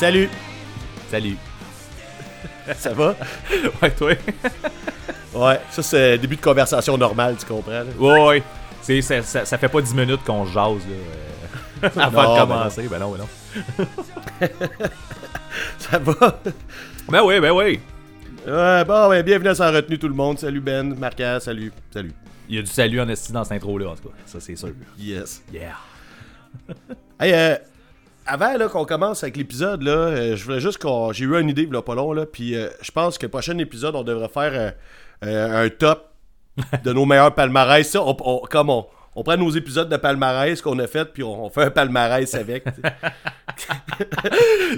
Salut! Salut. Ça va? Ouais, toi? Ouais, ça c'est début de conversation normale, tu comprends? là? Ouais, ouais. C'est, ça, ça, ça fait pas 10 minutes qu'on jase, là. euh, avant Non, de commencer. Ben non, ben non. Ça va? Ben oui, ben oui. Ouais, bon, ben, bienvenue à Sans Retenue tout le monde. Salut Ben, Marca, salut. Salut. Il y a du salut en esti dans cette intro-là, en tout cas. Ça, c'est sûr. Yes. Yeah. Hey, euh, avant là, qu'on commence avec l'épisode, là, euh, je voulais juste qu'on. J'ai eu une idée, là, pas long, là, puis euh, je pense que le prochain épisode, on devrait faire euh, un top de nos meilleurs palmarès. Ça, on, on- comme on, on prend nos épisodes de palmarès qu'on a fait, puis on, on fait un palmarès avec.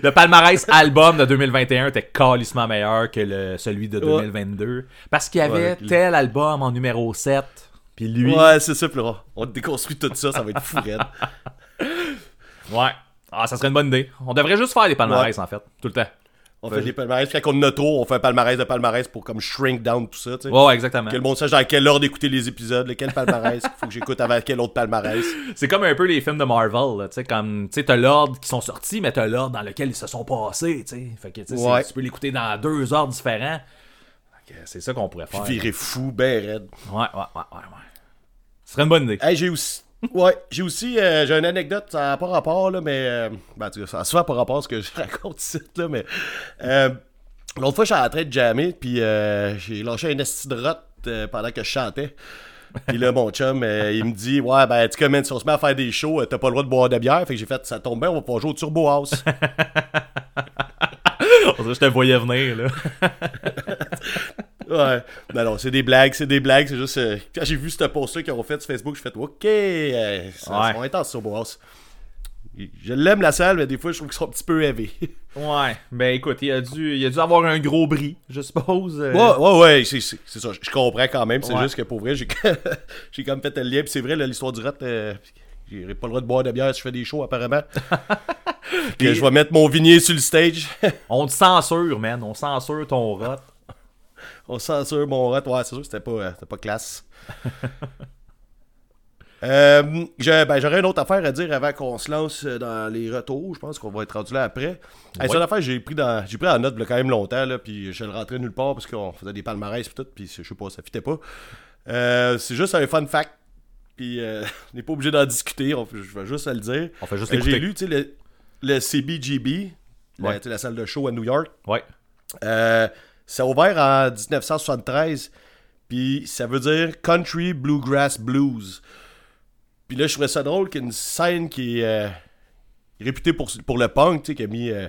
Le palmarès album de 2021 était calissement meilleur que le, celui de 2022. Parce qu'il y avait Ouais, tel album en numéro 7. Puis lui. Ouais, c'est ça, puis on, on déconstruit tout ça, ça va être fou, raide. Ouais. Ah, ça serait une bonne idée. On devrait juste faire des palmarès, en fait. Tout le temps. On fait des palmarès, puis quand on a trop, on fait un palmarès de palmarès pour comme shrink down tout ça, tu sais. Ouais, ouais, exactement. Que le monde sache dans quel ordre d'écouter les épisodes, lequel palmarès, faut que j'écoute avant quel autre palmarès. C'est comme un peu les films de Marvel, tu sais, comme, tu sais, t'as l'ordre qui sont sortis, mais t'as l'ordre dans lequel ils se sont passés, tu sais. Fait que, tu Ouais. tu peux l'écouter dans deux ordres différents. C'est ça qu'on pourrait faire. Virer fou, ben raide. Ouais, ouais, ouais, ouais, ouais. Ce serait une bonne idée. Hey, j'ai aussi. Ouais, j'ai aussi. euh, j'ai une anecdote, ça n'a pas rapport, là, mais. euh, ben, cas, ça a souvent pas rapport à ce que je raconte ici, là, mais. euh, L'autre fois, je suis en train de jammer, puis euh, j'ai lâché un esti de pendant que je chantais. Puis là, mon chum, euh, il me dit Ouais, ben, tu comment si on se met à faire des shows, t'as pas le droit de boire de bière. Fait que j'ai fait Ça tombe bien, on va pouvoir jouer au Turbo House. On dirait que je te voyais venir, là. Ouais. Non, non, c'est des blagues, c'est des blagues. C'est juste. euh, quand j'ai vu ce post-là qu'ils ont fait sur Facebook, j'ai fait OK, euh, ça, Ouais. intense, Turbo House. Je l'aime la salle, mais des fois, je trouve qu'ils sont un petit peu heavy. Ouais. Ben écoute, il a dû, il a dû avoir un gros bris, je suppose. euh. Ouais, ouais, ouais, c'est ça. Je comprends quand même. C'est Ouais. juste que pour vrai, j'ai j'ai comme fait le lien. Puis c'est vrai, l'histoire du rat, euh, j'ai pas le droit de boire de bière si je fais des shows, apparemment. que je vais mettre mon vignier sur le stage. On te censure, man. On censure ton rot. On censure mon rat. Ouais, c'est sûr que c'était pas, euh, c'était pas classe. Euh, ben, J'aurais une autre affaire à dire avant qu'on se lance euh, dans les retours. Je pense qu'on va être rendu là après. Hey, C'est une affaire que j'ai pris, dans, j'ai pris en note là, quand même longtemps. Là, puis je le rentrais nulle part parce qu'on faisait des palmarès et tout. Puis je sais pas, ça fitait pas. Euh, c'est juste un fun fact. Puis euh, on n'est pas obligé d'en discuter. on- je vais juste le dire. On fait juste l'écouter. J'ai lu le, le CBGB, la, Ouais. la salle de show à New York. Ouais. Ça a ouvert en 1973, puis ça veut dire Country Bluegrass Blues. Puis là, je trouvais ça drôle qu'une scène qui est euh, réputée pour, pour le punk, tu sais, qui a mis. euh,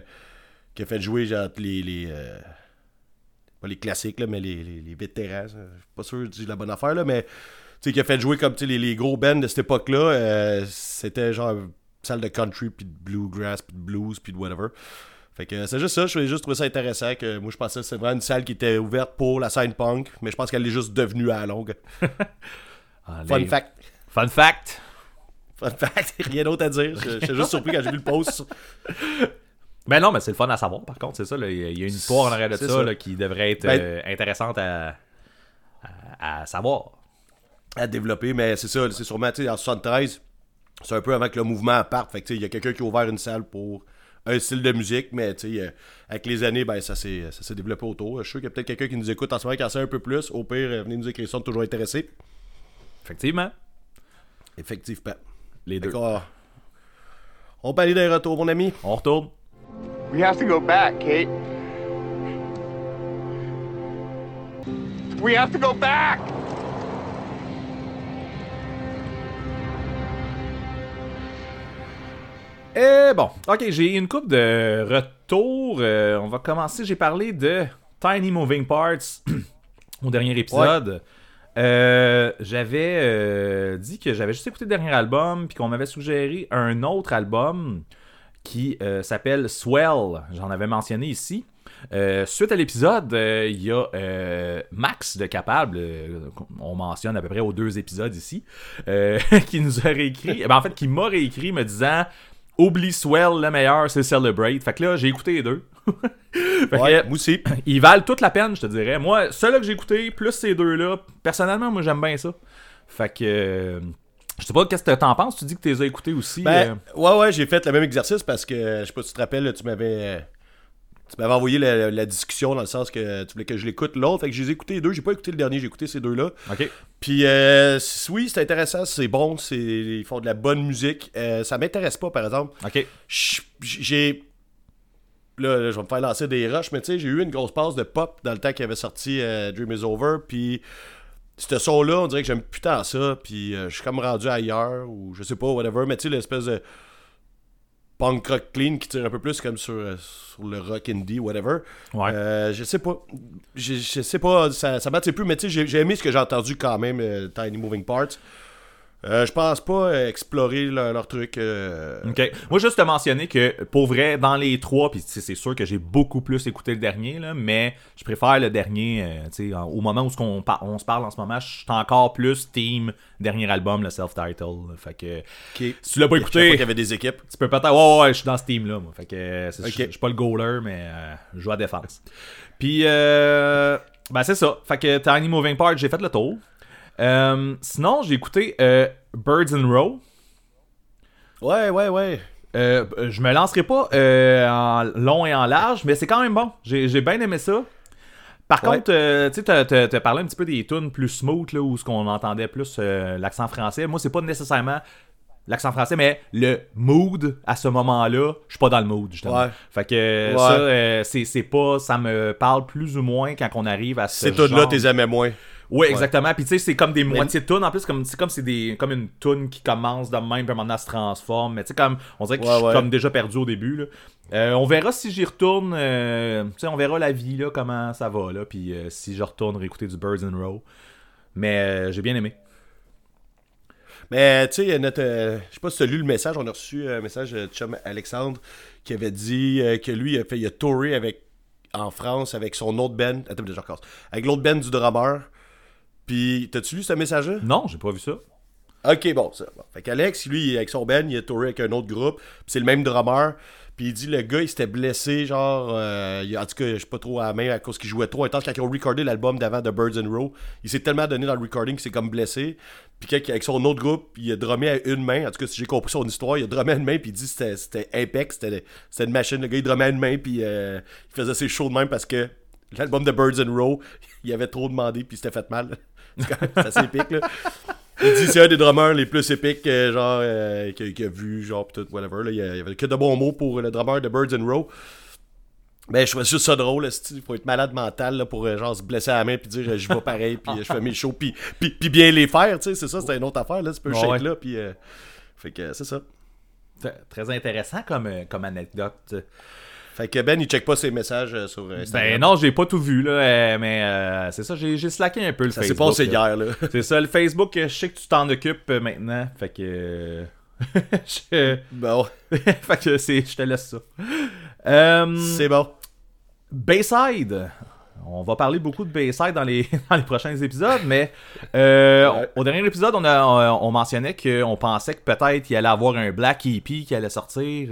qui a fait jouer genre les. les euh, pas les classiques, là, mais les, les, les vétérans. Je suis pas sûr dis la bonne affaire, là, mais. Tu sais, qui a fait jouer comme les, les gros bands de cette époque-là. C'était genre salle de country, puis de bluegrass, puis de blues, puis de whatever. Fait que c'est juste ça, je juste trouvé ça intéressant. Que moi, je pensais que c'était vraiment une salle qui était ouverte pour la scène punk, mais je pense qu'elle est juste devenue à la longue. Fun fact. Fun fact. Fun fact, rien d'autre à dire. J'étais juste surpris quand j'ai vu le post. Ben non, mais c'est le fun à savoir, par contre, c'est ça. là. Il y a- une histoire en arrière de C'est ça, ça. là, qui devrait être Ben- euh, intéressante à, à, à savoir. à développer, mais c'est ça, c'est sûrement, tu sais, en 73, c'est un peu avant que le mouvement parte. Fait que, il y a quelqu'un qui a ouvert une salle pour un style de musique, mais, tu sais, euh, avec les années, ben, ça s'est ça s'est développé autour. Je suis sûr qu'il y a peut-être quelqu'un qui nous écoute en ce moment qui en sait un peu plus. Au pire, euh, venez nous écrire ça, on est toujours intéressé. Effectivement. Effectivement. Les deux. D'accord. On peut aller des retours, mon ami. On retourne. We have to go back, Kate. We have to go back! Et bon, ok, j'ai une coupe de retour. Euh, on va commencer. J'ai parlé de Tiny Moving Parts au dernier épisode. Euh, j'avais euh, dit que j'avais juste écouté le dernier album, puis qu'on m'avait suggéré un autre album qui s'appelle Swell. J'en avais mentionné ici. Euh, suite à l'épisode, euh, il y a euh, Max de Capable, on mentionne à peu près aux deux épisodes ici, qui nous a réécrit, eh ben, en fait, qui m'a réécrit me disant Oublie Swell, le meilleur, c'est Celebrate. Fait que là, j'ai écouté les deux. Fait que, Ouais, moi aussi. ils valent toute la peine, je te dirais. Moi, celui que j'ai écouté, plus ces deux-là, personnellement, moi, j'aime bien ça. Fait que. euh, Je sais pas, qu'est-ce que t'en penses? Tu dis que tu les as écoutés aussi. Ben, euh, ouais, ouais, j'ai fait le même exercice parce que, je sais pas si tu te rappelles, tu m'avais. Tu m'avais envoyé la, la discussion dans le sens que tu voulais que je l'écoute l'autre. Fait que je les ai écoutés les deux. J'ai pas écouté le dernier, j'ai écouté ces deux-là. Ok. Puis euh, oui, c'est intéressant, c'est bon, c'est ils font de la bonne musique. Euh, ça m'intéresse pas, par exemple. Ok. J'ai. Là, là, je vais me faire lancer des rushs, mais tu sais, j'ai eu une grosse passe de pop dans le temps qu'il avait sorti euh, Dream is Over. Puis, ce son-là, on dirait que j'aime putain ça. Puis, euh, je suis comme rendu ailleurs, ou je sais pas, whatever. Mais tu sais, l'espèce de punk rock clean qui tire un peu plus comme sur, euh, sur le rock indie, whatever. Ouais. Euh, je sais pas. Je, je sais pas, ça, ça m'attire plus, mais tu sais, j'ai- j'ai aimé ce que j'ai entendu quand même, euh, Tiny Moving Parts. Euh, je pense pas explorer leur, leur truc. euh, OK. Moi, juste te mentionner que, pour vrai, dans les trois, puis c'est sûr que j'ai beaucoup plus écouté le dernier, là, mais je préfère le dernier, euh, tu sais, en- au moment où ce qu'on par- on se parle en ce moment, je suis encore plus team dernier album, le self-title. Fait que, si tu l'as pas Je écouté, qu'il y avait des équipes. tu peux peut-être... Ouais, ouais, je suis dans ce team-là, moi. Fait que, euh, je je suis pas le goaler, mais euh, je joue à défense. Puis, euh, ben c'est ça. Fait que Tiny Moving Part, j'ai fait le tour. Euh, sinon, j'ai écouté euh, Birds in Row. Ouais, ouais, ouais. Euh, je me lancerai pas euh, en long et en large, mais c'est quand même bon. J'ai bien aimé ça. Par Ouais. contre, tu sais, t'as- parlé un petit peu des tunes plus smooth, là, où ce qu'on entendait plus l'accent français. Moi, c'est pas nécessairement l'accent français, mais le mood à ce moment-là, je suis pas dans le mood, justement. Ouais. Fait que Ouais. ça, euh, c'est pas... Ça me parle plus ou moins quand on arrive à ce Ces tunes-là, t'es aimais moins. Oui, exactement. Puis tu sais, c'est comme des moitiés de tunes. En plus, comme c'est comme c'est des comme une tune qui commence de même, puis elle se transforme. Mais tu sais, comme on dirait que Ouais, je suis ouais. comme déjà perdu au début. Là. Euh, on verra si j'y retourne. euh, tu sais, on verra la vie là, comment ça va là. Puis euh, si je retourne réécouter du Birds in Row. Mais euh, j'ai bien aimé. Mais tu sais, notre. je sais pas si tu as lu le message. On a reçu un message de chum Alexandre qui avait dit que lui, il a fait. Il a touré avec. En France avec son autre band. Attends, déjà. Avec l'autre band du drummer. Puis, t'as-tu lu ce message-là? Non, j'ai pas vu ça. Ok, bon, ça. Bon. Fait qu'Alex, lui, avec son band, il a touré avec un autre groupe. Puis c'est le même drummer. Puis il dit le gars, il s'était blessé, genre. euh, il- en tout cas, je sais pas trop à la main à cause qu'il jouait trop intense. Quand ils ont recordé l'album d'avant de Birds and Row, il s'est tellement donné dans le recording qu'il s'est comme blessé. Puis quand- avec son autre groupe, il a drummé à une main. En tout cas, si j'ai compris son histoire, il a drummé à une main. Puis il dit que c'était- Apex, c'était c'était une machine. Le gars, il drummait à une main. Puis euh, il faisait ses shows de même parce que l'album de Birds and Row, il avait trop demandé. Puis il s'était fait mal. C'est quand même- c'est assez épique, là. Il dit c'est un des drummers les plus épiques euh, genre euh, qu'il a vu genre pis tout whatever là. il y a- il y avait que de bons mots pour le drummer de Birds and Row mais je trouvais juste ça drôle il faut être malade mental là, pour euh, genre se blesser à la main puis dire je vais pareil puis je fais mes shows puis, puis, puis bien les faire tu sais c'est ça c'est une autre affaire là tu peux shake ouais. là puis euh, fait que c'est ça Très- intéressant comme, comme anecdote. Fait que Ben il check pas ses messages euh, sur Instagram Ben non, j'ai pas tout vu là, euh, mais euh, c'est ça, j'ai slacké un peu le ça s'est Facebook. passé là. hier là C'est ça, le Facebook, euh, je sais que tu t'en occupes euh, maintenant. Fait que. euh, je- bon fait que c'est, je te laisse ça. Euh, c'est bon Bayside. On va parler beaucoup de Bayside dans les, dans les prochains épisodes, mais euh, Ouais. au dernier épisode, on, a, on, on mentionnait qu'on pensait que peut-être il allait avoir un Black EP qui allait sortir.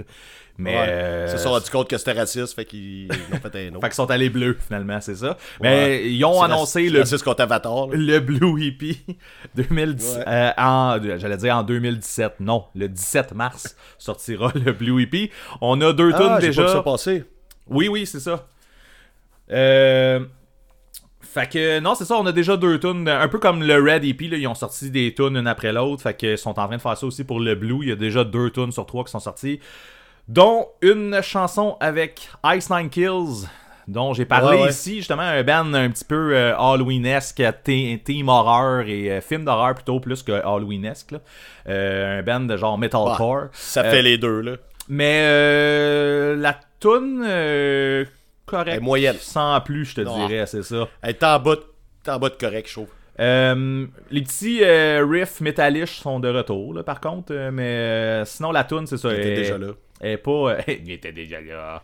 Mais. Ouais. euh, ils se sont compte que c'était raciste fait qu'ils ils ont fait un autre Fait qu'ils sont allés bleus, finalement, c'est ça. Mais ils ont annoncé le, contre Avatar le Blue EP 2010, Ouais. euh, en, j'allais dire en 2017. Non, le 17 mars sortira le Blue EP. On a deux tunes ah j'ai déjà. pas ça passer Oui, oui, c'est ça. Euh... Fait que non, c'est ça, on a déjà deux tunes, un peu comme le Red EP, là, ils ont sorti des tunes une après l'autre, fait que sont en train de faire ça aussi pour le Blue, il y a déjà deux tunes sur trois qui sont sorties, dont une chanson avec Ice Nine Kills, dont j'ai parlé Ouais, ouais. ici, justement, un band un petit peu euh, Halloweenesque, theme horreur et euh, film d'horreur plutôt plus que Halloweenesque, là. Euh, un band de genre metalcore. ça Euh, fait les deux là Mais euh, la toune euh, Elle correcte. moyenne Sans plus, je te Non. dirais, c'est ça. Elle est en bas en bas de correct, je trouve. Euh, les petits euh, riffs métalliques sont de retour, là, par contre. euh, mais euh, sinon, la toune, c'est ça. Il était elle- déjà là. Elle est pas. euh, il était déjà là.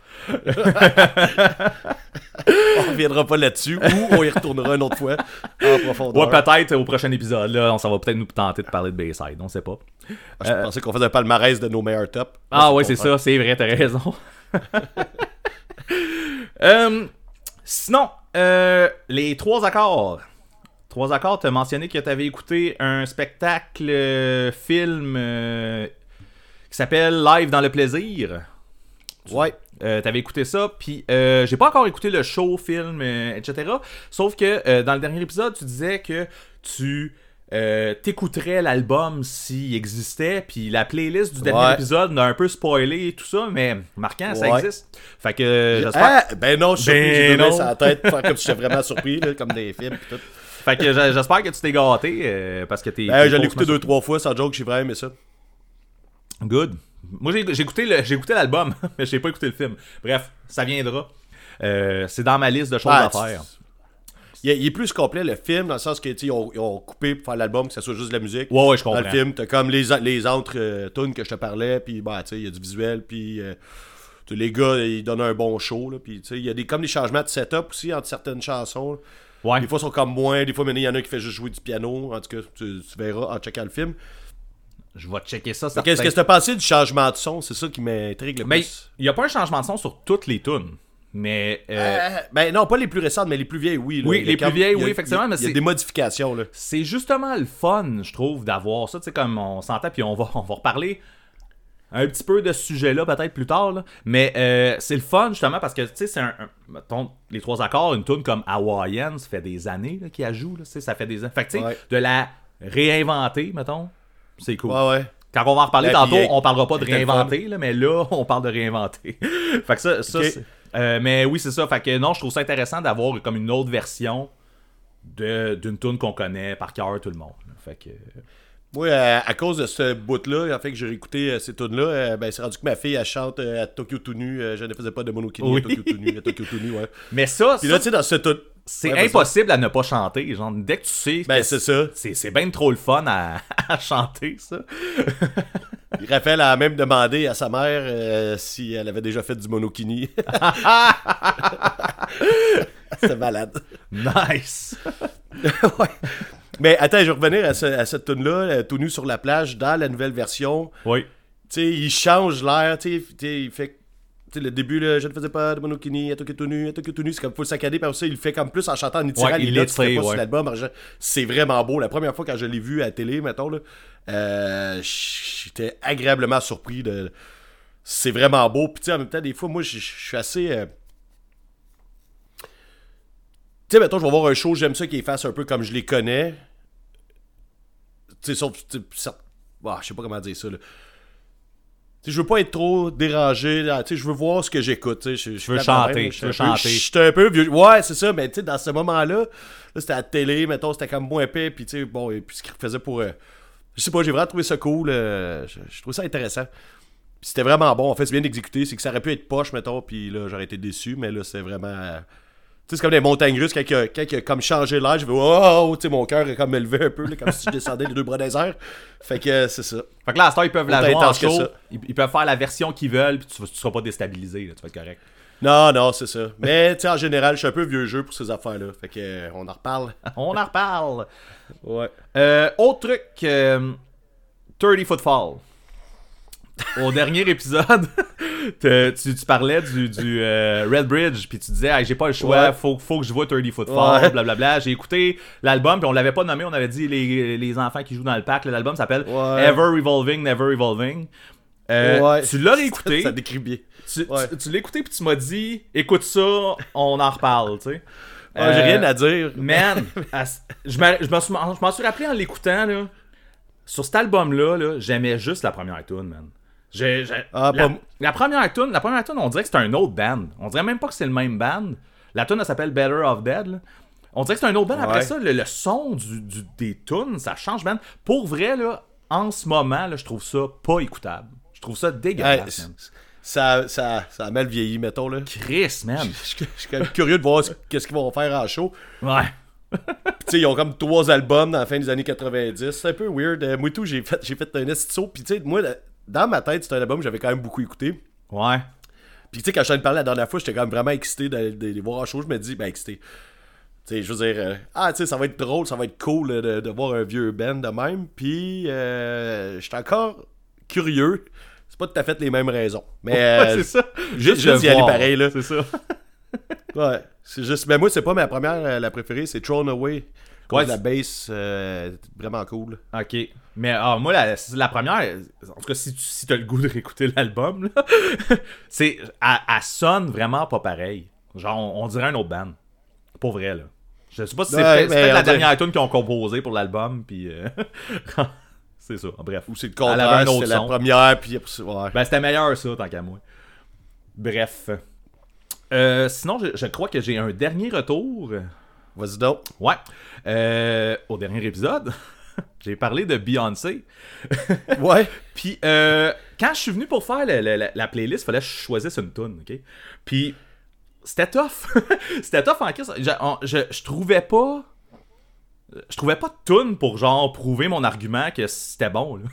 On reviendra pas là-dessus ou on y retournera une autre fois en profondeur. Ouais, peut-être au prochain épisode. Là, on ça va peut-être nous tenter de parler de Bayside. On sait pas. Ah, je pensais qu'on faisait un palmarès de nos meilleurs tops. Ah ouais, c'est ça, c'est vrai, t'as raison. Euh, sinon, euh, les trois accords. Trois accords, t'as mentionné que t'avais écouté un spectacle euh, film qui s'appelle Live dans le plaisir. Ouais. Euh, t'avais écouté ça, puis euh, j'ai pas encore écouté le show, film, euh, etc. Sauf que euh, dans le dernier épisode, tu disais que tu t'écouterais l'album s'il existait, puis la playlist du dernier Ouais. épisode m'a un peu spoilé et tout ça, mais marquant, ça existe. Fait que j'espère. Ah, ben non, je suis Ben surpris, j'ai non. donné sa tête, faire comme si j'étais vraiment surpris, là, comme des films pis tout. Fait que j'espère que tu t'es gâté parce que t'es. Ben, je l'ai écouté deux, trois fois, sans joke, j'ai vraiment aimé ça. Good. Moi, j'ai j'ai écouté le- j'ai écouté l'album, mais j'ai pas écouté le film. Bref, ça viendra. Euh, c'est dans ma liste de choses à faire. Il, est- il est plus complet le film, dans le sens sais, ils ont, ils ont coupé pour faire l'album, que ça soit juste de la musique. Ouais, ouais, je Dans comprends. le film, t'as comme les, les autres euh, tunes que je te parlais, puis bah, il y a du visuel, puis euh, les gars, ils donnent un bon show, là, puis il y a des, comme des changements de setup aussi entre certaines chansons. là. Ouais. Des fois, ils sont comme moins, des fois, il y en a qui fait juste jouer du piano, en tout cas, tu, tu verras en checkant le film. Je vais checker ça. Qu'est-ce que tu as pensé du changement de son? C'est ça qui m'intrigue le Mais plus. il n'y a pas un changement de son sur toutes les tunes. Mais euh, Euh, ben non, pas les plus récentes, mais les plus vieilles, oui. là. Oui, a les plus vieilles, a- oui, effectivement, Il y a, a des modifications, là. c'est justement le fun, je trouve, d'avoir ça. Tu sais, comme on s'entend, puis on va, on va reparler un petit peu de ce sujet-là peut-être plus tard. là. Mais euh, c'est le fun, justement, parce que, tu sais, c'est un, un- mettons, les trois accords, une tune comme Hawaiian, ça fait des années qu'il la joue. Là, ça fait des années. Fait que, tu sais, Ouais. de la réinventer, mettons, c'est cool. Ouais, ouais. Quand on va en reparler tantôt, on parlera pas de réinventer, là, mais là, on parle de réinventer. fait que ça, ça euh, mais oui, c'est ça. Fait que non, je trouve ça intéressant d'avoir comme une autre version de- d'une tune qu'on connaît par cœur, tout le monde. Fait que. Moi, à cause de ce bout-là, en fait que j'ai réécouté euh, ces tunes-là, euh, ben, c'est rendu que ma fille, elle chante euh, à Tokyo tout nu. je ne faisais pas de monokini Oui. à Tokyo tout nu, à Tokyo tout nu, ouais. Mais ça, Puis ça, là, tu sais, dans ce tune. C'est Ouais, impossible à ne pas chanter. Genre, dès que tu sais. Ben, c'est ça. C'est, c'est bien trop le fun à, à chanter, ça. Raphaël a même demandé à sa mère euh, si elle avait déjà fait du monokini. c'est malade. Nice. ouais. Mais attends, je vais revenir à, ce- à cette tune-là, euh, tout nu sur la plage, dans la nouvelle version. Oui. Tu sais, il change l'air, tu sais, il fait... Sais, le début, là, je ne faisais pas de monokini, à Tokyo tout nu, à Tokyo tout nu, c'est comme full saccadé, puis après ça, il le fait comme plus en chantant, en étirant Ouais, les il notes, qu'il pas sur ouais. l'album. C'est vraiment beau. La première fois quand je l'ai vu à la télé, mettons, là, euh, j'étais agréablement surpris de... C'est vraiment beau. Puis tu sais, en même temps, des fois, moi, je suis assez... euh, Tu sais, mettons, je vais voir un show, j'aime ça qu'ils fassent un peu comme je les connais. Tu sais, sauf... tu sais, certes- Ah, je sais pas comment dire ça, là. Tu sais, je veux pas être trop dérangé, là. je veux voir ce que j'écoute, je, je veux chanter, veux je peu- chanter. Je suis un peu vieux. Ouais, c'est ça, mais tu sais, dans ce moment-là, là, c'était à la télé, mettons, c'était comme moins épais, puis bon, et puis ce qu'il faisait pour... euh, je sais pas, j'ai vraiment trouvé ça cool, euh, je, je trouve ça intéressant. Puis c'était vraiment bon, en fait, c'est bien exécuté, c'est que ça aurait pu être poche, mettons, puis là, j'aurais été déçu, mais là, c'est vraiment... c'est comme des montagnes russes, quand il a, quand il a comme changé l'air, je vais, oh, oh, tu sais, mon cœur est comme élevé un peu, là, comme si je descendais les deux bras des airs. Fait que c'est ça. Fait que là, à ce temps, ils peuvent la en show. Ils, ils peuvent faire la version qu'ils veulent, puis tu, tu seras pas déstabilisé, là, tu vas être correct. Non, non, c'est ça. Mais, tu sais, en général, je suis un peu vieux jeu pour ces affaires-là. Fait que, euh, on en reparle. On en reparle. Ouais. Euh, autre truc, euh, 30 Foot Fall. Au dernier épisode, te- tu, tu parlais du, du euh, Red Bridge, puis tu disais, Hey, j'ai pas le choix, Ouais. faut, faut que je vois 30 Foot Fall, Ouais. blablabla. J'ai écouté l'album, puis on l'avait pas nommé, on avait dit les, les enfants qui jouent dans le parc. L'album s'appelle Ouais. Ever Revolving, Never Revolving. Euh. Tu l'as réécouté, Ça décrit bien. tu, Ouais. tu, tu l'as écouté, puis tu m'as dit, écoute ça, on en reparle, tu sais. J'ai Euh, rien à dire. Man, à je m'en suis rappelé en l'écoutant, là. Sur cet album-là, là, j'aimais juste la première tune, man. Ah, la, pas- la première tune, la première tune, on dirait que c'est un autre band. On dirait même pas que c'est le même band. La tune, elle s'appelle Better of Dead. là. On dirait que c'est un autre band. Après ça, le, le son du, du- des tunes, ça change, man. Pour vrai, là, en ce moment, là, je trouve ça pas écoutable. Je trouve ça dégueulasse, man. ça, ça, ça a mal vieilli, mettons, là. Chris, man. Je suis je suis quand même curieux de voir ce- qu'est-ce qu'ils vont faire en show. Ouais. Tu sais, ils ont comme trois albums dans la fin des années 90. C'est un peu weird. Euh, moi, tout, j'ai fait, j'ai fait un esti de saut. Puis, tu sais, moi, dans ma tête, c'est un album que j'avais quand même beaucoup écouté. Ouais. Puis, tu sais, quand je t'en ai parlé la dernière fois, j'étais quand même vraiment excité de, de les voir en show. Je me dis, ben, excité. Tu sais, je veux dire, euh, ah, tu sais, ça va être drôle, ça va être cool euh, de, de voir un vieux band de même. Puis, euh, j'étais encore curieux. C'est pas tout à fait les mêmes raisons. Mais, Ouais, c'est ça. juste le d'y aller pareil, là. C'est ça. ouais, c'est juste. Mais moi, c'est pas ma première, la préférée, c'est Thrown Away. Ouais, la bass, vraiment cool. Ok. Mais ah, moi, la, la première, en tout cas, si tu si as le goût de réécouter l'album, c'est. Elle, elle sonne vraiment pas pareil. Genre, on, on dirait un autre band. Pour vrai, là. Je sais pas si c'est Ouais, peut-être la dernière tune qu'ils ont composée pour l'album, puis. euh, c'est ça, bref. Ou c'est le contraire, c'est la première, puis ouais. Ben, c'était meilleur, ça, tant qu'à moi. Bref. Euh, sinon, je, je crois que j'ai un dernier retour. Vas-y donc. Ouais. Euh, au dernier épisode, j'ai parlé de Beyoncé. Ouais. Puis euh, quand je suis venu pour faire la, la playlist, fallait que je choisisse une tune, ok? Puis c'était tough. c'était tough en crise. Je, on- je, je trouvais pas. Je trouvais pas de tune pour genre prouver mon argument que c'était bon. Là.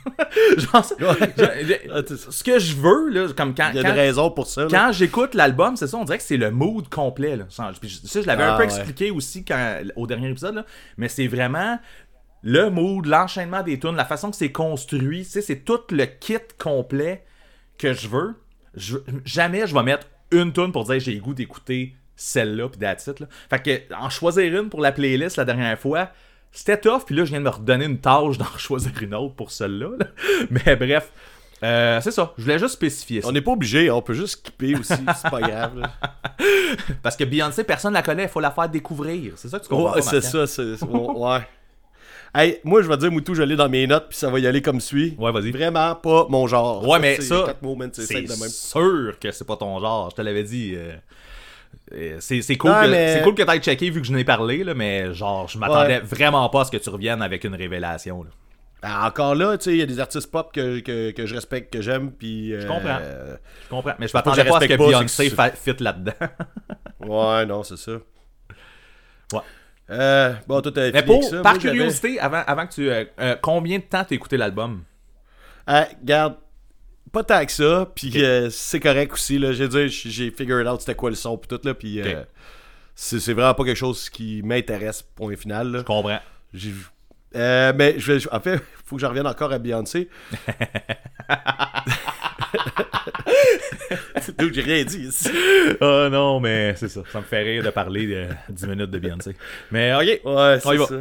genre, Ouais. je- Ah, ce que je veux, là, comme quand, Il y a quand- une raison pour ça. là. quand j'écoute l'album, c'est ça, on dirait que c'est le mood complet. Là. Ça, je- l'avais un Ah, peu ouais. expliqué aussi quand, au dernier épisode, là, mais c'est vraiment le mood, l'enchaînement des tunes, la façon que c'est construit, c'est tout le kit complet que je veux. Je- jamais je vais mettre une tune pour dire j'ai le goût d'écouter celle-là, puis that's it, là. Fait que en choisir une pour la playlist la dernière fois, c'était tough, puis là je viens de me redonner une tâche d'en choisir une autre pour celle-là. là. Mais bref, euh, c'est ça. Je voulais juste spécifier ça. On n'est pas obligé, on peut juste skipper aussi, c'est pas grave. là. Parce que Beyoncé, personne la connaît, il faut la faire découvrir. C'est ça que tu comprends. Ouais, c'est hein? ça, c'est. Ouais. Hey, moi, je vais dire, Moutou, je l'ai dans mes notes, puis ça va y aller comme suit. Ouais, vas-y. Vraiment pas mon genre. Ouais, mais ça, c'est sûr que c'est pas ton genre. Je te l'avais dit. euh, euh, C'est cool, Non, que- mais- cool que t'aies checké vu que je n'ai parlé, là, mais genre, je m'attendais vraiment pas à ce que tu reviennes avec une révélation. là. Ah, encore là, tu sais, il y a des artistes pop que, que, que je respecte, que j'aime, puis. euh, Je comprends. Je comprends. Mais je pas m'attendais je pas à ce que pas, Beyoncé fit là-dedans. Ouais, non, c'est ça. Ouais. Euh, bon, toi, t'as Mais pour, ça. par Moi, curiosité, avant, avant que tu. euh, euh, combien de temps t'as écouté l'album? Ah, garde, pas tant que ça, puis euh, c'est correct aussi, là. J'ai dit, j'ai figured out c'était quoi le son, puis tout, là, puis euh, c'est c'est vraiment pas quelque chose qui m'intéresse, point final, là. Je comprends. J'ai- Euh, mais je vais, en fait, faut que je revienne encore à Beyoncé. que j'ai rien dit ici. Ah non, mais c'est ça. Ça me fait rire de parler de 10 minutes de Beyoncé. Mais ok. Ouais, On y c'est va. ça.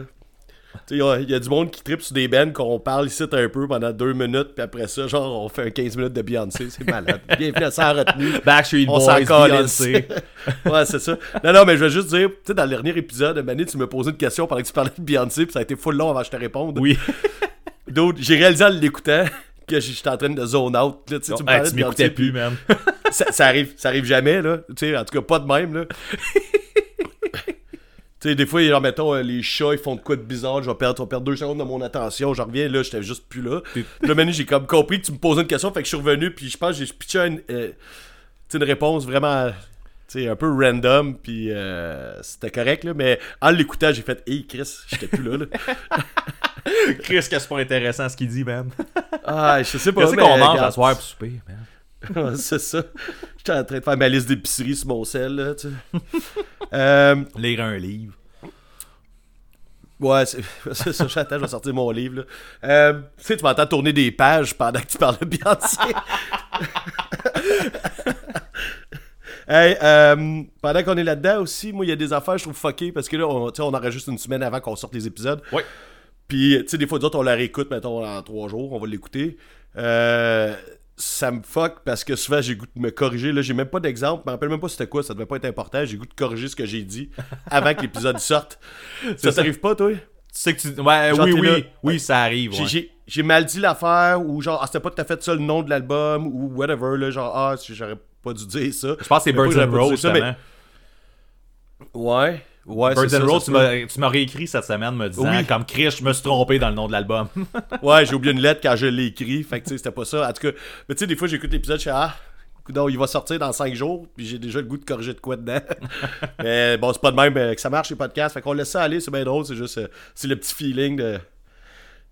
Il y, a- il y a du monde qui tripe sur des bands qu'on parle ici un peu pendant deux minutes, puis après ça, genre, on fait un 15 minutes de Beyoncé. C'est malade. Bienvenue à Sans retenue. Backstreet On Boys. Beyoncé. ouais, c'est ça. Non, non, mais je veux juste dire, tu sais, dans le dernier épisode, Mané, tu me posais une question pendant que tu parlais de Beyoncé, puis ça a été full long avant que je te réponde. Oui. D'autres, j'ai réalisé en l'écoutant que j'étais en train de zone out. Là, tu sais, tu me Hey, parlais tu de Beyoncé, m'écoutais plus, man. ça, ça arrive, ça arrive jamais, là. Tu sais, en tout cas, pas de même, là. Tu sais, des fois, genre, mettons, euh, les chats, ils font de quoi de bizarre, je vais perdre, je vais perdre deux secondes de mon attention, je reviens, là, j'étais juste plus là. Là, maintenant, j'ai comme compris que tu me posais une question, fait que je suis revenu, puis je pense que j'ai pitché une, euh, tu sais, une réponse vraiment, tu sais, un peu random, puis euh, c'était correct, là, mais en l'écoutant, j'ai fait, hey, Chris, j'étais plus là, là. Chris, que c'est pas intéressant ce qu'il dit, man. Ah, je sais pas. Qu'est-ce qu'on mange à soir pour souper, man? C'est ça. J'étais en train de faire ma liste d'épicerie sur mon sel, là, tu euh, Lire un livre. Ouais, c'est ça, j'attends, je vais sortir mon livre. Là. Euh, tu sais, tu m'entends tourner des pages pendant que tu parles de Beyoncé. hey, euh, pendant qu'on est là-dedans aussi, moi, il y a des affaires, je trouve fuckées, parce que là, on, on enregistre une semaine avant qu'on sorte les épisodes. Ouais. Puis, tu sais, des fois, d'autres, on la réécoute, mettons, en trois jours, on va l'écouter. Euh, ça me fuck parce que souvent, j'ai goût de me corriger. Là, j'ai même pas d'exemple, je me rappelle même pas c'était quoi, ça devait pas être important. J'ai goût de corriger ce que j'ai dit avant que l'épisode sorte. Ça t'arrive pas, toi? Tu sais que tu. Ouais, Genre, oui, oui. là. Oui, ça arrive. J'ai- ouais. J'ai j'ai mal dit l'affaire ou genre, ah, c'était pas tout à fait ça le nom de l'album ou whatever, là, genre, ah, j'aurais pas dû dire ça. Je pense que c'est Birds and justement. Ouais, ouais, Birds and ça tu m'as- réécrit cette semaine me disant, Oui. comme Chris, je me suis trompé dans le nom de l'album. Ouais, j'ai oublié une lettre quand je l'ai écrit. Fait que tu sais, c'était pas ça. En tout cas, mais tu sais, des fois, j'écoute l'épisode, je fais Ah, donc il va sortir dans 5 jours, puis j'ai déjà le goût de corriger de quoi dedans. mais bon, c'est pas de même euh, que ça marche les podcasts. Fait qu'on laisse ça aller, c'est bien drôle. C'est juste, euh, c'est le petit feeling de.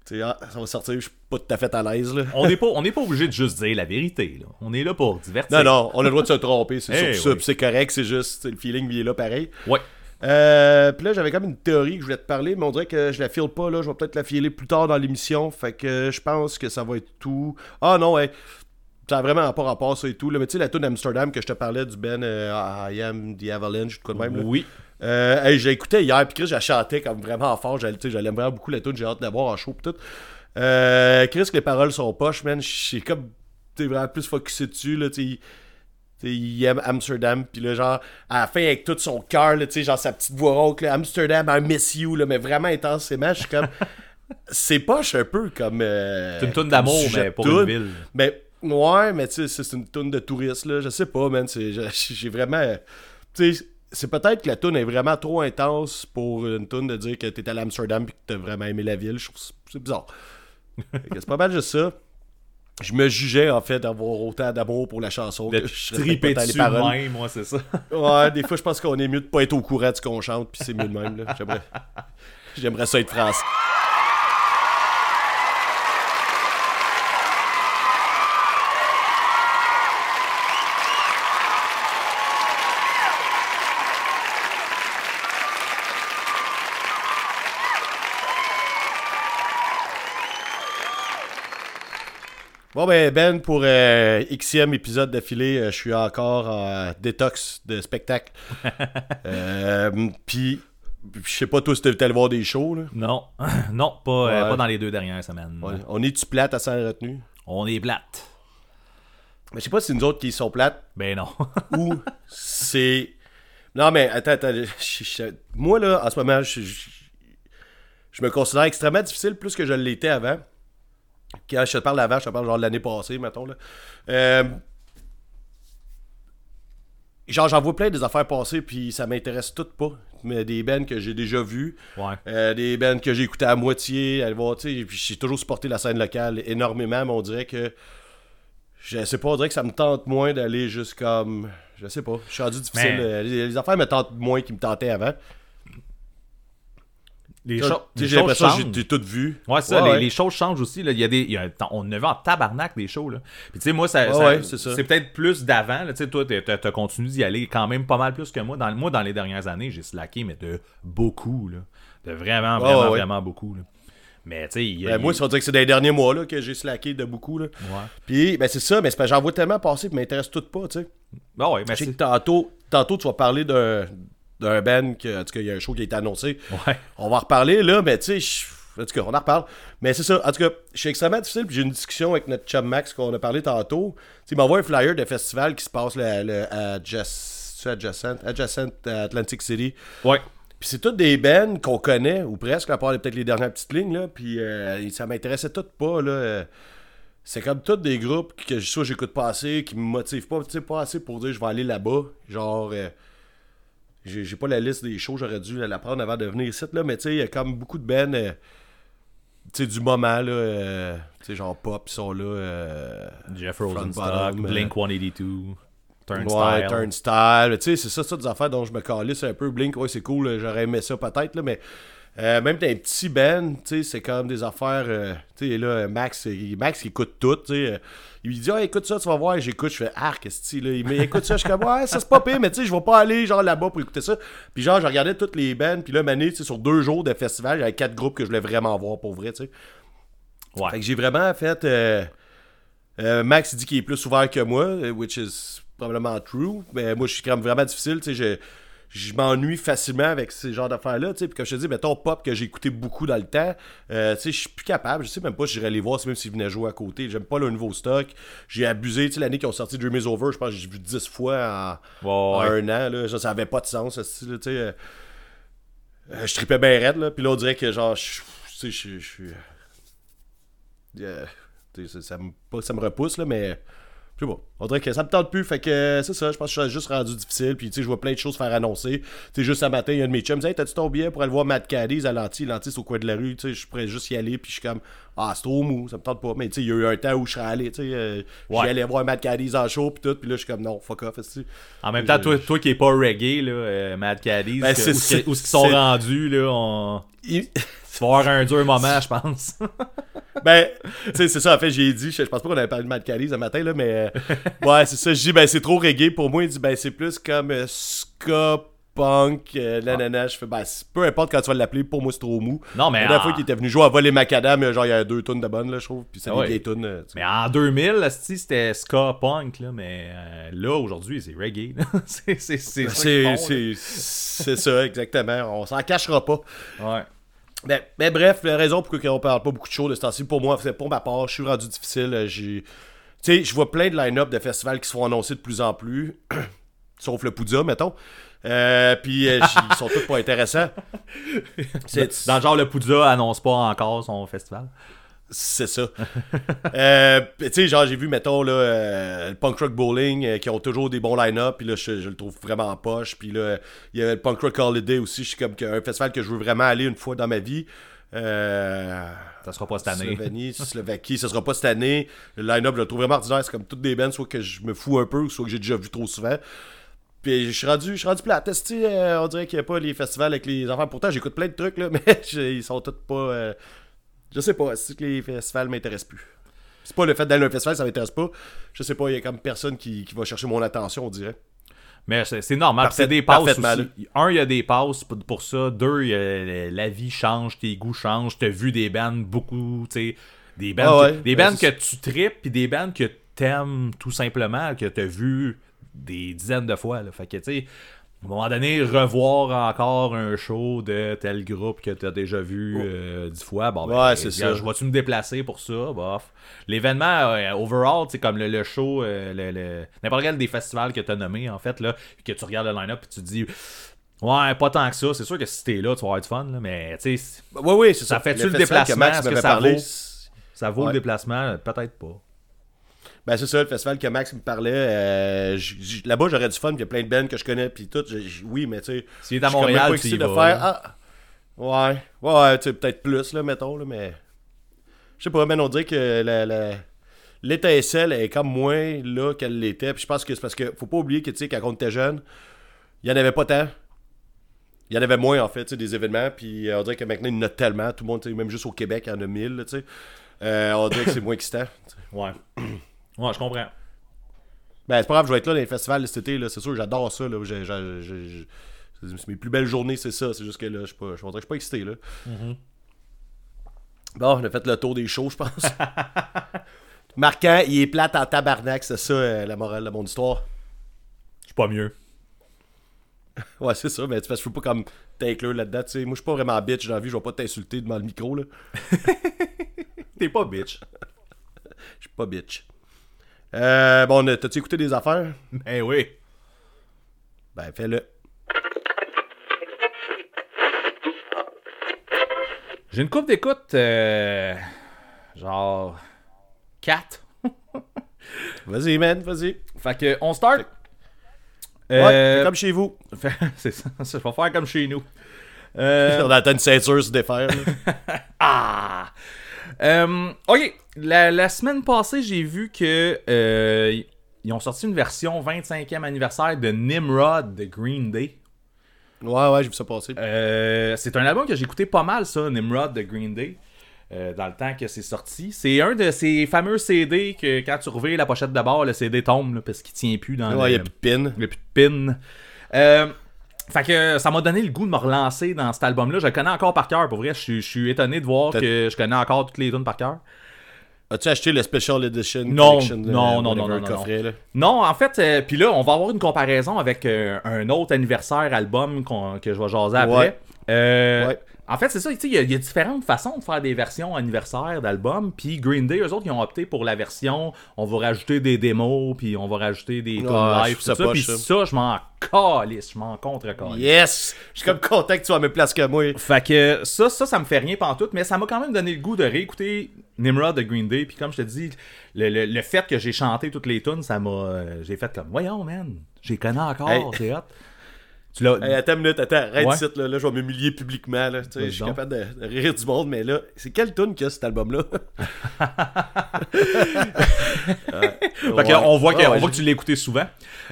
Tu sais, ah, ça va sortir, je suis pas tout à fait à l'aise, là. on n'est pas, on pas obligé de juste dire la vérité. Là. On est là pour divertir. Non, non, on a le droit de se tromper, c'est Eh surtout ça, oui. c'est correct, c'est juste, le feeling, il est là pareil. Ouais. Euh, puis là, j'avais comme une théorie que je voulais te parler, mais on dirait que je la file pas, là. Je vais peut-être la filer plus tard dans l'émission. Fait que je pense que ça va être tout. Ah non, ouais. Ça a vraiment pas rapport, ça et tout. Là. Mais tu sais, la tune Amsterdam que je te parlais du Ben euh, I Am The Avalanche, quoi de même. là. Oui. Euh, hey, j'ai écouté hier, puis Chris, je la chantais comme vraiment fort. J'aime vraiment beaucoup la tune, j'ai hâte d'avoir en show, pis tout. Euh, Chris, que les paroles sont poches, man. J'ai comme, tu sais, vraiment plus focusé dessus, là, il aime Amsterdam, puis là, genre, à la fin, avec tout son cœur, tu sais, genre sa petite voix rauque, là, Amsterdam, I miss you, là, mais vraiment intensément, je suis comme. c'est poche un peu comme. euh, C'est une toune d'amour, mais pour une ville. Mais ouais, mais tu sais, c'est une toune de touriste, là. Je sais pas, man. c'est- J'ai vraiment. Tu sais, c'est peut-être que la toune est vraiment trop intense pour une toune de dire que t'es allé à Amsterdam et que t'as vraiment aimé la ville. Je trouve c'est- bizarre. C'est pas mal juste ça. Je me jugeais, en fait, d'avoir autant d'amour pour la chanson. De que je les paroles. même, moi, c'est ça. Ouais, des fois, je pense qu'on est mieux de pas être au courant de ce qu'on chante, puis c'est mieux de même, là. J'aimerais... J'aimerais ça être français. Bon ben Ben, pour euh, xème épisode d'affilée, euh, je suis encore en détox de spectacle. euh, Puis, je sais pas toi si t'es allé voir des shows, là. Non, non, pas, euh, Ouais. pas dans les deux dernières semaines. Ouais. On est-tu plate à sans retenue? On est plate. Mais je sais pas si c'est nous autres qui sont plates Ben non. ou c'est... Non mais attends, attends. je- je- moi là, en ce moment, je, je- je me considère extrêmement difficile plus que je l'étais avant. Quand je te parle d'avant, je te parle genre de l'année passée, mettons. Là. Euh, genre, j'en vois plein des affaires passées, puis ça m'intéresse toutes pas. Mais des bands que j'ai déjà vues, Ouais. euh, des bands que j'ai écoutées à moitié, voir, tu puis j'ai toujours supporté la scène locale énormément, mais on dirait que. Je sais pas, on dirait que ça me tente moins d'aller juste comme. Je sais pas, je suis rendu difficile. Mais- euh, Les, les affaires me tentent moins qu'ils me tentaient avant. Les, cho- choses changent. j'ai tout vu. Ouais, ça, Ouais, les, ouais. les choses changent aussi. Là. Il y a des, il y a on en avait en tabarnak des shows. Là. Puis tu sais, moi, ça, Ouais, ça- ouais, c'est peut-être plus d'avant. Tu sais, toi, t'as- continué d'y aller quand même pas mal plus que moi. Dans, moi, dans les dernières années, j'ai slacké, mais de beaucoup. Là. De vraiment, vraiment, vraiment beaucoup. Là. Mais tu sais, il. Ben, moi, ça veut dire que c'est dans les derniers mois là, que j'ai slacké de beaucoup. Là. Ouais. Puis, ben, c'est ça, mais j'en vois tellement passer, puis m'intéresse tout pas, tu sais. Ben ouais, mais Je sais que c'est. tantôt, tantôt, tu vas parler d'un d'un band, que, en tout cas, il y a un show qui a été annoncé. Ouais. On va en reparler, là, mais tu sais, en tout cas, on en reparle. Mais c'est ça, en tout cas, je suis extrêmement difficile, puis j'ai une discussion avec notre chum Max qu'on a parlé tantôt. Tu sais, il m'envoie un flyer de festival qui se passe là, à Adjacent, Adjacent, Adjacent à Atlantic City. Ouais. Puis c'est toutes des bands qu'on connaît, ou presque, à part peut-être les dernières petites lignes, là. Puis euh, ça m'intéressait toutes pas, là. C'est comme tous des groupes que soit j'écoute pas assez, qui me motivent pas, pas assez pour dire je vais aller là-bas. Genre, euh, j'ai pas la liste des shows, j'aurais dû la prendre avant de venir ici, là. Mais tu sais, il y a comme beaucoup de bands, euh, tu sais, du moment, là. euh, tu sais, genre pop, ils sont là. euh, Jeff Rosenstock, euh, Blink 182, Turnstile. Ouais, Turnstile. Tu sais, c'est ça, ça des affaires dont je me calisse un peu. Blink, ouais, c'est cool. euh, J'aurais aimé ça peut-être, là, mais euh, même dans un petit band, tu sais, c'est comme des affaires. euh, tu sais, là, Max, il- Max, il écoute tout, tu sais. Il lui dit, ah, écoute ça, tu vas voir. J'écoute, je fais, ah, qu'est-ce que là. Il me écoute ça, je suis comme, ouais, ça c'est pas pire, mais tu sais, je vais pas aller, genre, là-bas pour écouter ça. Puis, genre, je regardais toutes les bands, puis là, Mané, tu sais, sur deux jours de festival, j'avais quatre groupes que je voulais vraiment voir pour vrai, tu sais. Ouais. Fait que j'ai vraiment fait. euh, euh, Max il dit qu'il est plus ouvert que moi, euh, which is probablement true. Mais moi, je suis quand même vraiment difficile. Tu sais, je, m'ennuie facilement avec ces genres d'affaires-là. Puis comme je te dis, mettons pop que j'ai écouté beaucoup dans le temps. euh, je suis plus capable. Je sais même pas si j'irais les voir, même s'ils venaient jouer à côté. J'aime pas le nouveau stock. J'ai abusé. Tu sais, l'année qu'ils ont sorti Dream is Over, je pense que j'ai vu 10 fois en, en Ouais, ouais. un an. Là. Ça, ça avait pas de sens. ce tu sais. euh, je tripais bien raide, là. Puis là, on dirait que, genre, je tu sais, je suis. euh, ça, ça me, pas ça me repousse, là, mais. Je sais pas. On dirait que ça me tente plus. Fait que euh, c'est ça. Je pense que je suis juste rendu difficile. Puis, tu sais, je vois plein de choses faire annoncer. Tu sais, juste ce matin, il y a un de mes chums. Hey, t'as-tu ton billet pour aller voir Matt Caddies à l'anti? L'anti, c'est au coin de la rue. Tu sais, je pourrais juste y aller. Puis, je suis comme, ah, c'est trop mou. Ça me tente pas. Mais, tu sais, il y a eu un temps où je serais allé. Tu sais, euh, Ouais. j'y allais voir Matt Caddies en show. Puis tout. Puis là, je suis comme, non, fuck off. En même temps, toi, toi qui est pas reggae, là, euh, Mad Caddies, Ben, où, où ce qu'ils sont rendus, là, on... Il- tu vas avoir un dur moment, je pense. Ben, tu sais, c'est ça, en fait, j'ai dit, je, je pense pas qu'on avait parlé de Matt Caddies ce matin, là, mais euh, ouais, c'est ça, je dis, ben, c'est trop reggae pour moi. Il dit, ben, c'est plus comme euh, ska punk, euh, nanana. Je fais, ben, c'est- peu importe quand tu vas l'appeler, pour moi, c'est trop mou. Non, mais La dernière en- fois qu'il était venu jouer à voler macadam, genre, il y a deux tonnes de bonnes, là, je trouve. Puis c'est Ah des ouais. vieilles tunes. euh. Mais en 2000, asti, c'était ska punk, là, mais euh, là, aujourd'hui, c'est reggae. c'est c'est- ça exactement. On s'en cachera pas. Ouais. Mais, mais bref, la raison pour laquelle on parle pas beaucoup de shows de ce temps-ci, pour moi, c'est pour ma part, je suis rendu difficile. euh, J'ai. Tu sais, je vois plein de line-up de festivals qui se font annoncer de plus en plus. Sauf le Poudja, mettons. Euh, puis euh, ils sont tous pas intéressants. Dans le genre, le Poudza annonce pas encore son festival. c'est ça. Euh, tu sais, genre, j'ai vu, mettons, là, euh, le Punk Rock Bowling, euh, qui ont toujours des bons line-up, puis là, je, je le trouve vraiment en poche. Puis là, il y a le Punk Rock Holiday aussi, je suis comme un festival que je veux vraiment aller une fois dans ma vie. Ça sera pas cette année. Slovénie, Slovaquie, ce sera pas cette année. Le line-up, je le trouve vraiment ordinaire. C'est comme toutes des bands, soit que je me fous un peu, soit que j'ai déjà vu trop souvent. Puis je suis rendu, je suis rendu sais, euh, on dirait qu'il n'y a pas les festivals avec les enfants? Pourtant, j'écoute plein de trucs, là, mais ils sont tous pas. euh, je sais pas, c'est que les festivals m'intéressent plus? C'est pas le fait d'aller à un festival, ça m'intéresse pas. Je sais pas, il y a comme personne qui, qui va chercher mon attention, on dirait. Mais c'est normal. C'est des passes aussi. Un, il y a des passes pour, ça. Deux, il y a- la vie change, tes goûts changent. T'as vu des bands beaucoup, tu sais. Des bands, Ah ouais, que, des ben, bands que tu tripes, puis des bands que t'aimes tout simplement, que t'as vu des dizaines de fois. Là. Fait que, tu sais, à un moment donné, revoir encore un show de tel groupe que t'as déjà vu euh, dix fois, bon, ben, Ouais, c'est ça. Je vais-tu me déplacer pour ça? Bof. L'événement, euh, overall, c'est comme le, le show, euh, le, le- n'importe quel des festivals que tu as nommé, en fait, là, que tu regardes le line-up et tu te dis, ouais, pas tant que ça. C'est sûr que si t'es là, tu vas avoir du fun, là, mais tu sais, Oui, oui, c'est ça. Ça fait-tu le déplacement? Que m'avait ça parlé, vaut? ça vaut Ouais. le déplacement? Peut-être pas. Ben c'est ça, le festival que Max me parlait. euh, Là-bas, j'aurais du fun, puis il y a plein de bands que je connais, puis tout. j- j- oui, mais tu sais. S'il est à Montréal, pas tu y excité de vas, faire. Ah, ouais, ouais, tu sais, peut-être plus, là, mettons, là, mais. Je sais pas, mais on dirait que la. la- L'étincelle est comme moins là qu'elle l'était. Puis je pense que c'est parce que faut pas oublier que, tu sais, quand on était jeune, il y en avait pas tant. Il y en avait moins, en fait, tu sais, des événements. Puis euh, on dirait que maintenant, il y en a tellement. Tout le monde, même juste au Québec, il y en a mille, là, tu sais. Euh, on dirait que c'est moins excitant. Ouais. Ouais, je comprends. Ben, c'est pas grave, je vais être là dans les festivals cet été, là. C'est sûr, j'adore ça, là. Mes plus belles journées, c'est ça. C'est juste que là, je suis pas, je suis- suis pas excité, là. Bon, on a fait le tour des shows, je pense. Marquant, il est plate en tabarnak, c'est ça, euh, la morale de mon histoire. Je suis pas mieux. Ouais, c'est ça, mais tu fais, je peux pas comme t'inclure là-dedans, tu sais. Moi, je suis pas vraiment bitch dans la vie, je vais pas t'insulter devant le micro, là. T'es pas bitch. Je suis pas bitch. Euh, bon, t'as-tu écouté des affaires? Ben oui. Ben, fais-le. J'ai une coupe d'écoute, euh, genre 4. Vas-y, man, vas-y. Fait que, on start. Ouais, Euh, comme chez vous. c'est ça, ça, je vais faire comme chez nous. Euh, On attend une ceinture se défaire, ah! Euh, ok, la, la semaine passée, j'ai vu que euh, ils ont sorti une version 25e anniversaire de Nimrod de Green Day. Ouais, ouais, j'ai vu ça passer. Euh, c'est un album que j'ai écouté pas mal, ça, Nimrod de Green Day, dans le temps que c'est sorti. C'est un de ces fameux CD que quand tu reviens la pochette de bord, le CD tombe là, parce qu'il tient plus dans ouais, le, il y a plus de pin. il y a plus de pin. Fait que ça m'a donné le goût de me relancer dans cet album-là. Je le connais encore par cœur, pour vrai. Je suis- je suis étonné de voir que je connais encore toutes les tunes par cœur. As-tu acheté le Special Edition Non, non, euh, non, non, non, non, là? Non, en fait, euh, puis là, on va avoir une comparaison avec euh, un autre anniversaire album que je vais jaser après. Ouais. Euh, Ouais. En fait, c'est ça, il y, a- il y a différentes façons de faire des versions anniversaires d'albums, puis Green Day, eux autres, ils ont opté pour la version, on va rajouter des démos, puis on va rajouter des Ouais, live, tout ça puis ça. je m'en calisse, je m'en contre-calisse. Yes! Je suis comme content que tu sois à mes places que moi. Fait que ça, ça, ça me fait rien pantoute, mais ça m'a quand même donné le goût de réécouter Nimrod de Green Day. Puis comme je te dis, le, le- le fait que j'ai chanté toutes les tunes, ça m'a. euh, j'ai fait comme, voyons, man, j'ai connais encore, Hey. c'est hot. Tu l'as. Hey, attends une minute, attends, arrête Ouais. ici, là, là, je vais m'humilier publiquement, là. Je suis capable de, de rire du monde, mais là, c'est quelle tune a cet album-là? fait que on voit, que, on voit que tu l'as écouté souvent.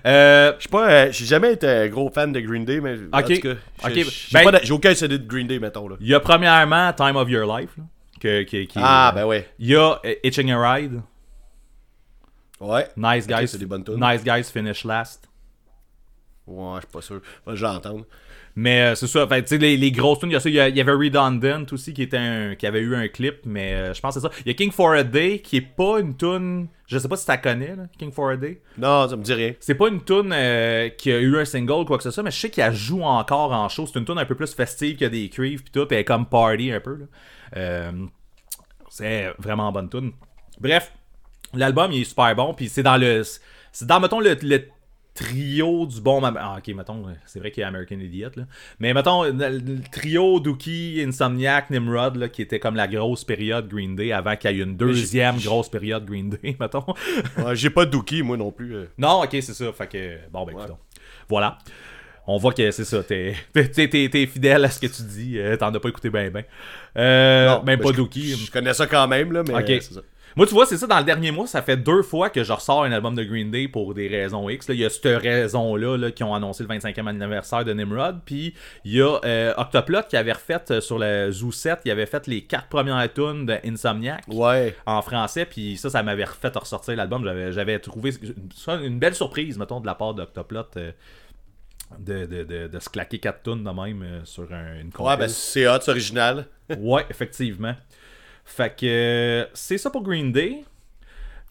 Euh, Je suis pas, euh, j'ai jamais été un gros fan de Green Day, mais en Ok. tout cas, j'ai- Ben- pas de- j'ai aucun CD de Green Day, mettons. Il y a premièrement Time of Your Life, là, que, qui- qui- Ah, ben ouais. Il y a euh, Itching a Ride, Ouais. Nice Guys, c'est des bonnes tunes. Nice Guys Finish Last. Ouais, je suis pas sûr. Moi, je vais l'entendre. Mais euh, c'est ça, fait, tu sais, les, les grosses tunes, il y a ça, il y, y avait Redundant aussi qui était un, qui avait eu un clip, mais euh, je pense que c'est ça. Il y a King for a Day qui est pas une tune, je sais pas si tu la connais, là, King for a Day. Non, ça me dit rien. C'est pas une tune euh, qui a eu un single ou quoi que ce soit, mais je sais qu'elle joue encore en show. C'est une tune un peu plus festive a des cuivres pis tout, pis elle est comme party un peu. là. C'est vraiment bonne tune. Bref, l'album il est super bon, puis c'est dans le. C'est dans, mettons, le, le trio du bon. Ah, ok, mettons, c'est vrai qu'il y a American Idiot, là. Mais mettons, le, trio Dookie, Insomniac, Nimrod, là, qui était comme la grosse période Green Day avant qu'il y ait une deuxième grosse période Green Day, mettons. Ouais, J'ai pas de Dookie, moi non plus. euh. Non, ok, c'est ça. Fait que, bon, ben, écoute. Voilà. On voit que c'est ça. T'es t'es fidèle à ce que tu dis. euh, T'en as pas écouté ben, ben. Euh, Non, même ben, pas Dookie. Je connais ça quand même, là, mais c'est ça. Moi, tu vois, c'est ça, dans le dernier mois, ça fait deux fois que je ressors un album de Green Day pour des raisons X. là. Il y a cette raison-là là, qui ont annoncé le 25e anniversaire de Nimrod. Puis il y a euh, Octoplot qui avait refait euh, sur le Zoo 7, il avait fait les quatre premières tunes de Insomniac Ouais. en français. Puis ça, ça m'avait refait ressortir l'album. J'avais, j'avais trouvé ça une belle surprise, mettons, de la part d'Octoplot. euh, de, de, de, de se claquer quatre tunes de même sur un- une Ouais, ben c'est hot, c'est original. Ouais, effectivement. Fait que c'est ça pour Green Day.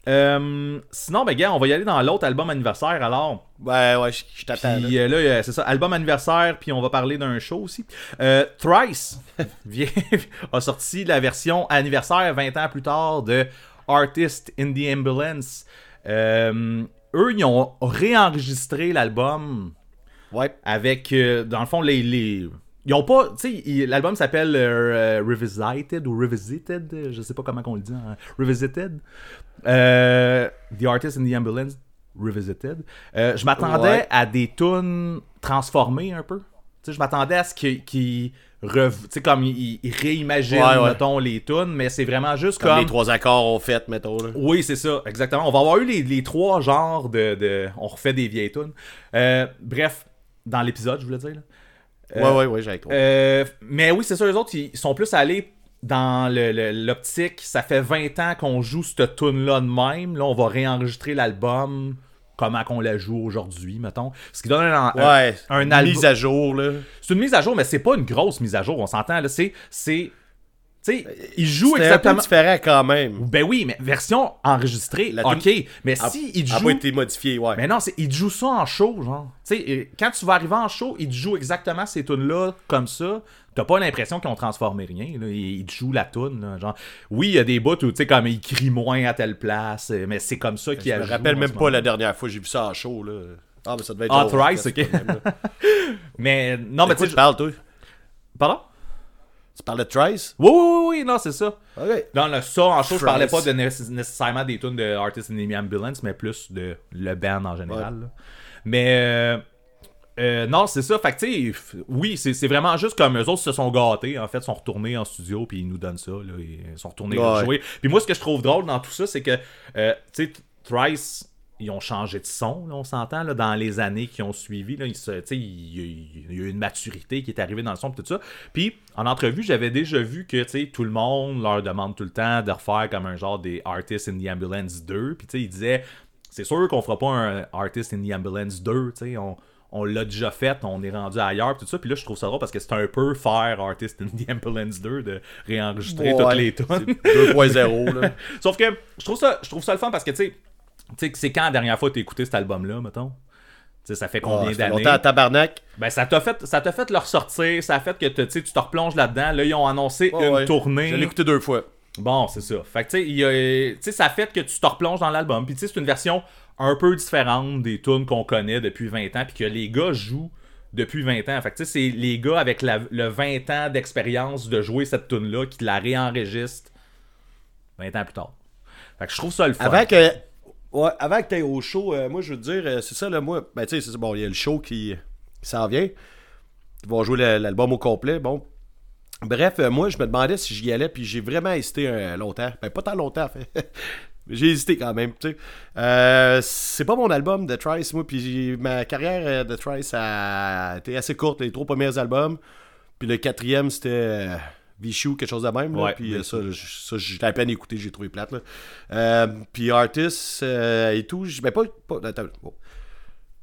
Euh, sinon, ben gars, on va y aller dans l'autre album anniversaire alors. Ouais, ouais, je je t'attends. là. Puis euh, là, euh, c'est ça, album anniversaire, puis on va parler d'un show aussi. Euh, Thrice vient- a sorti la version anniversaire 20 ans plus tard de Artist in the Ambulance. Euh, eux, ils ont réenregistré l'album Ouais. avec, dans le fond, les. les... Ils ont pas. Tu sais, l'album s'appelle euh, euh, Revisited ou Revisited, je sais pas comment on le dit. hein. Revisited. Euh, the Artist in the Ambulance, Revisited. Euh, je m'attendais Ouais. à des tunes transformées un peu. Tu sais, je m'attendais à ce qu'ils. rev- tu sais, comme ils, ils réimaginent, Ouais, ouais. mettons, les tunes, mais c'est vraiment juste Comme, comme. les trois accords ont fait, mettons. Là. Oui, c'est ça, exactement. On va avoir eu les, les trois genres de, de- On refait des vieilles tunes. Bref, dans l'épisode, je voulais dire. là. Euh, ouais, ouais, ouais, j'ai trop. Euh, mais oui, c'est ça, les autres, ils sont plus allés dans le- le- l'optique. Ça fait 20 ans qu'on joue cette tune-là de même. Là, on va réenregistrer l'album comment qu'on la joue aujourd'hui, mettons. Ce qui donne un, un- ouais, un une mise à jour, là. C'est une mise à jour, mais c'est pas une grosse mise à jour, on s'entend. là. C'est. Sais, ils jouent C'est un peu exactement. différent quand même. Ben oui, mais version enregistrée, La ok. Mais A- si ils a jouent. pas été modifié, ouais. Mais non, c'est, il te joue ça en show, genre. Tu sais, euh, quand tu vas arriver en show, il te joue exactement ces tunes-là comme ça. T'as pas l'impression qu'ils ont transformé rien. Là. Il, il te joue la tune, là, genre. Oui, il y a des bouts où, tu sais, comme il crie moins à telle place, euh, mais c'est comme ça qu'il Je a me rappelle même pas la dernière fois que j'ai vu ça en show, là. Ah, mais ça devait être. Ah, Thrice, ok. Mais non, mais tu sais. parles, toi? Pardon? Tu parles de Trice? Oui, oui, oui, non, c'est ça. Dans le ça, en show, je parlais pas de nécess- nécessairement des tunes de Artist in the Ambulance, mais plus de le band en général. Mais euh, euh, non, c'est ça. Fait que tu sais, f- oui, c'est vraiment juste comme eux autres se sont gâtés. En fait, sont retournés en studio puis ils nous donnent ça. Là, ils sont retournés Ouais. jouer. Puis moi, ce que je trouve drôle dans tout ça, c'est que euh, tu sais, Thrice. Ils ont changé de son, là, on s'entend, là, dans les années qui ont suivi. Là, il, y a- il y a eu une maturité qui est arrivée dans le son, tout ça. Puis, en entrevue, j'avais déjà vu que tout le monde leur demande tout le temps de refaire comme un genre des Artists in the Ambulance 2. Puis, tu sais, ils disaient, c'est sûr qu'on fera pas un Artist in the Ambulance 2, tu sais, on, on l'a déjà fait, on est rendu ailleurs, tout ça. Puis là, je trouve ça drôle parce que c'est un peu faire Artist in the Ambulance 2 de réenregistrer toutes Ouais, les tunes. c'est 2.0, là. Sauf que je trouve ça, je trouve ça le fun parce que tu sais, tu sais, c'est quand la dernière fois que t'as écouté cet album-là, mettons? Tu ça fait Ah, combien ça fait d'années? longtemps à tabarnak. Ben, ça t'a fait, ça t'a fait le ressortir, ça a fait que te- tu tu te replonges là-dedans. Là, ils ont annoncé Ouais, une ouais. tournée. Je l'ai écouté deux fois. Bon, c'est ça. Fait que, tu sais, y a- tu ça fait que tu te replonges dans l'album. Puis, tu sais, c'est une version un peu différente des tunes qu'on connaît depuis 20 ans. Puis que les gars jouent depuis 20 ans. Fait que, tu sais, c'est les gars avec la- le 20 ans d'expérience de jouer cette tune-là qui la réenregistrent 20 ans plus tard. Fait que je trouve ça le fun. Avant que. Ouais, avant que t'ailles au show, euh, moi je veux te dire, euh, c'est ça là, moi. Ben tu sais, bon, il y a le show qui, s'en vient. Ils vont jouer l'album au complet. Bon. Bref, euh, moi je me demandais si j'y allais, puis j'ai vraiment hésité longtemps. Ben pas tant longtemps, fait. J'ai hésité quand même, tu sais. C'est pas mon album de Trice, moi, puis ma carrière de Trice a été assez courte, les trois premiers albums. Puis le quatrième, c'était Vichou, quelque chose de même. là. Ouais, puis euh, ça, j'ai à peine écouté, j'ai trouvé plate. Là. Euh, puis Artist euh, et tout, ben pas. pas attends, bon.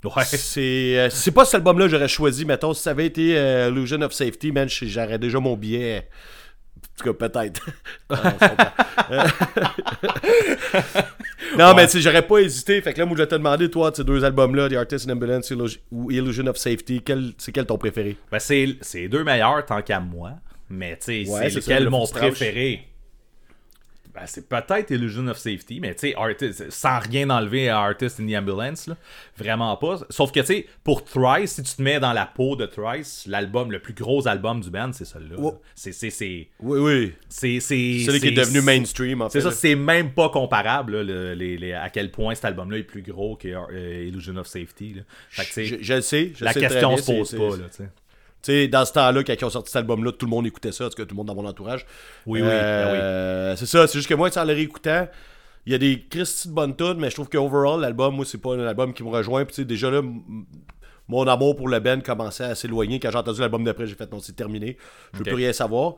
Ouais. C'est c'est pas cet album-là que j'aurais choisi, mettons. Si ça avait été euh, Illusion of Safety, man, j'aurais déjà mon billet. En tout cas, peut-être. Non, mais tu sais, j'aurais pas hésité. Fait que là, moi, je vais te demander, toi, ces deux albums-là, The Artist in Ambulance ou Illusion of Safety, quel- c'est quel ton préféré? Ben, c'est les deux meilleurs tant qu'à moi. Mais tu sais, Ouais, c'est ça, lequel mon préféré? Ben, c'est peut-être Illusion of Safety, mais tu sais, Artist- sans rien enlever à Artist in the Ambulance, là, vraiment pas. Sauf que tu sais, pour Thrice, si tu te mets dans la peau de Thrice, l'album, le plus gros album du band, c'est celui-là. C'est c'est c'est Oui, oui. c'est c'est Celui qui est devenu mainstream, en fait. C'est ça, c'est même pas comparable là, le- les- les- à quel point cet album-là est plus gros que euh, Illusion of Safety. Là. Fait que, tu sais, Je, je le sais. je la sais question bien, se pose c'est- pas. c'est- Là, tu sais. Tu sais, dans ce temps-là, quand ils ont sorti cet album-là, tout le monde écoutait ça, tout cas tout le monde dans mon entourage. Oui, oui, Euh, C'est ça, c'est juste que moi, en le réécoutant, il y a des Christy de bonnes tunes, mais je trouve que overall, l'album, moi, c'est pas un album qui me rejoint. Puis tu sais, déjà là, mon amour pour le band commençait à s'éloigner. Quand j'ai entendu l'album d'après, j'ai fait non, c'est terminé. Je veux plus rien savoir.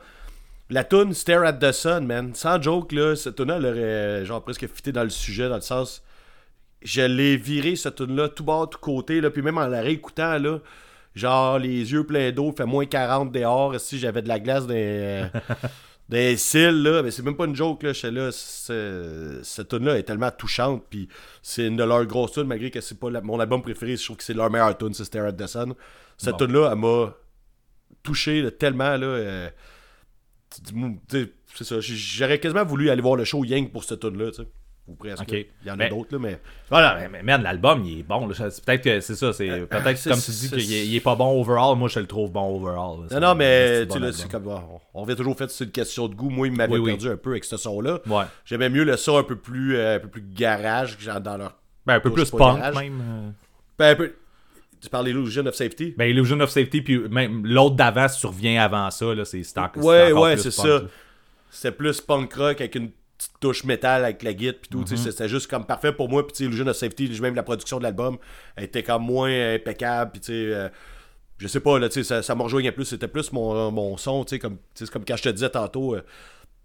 La tune Stare at the Sun, man. Sans joke, là, cette tune-là, elle aurait genre presque fité dans le sujet, dans le sens. Je l'ai viré, cette tune-là, tout bas, tout côté, là, puis même en la réécoutant, là, genre les yeux pleins d'eau, fait moins 40 dehors, si j'avais de la glace dans, euh, les cils, là, mais c'est même pas une joke, là, j'étais là, cette tune-là est tellement touchante, puis c'est une de leurs grosses tunes, malgré que c'est pas la- mon album préféré, je trouve que c'est leur meilleure tune, c'est Stare at the Sun. Cette Bon. tune-là, elle m'a touché là, tellement, là, euh, c'est ça, j'aurais quasiment voulu aller voir le show Yang pour cette tune-là, tu sais, ou presque. Il y en a Ben, d'autres, là, mais... Voilà, mais, mais man, l'album, il est bon. C'est Peut-être que c'est ça. C'est peut-être Euh, c'est- comme tu dis c'est- qu'il est, pas bon overall. Moi, je le trouve bon overall. là. C'est Non, non, mais c'est tu c'est comme. On, revient toujours fait sur une question de goût. Moi, il m'avait Oui, oui. perdu un peu avec ce son-là. Ouais. J'aimais mieux le son un peu plus, euh, un peu plus garage, genre dans leur. Ben, un peu plus punk, garage. même. euh. Ben, un peu. Tu parles d'Illusion of Safety? Ben, Illusion of Safety, puis même l'autre d'avant survient avant ça. Là, c'est c'est en- c'est ouais, encore ouais, plus c'est ça. C'était plus punk rock avec une petite touche métal avec la guitare puis tout. Mm-hmm. sais, C'était juste comme parfait pour moi. Puis sais, Illusion of Safety, même la production de l'album, elle était comme moins impeccable. Puis tu sais. euh, je sais pas, là, ça, ça me rejoignait plus. C'était plus mon, mon son, tu sais, comme, comme quand je te disais tantôt, euh,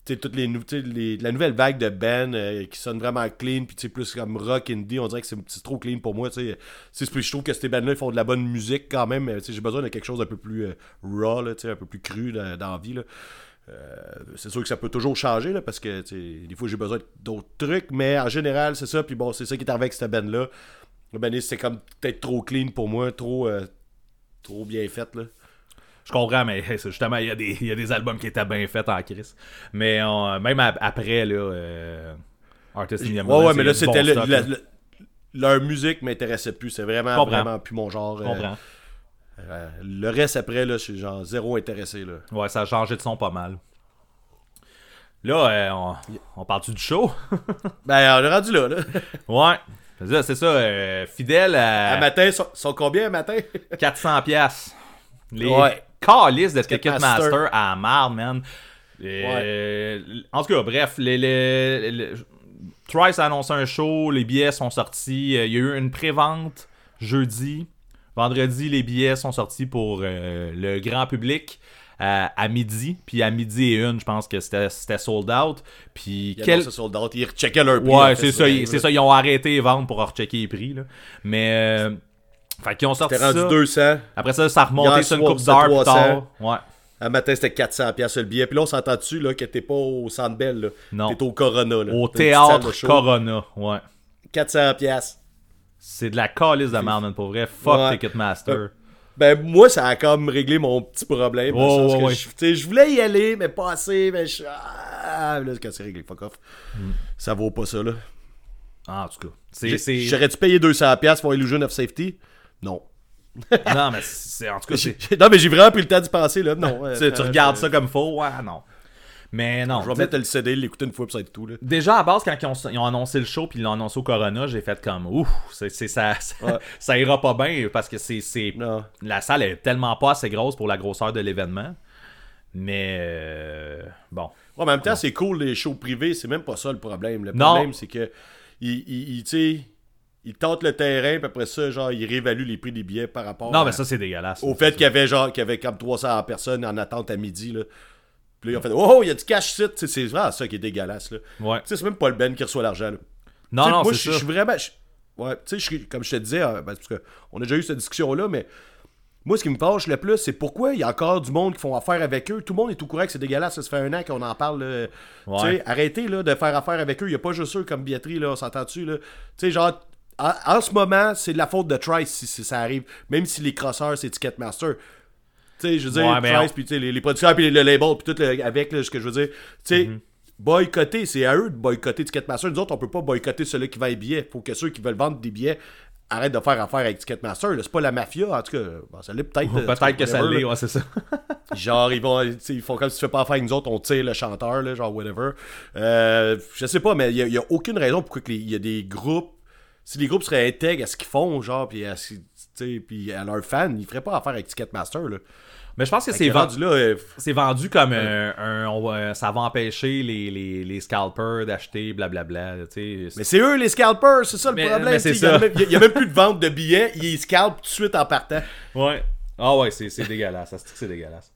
tu sais, toutes les, les- la nouvelle vague de Ben euh, qui sonne vraiment clean, puis plus comme rock, indie, on dirait que c'est trop clean pour moi, tu sais. Tu sais, je trouve que ces bands-là, font de la bonne musique quand même, mais j'ai besoin de quelque chose d'un peu plus euh, raw, là, un peu plus cru dans, dans la vie, là. Euh, c'est sûr que ça peut toujours changer, là, parce que, des fois, j'ai besoin d'autres trucs, mais en général, c'est ça, puis bon, c'est ça qui est arrivé avec cette band-là. Le band c'est comme peut-être trop clean pour moi, trop, euh, trop bien fait, là. Je comprends, mais justement, il y, a des- y a des albums qui étaient bien faits en crise. Mais on- même ap- après, là, euh, Artist in the Ouais, mais là, c'était bon là. leur musique m'intéressait plus. C'est vraiment, vraiment plus mon genre. Je euh, comprends. Euh, le reste après, là, je suis genre zéro intéressé. Là. Ouais, ça a changé de son pas mal. Là, euh, on, on parle-tu du show? Ben, on est rendu là. là. ouais. C'est ça, euh, fidèle À à matin, sont, sont combien à matin? 400 pièces. Les Ouais. calices de Ticketmaster Ticketmaster. à la marde, man. Euh, En tout cas, bref, les, les- les- Trice a annoncé un show, les billets sont sortis. Il y a eu une pré-vente jeudi. Vendredi, les billets sont sortis pour euh, le grand public à, à midi. Puis à midi et une, je pense que c'était c'était sold out. Puis quel... le date, Ils recheckaient leur prix. Ouais, c'est ça, c'est ça. Ils ont arrêté les ventes pour rechecker les prix. Là. Mais. Euh, fait qu'ils ont sorti T'es rendu ça. 200. Après ça, ça a remonté sur une coupe c'était d'heure plus 300. tard. Ouais. À matin, c'était 400 pièces le billet. Puis là, on s'entend dessus là, que t'es pas au Centre Bell. Là? Non. T'es au Corona. Là. Au théâtre. Corona. Ouais. 400 pièces. C'est de la calice de merde, pour vrai. Fuck Ouais. Ticketmaster. Ben, moi, ça a comme réglé mon petit problème. Ouais, ouais. Je, voulais y aller, mais pas assez. Mais je... Ah, là, quand c'est réglé, fuck off. Mm. Ça vaut pas ça, là. Ah, en tout cas. J'aurais-tu payé 200$ pour Illusion of Safety? Non. Non, mais c'est. En tout cas, non, mais j'ai vraiment pris le temps d'y penser, là. Non. euh, Tu, tu euh, regardes euh, ça comme faux. Ouais, non. Mais non. Je vais mettre le CD, l'écouter une fois, puis ça va être tout, là. Déjà, à base, quand ils ont, ils ont annoncé le show puis ils l'ont annoncé au Corona, j'ai fait comme ouf, c'est, ça, ça, Ouais. ça ira pas bien parce que c'est, la salle est tellement pas assez grosse pour la grosseur de l'événement. Mais euh, bon, Ouais, mais en même temps, c'est cool, les shows privés, c'est même pas ça le problème. Le Non. problème, c'est que, il, il, il- tu sais, ils tentent le terrain, puis après ça, genre, ils réévaluent les prix des billets par rapport non, à- mais ça c'est dégueulasse. au fait qu'il y avait genre qu'il y avait comme 300 personnes en attente à midi là. Puis là ils ont fait oh il y a du cash site, c'est vraiment ça qui est dégueulasse là. Ouais. C'est même pas le Ben qui reçoit l'argent là. Non, sais, non, moi c'est je suis vraiment Ouais, tu sais, comme je te disais, euh, ben, parce que on a déjà eu cette discussion-là, mais moi, ce qui me fâche le plus, c'est pourquoi il y a encore du monde qui font affaire avec eux. Tout le monde est au courant que c'est dégueulasse, ça se fait un an qu'on en parle. là. Ouais. Tu sais, arrêtez là, de faire affaire avec eux. Il n'y a pas juste eux comme billetterie, là, on s'entend-tu. Tu sais, genre, en, en ce moment, c'est de la faute de Trice si, si ça arrive, même si les crosseurs, c'est Ticketmaster. Tu sais, je veux dire, Ouais, puis les, les producteurs, puis le label, puis tout le- avec, là, ce que je veux dire. Tu sais, Mhm. boycotter, c'est à eux de boycotter Ticketmaster. Nous autres, on peut pas boycotter celui qui vend les billets. Faut que ceux qui veulent vendre des billets arrêtent de faire affaire avec Ticketmaster. C'est pas la mafia, en tout cas. Bon, ça l'est peut-être. euh, Peut-être que ça l'est, ouais, c'est ça. Genre, ils vont, ils font comme si tu fais pas affaire avec nous autres, on tire le chanteur, là, genre, whatever. Euh, je sais pas, mais il y, a- il y a aucune raison pourquoi il y a des groupes. Si les groupes seraient intègres à ce qu'ils font, genre, puis à, ce- puis à leurs fans, ils feraient pas affaire avec Ticketmaster, là. Mais je pense que c'est vendu. là. euh, C'est vendu comme un, un- on va- ça va empêcher les, les, les scalpers d'acheter blablabla. Mais c'est eux les scalpers, c'est ça le Mais- problème. Il y a même- a plus de vente de billets, ils scalpent tout de suite en partant. Ouais. Ah ouais, c'est c'est dégueulasse. Ça se dit que c'est dégueulasse.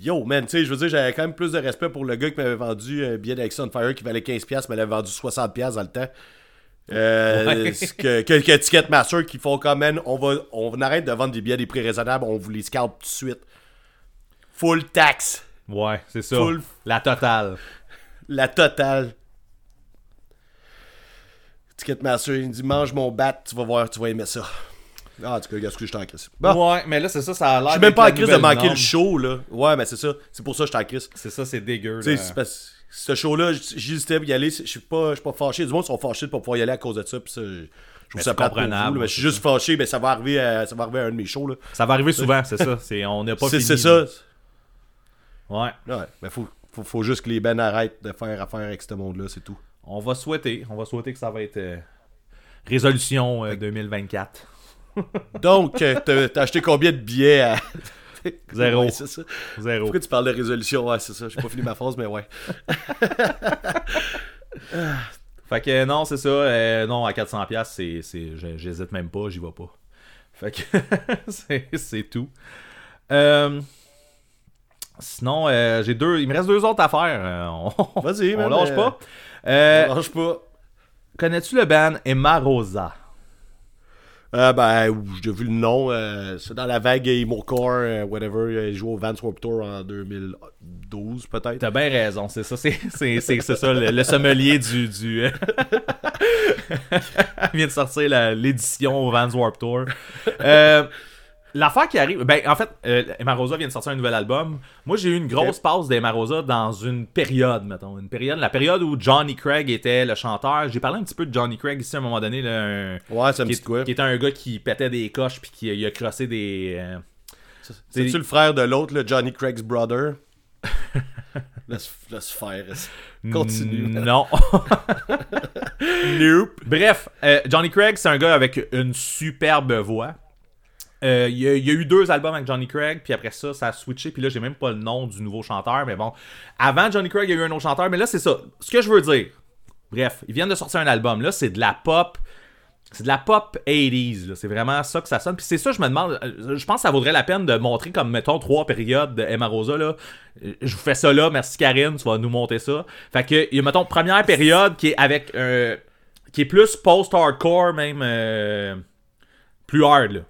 Yo, man, tu sais, je veux dire, j'avais quand même plus de respect pour le gars qui m'avait vendu un billet d'Action Fire qui valait 15$, mais l'avait vendu 60$ dans le temps. Euh, Ouais. que, que, que Ticketmaster qui font quand même, on va, on arrête de vendre des billets à des prix raisonnables, on vous les scalpe tout de suite. Full tax. Ouais, c'est ça. Full- La totale. La totale. Ticketmaster, il dit mange mon bat, tu vas voir, tu vas aimer ça. Ah, en tout cas, ce que je t'en crise. Bon, Ouais, mais là, c'est ça, ça a l'air. je suis même pas en crise de manquer le show, là. Ouais, mais c'est ça. C'est pour ça que je suis en crise. C'est ça, c'est dégueu. Tu sais, ce show-là, j'hésitais à y aller. Je suis pas, je suis pas fâché. Du monde sont fâchés de pas pouvoir y aller à cause de ça. Puis ça, je trouve Mais ça vous, comprenable, je suis juste fâché. Mais ça va arriver à, ça va arriver à un de mes shows. Là. Ça va arriver souvent, c'est ça. C'est, on n'a pas fini. c'est ça. Ouais. Ouais, mais faut, faut, faut juste que les Ben arrêtent de faire affaire avec ce monde-là, c'est tout. On va souhaiter. On va souhaiter que ça va être euh, résolution euh, 2024. Donc, euh, t'as t'as acheté combien de billets à. Zéro. Ouais, c'est ça. Zéro. Pourquoi tu parles de résolution? Ouais, c'est ça. J'ai pas fini ma phrase, mais ouais. Fait que non, c'est ça. euh, non, à 400$, piastres, c'est, c'est, j'hésite même pas, j'y vais pas. Fait que c'est, c'est tout. Euh, sinon, euh, j'ai deux. Il me reste deux autres affaires. euh, on Vas-y, on lâche pas. Euh, Lâche pas. connais-tu le band Emma Rosa? Euh, ben, j'ai vu le nom. euh, c'est dans la vague Emo-core, euh, whatever. Il joue au Vans Warped Tour en 2012, peut-être. T'as bien raison, c'est ça, c'est, c'est, c'est, ça, le, sommelier du. du... Il vient de sortir l'édition au Vans Warp Tour. Euh, L'affaire qui arrive, ben en fait, euh, Emma Rosa vient de sortir un nouvel album. Moi, j'ai eu une grosse pause d'Emma Rosa dans une période, mettons, une période, la période où Johnny Craig était le chanteur. J'ai parlé un petit peu de Johnny Craig ici à un moment donné, là, un- Ouais, ça me qui, dit de quoi. qui était un gars qui pétait des coches puis qui il a crossé des. euh, C'est-tu le frère de l'autre, le Johnny Craig's brother? laisse, laisse faire. Continue. Non. Nope. Bref, euh, Johnny Craig, c'est un gars avec une superbe voix. Euh, Il y, a- eu deux albums avec Johnny Craig, puis après ça, ça a switché, puis là, j'ai même pas le nom du nouveau chanteur, mais bon. Avant Johnny Craig, il y a eu un autre chanteur, mais là, c'est ça. Ce que je veux dire, bref, ils viennent de sortir un album. Là, c'est de la pop. C'est de la pop 80s, là. c'est vraiment ça que ça sonne. Puis c'est ça, je me demande, euh, je pense que ça vaudrait la peine de montrer comme, mettons, trois périodes de Emma Rosa, là. Euh, Je vous fais ça là, merci Karine, tu vas nous monter ça. Fait que, il y a, mettons, première période qui est avec, qui est plus post-hardcore, même, plus hard, là.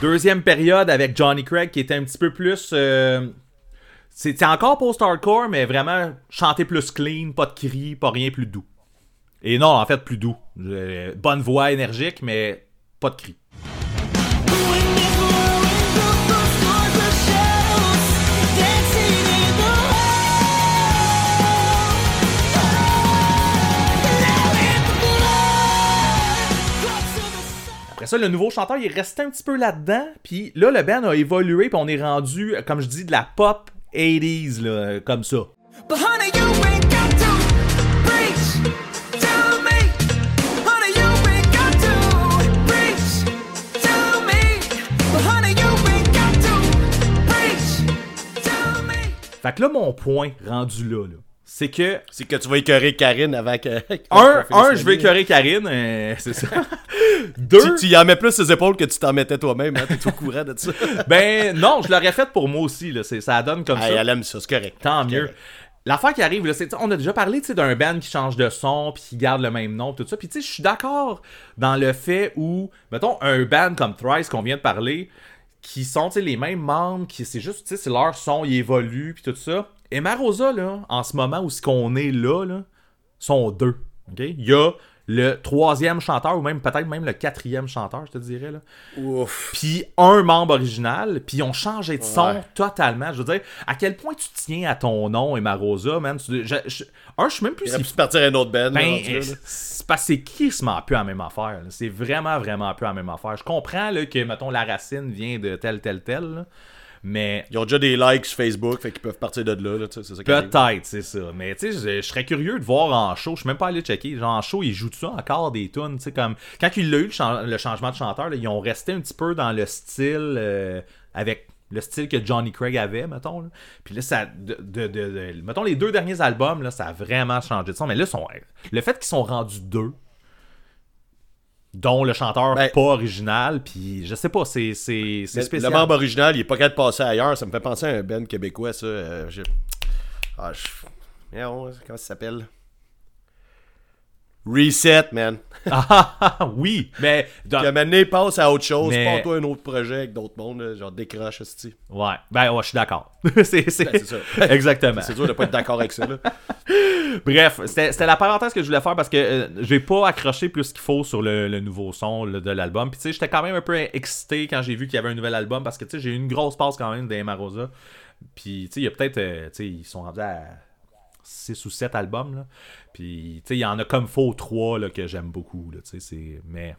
Deuxième période avec Johnny Craig qui était un petit peu plus. euh, C'était encore post-hardcore, mais vraiment chanter plus clean, pas de cris, pas rien plus doux. Et non, en fait, plus doux. Euh, bonne voix énergique, mais pas de cris. Après ça, le nouveau chanteur, il est resté un petit peu là-dedans. Puis là, le band a évolué, puis on est rendu, comme je dis, de la pop 80s, là, comme ça. Fait que là, mon point rendu là, là, c'est que C'est que tu vas écœurer Karine avant que. un, un je vais écœurer Karine, euh, c'est ça. Tu, Deux, tu y en mets plus ses épaules que tu t'en mettais toi-même, hein? T'es au courant de ça. ben non, je l'aurais fait pour moi aussi, là. Ça donne comme Hey, ça. elle aime ça, c'est correct. Tant mieux. correct. L'affaire qui arrive, là, c'est, tu on a déjà parlé tu d'un band qui change de son puis qui garde le même nom, tout ça. Puis tu sais, je suis d'accord dans le fait où, mettons, un band comme Thrice qu'on vient de parler, qui sont tu les mêmes membres, qui c'est juste, tu sais, c'est leur son, il évolue puis tout ça. Et Marosa, là, en ce moment où ce qu'on est là, là, sont deux. ok? Il y a le troisième chanteur, ou même peut-être même le quatrième chanteur, je te dirais. Là Ouf. puis un membre original, puis ils ont changé de son Ouais. totalement. Je veux dire, à quel point tu tiens à ton nom, Emma Rosa, man? Tu- je- je- un, je suis même plus Il si... pu partir à un autre band. Ben, c'est parce que c'est qui se un peu la même affaire. C'est vraiment, vraiment un peu la même affaire. Je comprends là, que, mettons, la racine vient de tel, tel, tel, là, mais... Ils ont déjà des likes sur Facebook, fait qu'ils peuvent partir de là, là. Peut-être, c'est ça. Mais tu sais, je, je serais curieux de voir en show. Je suis même pas allé checker. Genre en show, ils jouent ça encore des tunes. Tu sais, comme quand il a eu le, chan- le changement de chanteur, là, ils ont resté un petit peu dans le style euh, avec le style que Johnny Craig avait, mettons. là. Puis là, ça, de, de- de- de- mettons les deux derniers albums, là, ça a vraiment changé de son. Mais là, sont, le fait qu'ils sont rendus deux, dont le chanteur Ben- pas original, puis je sais pas, c'est spécial. Le membre original, il est pas capable de passer ailleurs. Ça me fait penser à un band québécois, ça. euh, je- Ah, je... Merde, Comment ça s'appelle? Reset, man. Ah, oui, mais dans- Puis passe à autre chose. Mais- Pars-toi un autre projet avec d'autres mondes. genre décroche, esti. Ouais, ben ouais, je suis d'accord. c'est c'est- Ben, c'est ça. Exactement. C'est dur de pas être d'accord avec ça, là. Bref, c'était la parenthèse que je voulais faire parce que euh, j'ai pas accroché plus qu'il faut sur le, le nouveau son de l'album. Puis tu sais, j'étais quand même un peu excité quand j'ai vu qu'il y avait un nouvel album parce que tu sais, j'ai eu une grosse passe quand même Rosa. Puis tu sais, il y a peut-être, euh, tu sais, ils sont rendus à 6 ou 7 albums là. Puis tu sais, il y en a comme faux 3 là, que j'aime beaucoup là, c'est mais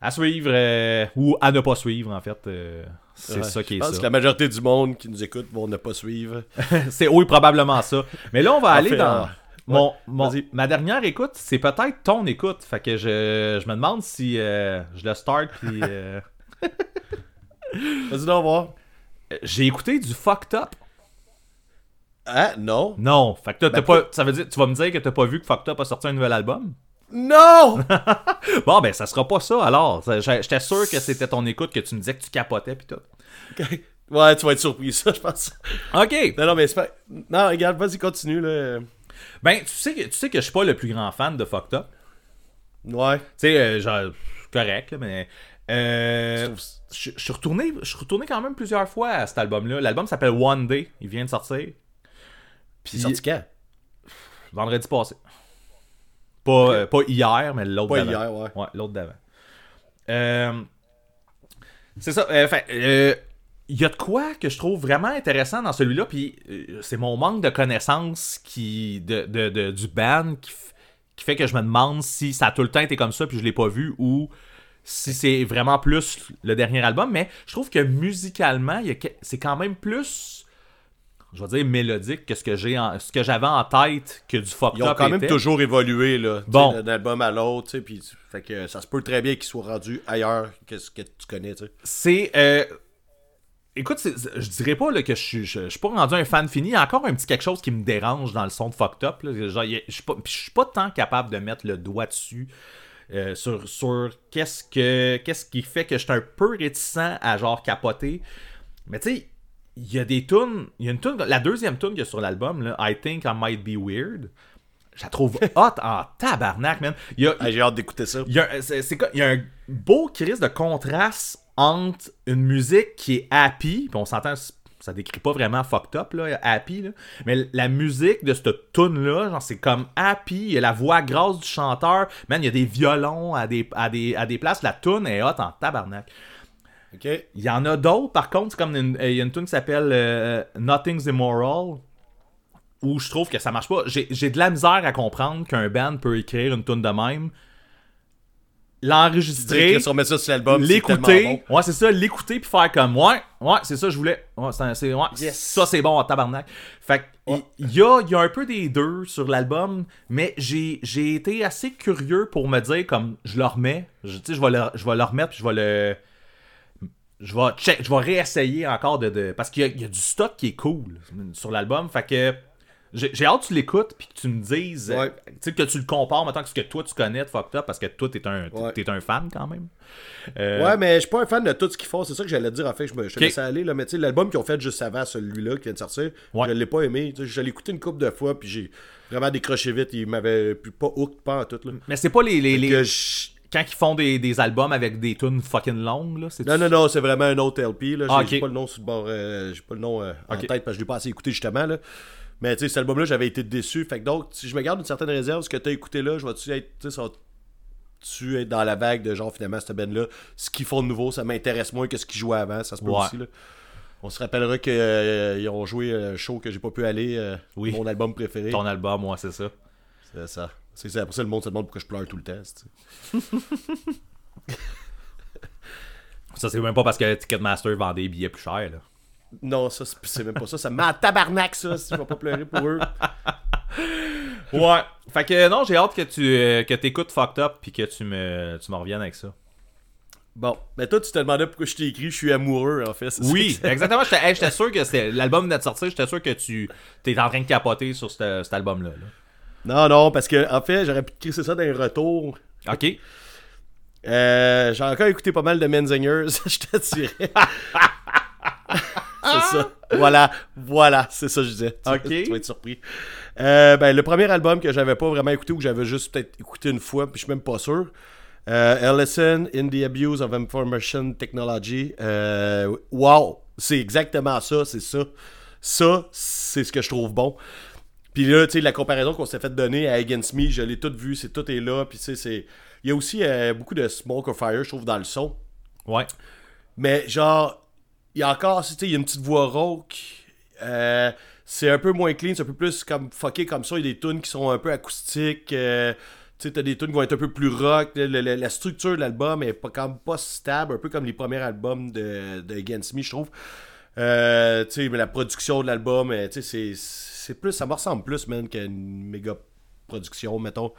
à suivre euh, ou à ne pas suivre en fait, euh, c'est Ouais, ça qui Je est pense ça. que la majorité du monde qui nous écoute vont ne pas suivre. c'est oui, probablement ça. Mais là, on va aller fait, dans. ah, Mon, ma dernière écoute, c'est peut-être ton écoute. Fait que je, je me demande si euh, je le start puis. euh, Vas-y, donc, voir. J'ai écouté du fucked up. Ah, non. Non. Fait que t'as Ben, pas. Ça veut dire. Tu vas me dire que t'as pas vu que Fucked Up a sorti un nouvel album? Non! Bon, ben, ça sera pas ça alors. J'étais sûr que c'était ton écoute, que tu me disais que tu capotais pis tout. ouais, tu vas être surpris, ça, je pense. Ok. Non, non, mais c'est pas. Non, regarde, vas-y, continue, là. Ben, tu sais que, tu sais que je suis pas le plus grand fan de Fucked Up. Ouais. Tu sais, euh, genre, correct, là, mais. euh, Je suis retourné, je suis retourné quand même plusieurs fois à cet album-là. L'album s'appelle One Day. Il vient de sortir. Puis sorti quand? Vendredi passé. Pas, euh, pas hier, mais l'autre Pas d'avant. hier, ouais. Ouais, l'autre d'avant. Euh, c'est ça. euh, euh, il y a de quoi que je trouve vraiment intéressant dans celui-là, puis c'est mon manque de connaissances qui, de, de- de- du band qui, qui fait que je me demande si ça a tout le temps été comme ça, puis je l'ai pas vu, ou si c'est vraiment plus le dernier album. Mais je trouve que musicalement, il y a que- c'est quand même plus, je vais dire, mélodique que ce que j'ai en- ce que j'avais en tête que du fucked Ils ont quand même toujours évolué, là. Bon. D'un album à l'autre, tu sais. Puis, fait que ça se peut très bien qu'ils soient rendus ailleurs que ce que tu connais. C'est. euh, Écoute, c'est- c'est- je dirais pas là, que je suis, je, je suis pas rendu un fan fini. Il y a encore un petit quelque chose qui me dérange dans le son de Fucked Up. là. Genre, je suis pas, je suis pas tant capable de mettre le doigt dessus euh, sur, sur qu'est-ce que qu'est-ce qui fait que je suis un peu réticent à genre capoter. Mais tu sais, il y a des tunes. Il y a une tune, la deuxième tune qu'il y a sur l'album, là, I Think I Might Be Weird. Je la trouve hot en tabarnak, man. Ah, J'ai hâte d'écouter ça. il y, a, il y a un beau crise de contraste entre une musique qui est happy, puis on s'entend, ça décrit pas vraiment fucked up, là, happy, là, mais la musique de cette tune-là, genre, c'est comme happy, il y a la voix grasse du chanteur, man, il y a des violons à des, à des, à des places, la tune est hot en tabarnak. Il y en a d'autres, par contre, c'est comme une, il y a une tune qui s'appelle euh, Nothing's Immoral, où je trouve que ça marche pas. J'ai de la misère à comprendre qu'un band peut écrire une tune de même, l'enregistrer, l'écouter, bon. ouais, c'est ça, l'écouter puis faire comme, ouais, ouais, c'est ça, je voulais, ouais, c'est, ouais, Yes. ça c'est bon, tabarnak. Fait il y a, y a un peu des deux sur l'album, mais j'ai, j'ai été assez curieux pour me dire, comme, je le remets, je, tu sais, je vais le, je vais le remettre puis je vais le, je vais check, je vais réessayer encore de, de- parce qu'il y a, il y a du stock qui est cool sur l'album, fait que J'ai hâte que tu l'écoutes puis que tu me dises, euh, Ouais. tu sais, que tu le compares maintenant que ce que toi tu connais de Fucked Up parce que toi t'es un, Ouais. un fan quand même. Euh, Ouais, mais je suis pas un fan de tout ce qu'ils font. C'est ça que j'allais dire. En fait, je me je te Ok. laissais aller. Là, mais tu sais, l'album qu'ils ont fait juste avant celui-là qui vient de sortir, Ouais. je l'ai pas aimé. Je l'ai écouté une couple de fois, puis j'ai vraiment décroché vite. Il m'avait pas hook, pas en tout. Là. Mais c'est pas les, quand ils font des, des albums avec des tunes fucking longues là, c'est Non, non, non, c'est vraiment un autre LP. Là. J'ai Ah, pas le nom sur le bord. euh, j'ai pas le nom euh, en tête parce que je l'ai pas assez écouté justement. Là. Mais tu sais, cet album-là, j'avais été déçu. Fait que donc, si je me garde une certaine réserve, ce que tu as écouté là, je vais-tu être. Tu sais, ça va- tu être dans la vague de genre finalement cette band-là. Ce qu'ils font de nouveau, ça m'intéresse moins que ce qu'ils jouaient avant. Ça se peut Ouais. aussi. Là. On se rappellera qu'ils ont joué un show que j'ai pas pu aller. euh, Oui. Mon album préféré. ton album, moi c'est ça. C'est ça. C'est ça. Pour ça, le monde se demande pourquoi je pleure tout le temps. c'est- Ça c'est même pas parce que Ticketmaster vend des billets plus chers là. Non, ça, c'est même pas ça. Ça me met en tabarnak, ça, si je vais pas pleurer pour eux. Ouais. Fait que non, j'ai hâte que tu euh, que t'écoutes Fucked Up puis que tu me tu me reviennes avec ça. Bon, mais toi, tu te demandais pourquoi je t'ai écrit, je suis amoureux, en fait. Oui, exactement. J'étais hey, sûr que c'était l'album venait de sortir. J'étais sûr que tu t'es en train de capoter sur cet cet album-là. là. Non, non, parce que, en fait, j'aurais pu te crisser ça dans les retours. Ok. Euh, J'ai encore écouté pas mal de Menzingers, je te dirais. c'est ça. Voilà, voilà, c'est ça que je disais. Tu- Ok. Tu vas être surpris. Euh, ben, le premier album que j'avais pas vraiment écouté ou que j'avais juste peut-être écouté une fois, puis je suis même pas sûr. Euh, Ellison in the Abuse of Information Technology. Euh, wow, c'est exactement ça, c'est ça. Ça, c'est ce que je trouve bon. Puis là, tu sais, la comparaison qu'on s'est fait donner à Against Me, je l'ai tout vu, c'est tout est là. Puis tu sais, c'est. Il y a aussi euh, beaucoup de smoke or fire, je trouve, dans le son. Ouais. Mais genre, il y a encore, tu sais, il y a une petite voix rauque. Euh, c'est un peu moins clean, c'est un peu plus comme fucké comme ça. Il y a des tunes qui sont un peu acoustiques. euh, tu sais, t'as des tunes qui vont être un peu plus rock. Le- le- la structure de l'album est pas, comme pas stable, un peu comme les premiers albums de, de Against Me, je trouve. Tu sais, mais la production de l'album, tu sais, c'est, c'est plus, ça me ressemble plus, man, qu'une méga production, mettons.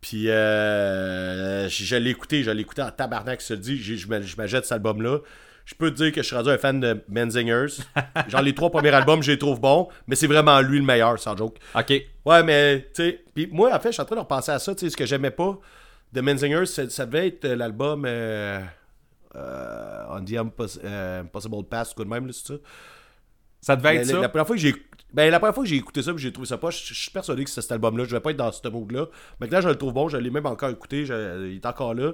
Puis, euh, je, l'ai écouté, je l'ai écouté en tabarnak, dis, j'ai- je me, cet album-là. Je peux te dire que je suis rendu un fan de Menzingers. Genre, les trois premiers albums, je les trouve bons, mais c'est vraiment lui le meilleur, sans joke. Ok. Ouais, mais, tu sais, puis moi, en fait, je suis en train de repenser à ça, tu sais, ce que j'aimais pas de Menzingers, ça, devait être euh, l'album euh, euh, On the Impos- Impossible Past, quoi de même, là, c'est ça? Ça devait être la, ça. la première fois que j'ai ben, la première fois que j'ai écouté ça j'ai trouvé ça pas, je, suis persuadé que c'est cet album-là. Je vais pas être dans ce mood-là. Maintenant, je le trouve bon. Je l'ai même encore écouté. il est encore là.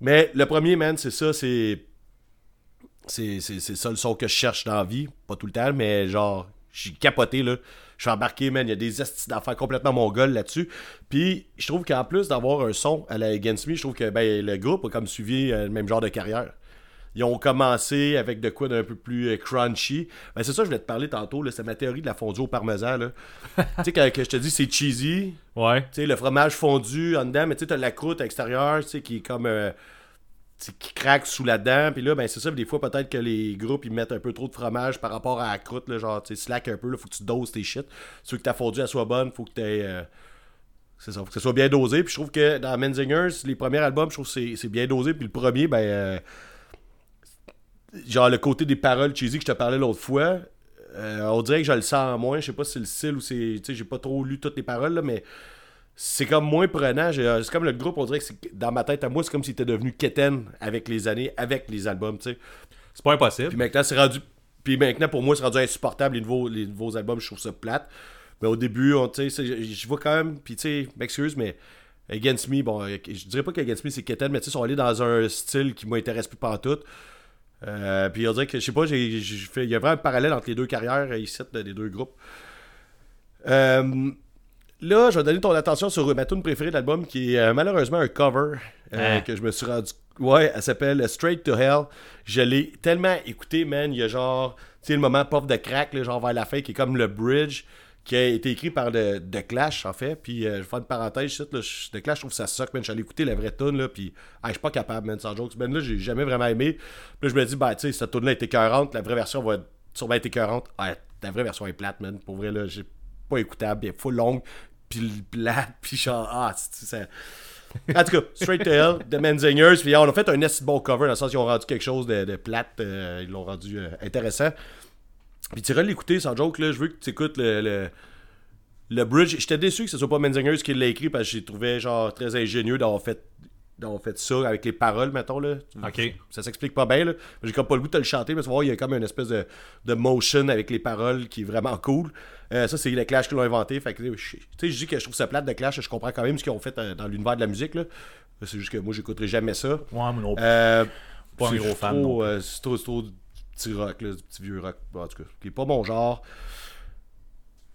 Mais le premier, man, c'est ça. C'est. C'est ça le son que je cherche dans la vie. Pas tout le temps, mais genre, j'ai capoté, là. Je suis embarqué, man. Il y a des estis d'affaires complètement mongols là-dessus. Puis, je trouve qu'en plus d'avoir un son à la Against Me, je trouve que ben, le groupe a comme suivi euh, le même genre de carrière. Ils ont commencé avec de quoi d'un peu plus euh, crunchy. Ben, c'est ça, je voulais te parler tantôt. C'est ma théorie de la fondue au parmesan. là. tu sais, quand que je te dis c'est cheesy, Ouais. tu sais, le fromage fondu en dedans, mais tu sais, t'as la croûte extérieure, tu sais, qui est comme. euh, qui craque sous la dent. Puis là, ben, c'est ça. Des fois, peut-être que les groupes, ils mettent un peu trop de fromage par rapport à la croûte. Là, genre, tu sais, slack un peu. Là, faut que tu doses tes shit. Tu veux que ta fondue, elle soit bonne, faut que tu c'est ça, faut que ça soit bien dosé. Puis je trouve que dans Menzingers, les premiers albums, je trouve que c'est, c'est bien dosé. Puis le premier, ben. euh, genre le côté des paroles cheesy que je te parlais l'autre fois. euh, on dirait que je le sens moins. Je sais pas si c'est le style ou c'est. Tu sais, j'ai pas trop lu toutes les paroles, là, mais c'est comme moins prenant. J'ai- C'est comme le groupe, on dirait que c'est, dans ma tête à moi, c'est comme s'il était devenu Keten avec les années, avec les albums, tu sais. C'est pas impossible. Puis maintenant, c'est rendu. Puis maintenant, pour moi, c'est rendu insupportable. Les nouveaux, les nouveaux albums, je trouve ça plate. Mais au début, on, tu sais, je vois quand même. Puis tu sais, m'excuse, mais Against Me, bon, euh, je dirais pas qu'Against Me c'est Keten, mais tu sais, ils sont allés dans un style qui m'intéresse plus pantoute. Euh, puis on dirait que, je sais pas, j'ai, j'ai fait, il y a vraiment un parallèle entre les deux carrières euh, ici, de- des deux groupes. Euh, là, je vais donner ton attention sur ma tune préférée de l'album, qui est malheureusement un cover Hein? que je me suis rendu. Ouais, elle s'appelle Straight to Hell. Je l'ai tellement écouté, man. Il y a genre, tu sais, le moment pop de crack, là, genre vers la fin, qui est comme le bridge, qui a été écrit par The, Clash, en fait. Puis, euh, je vais faire une parenthèse, là, The Clash, je trouve ça suck, man. Je suis allé écouter la vraie tune, là, puis, ah, je suis pas capable, man, sans jokes. Ben là, j'ai jamais vraiment aimé. Puis là, je me dis, ben, tu sais, cette tune-là est écœurante, la vraie version va sûrement être écœurante. Ah, la vraie version est plate, man. Pour vrai, là, j'ai pas écoutable, elle est full longue, puis plate, puis genre, ah. En tout cas, Straight to Hell, The Menzingers. Puis on a fait un assez bon cover dans le sens qu'ils ont rendu quelque chose de, de plate. euh, ils l'ont rendu euh, intéressant. Puis tu l'écouter sans joke, là. Je veux que tu écoutes le, le, le bridge. J'étais déçu que ce soit pas Menzingers qui l'a écrit parce que j'ai trouvé genre très ingénieux d'avoir fait d'avoir fait ça avec les paroles, mettons, là. Ok. Ça s'explique pas bien, là. J'ai comme pas le goût de le chanter, mais tu vois, il y a comme une espèce de, de motion avec les paroles qui est vraiment cool. Euh, ça, c'est les Clash qui l'ont inventé. Fait que, je- tu sais, je dis que je trouve ça plate de Clash, je comprends quand même ce qu'ils ont fait euh, dans l'univers de la musique, là. C'est juste que moi, j'écouterai jamais ça. Ouais, moi non. Euh, Pas un gros fan, euh, c'est trop, trop petit rock, là, du petit vieux rock. En tout cas, qui est pas mon genre.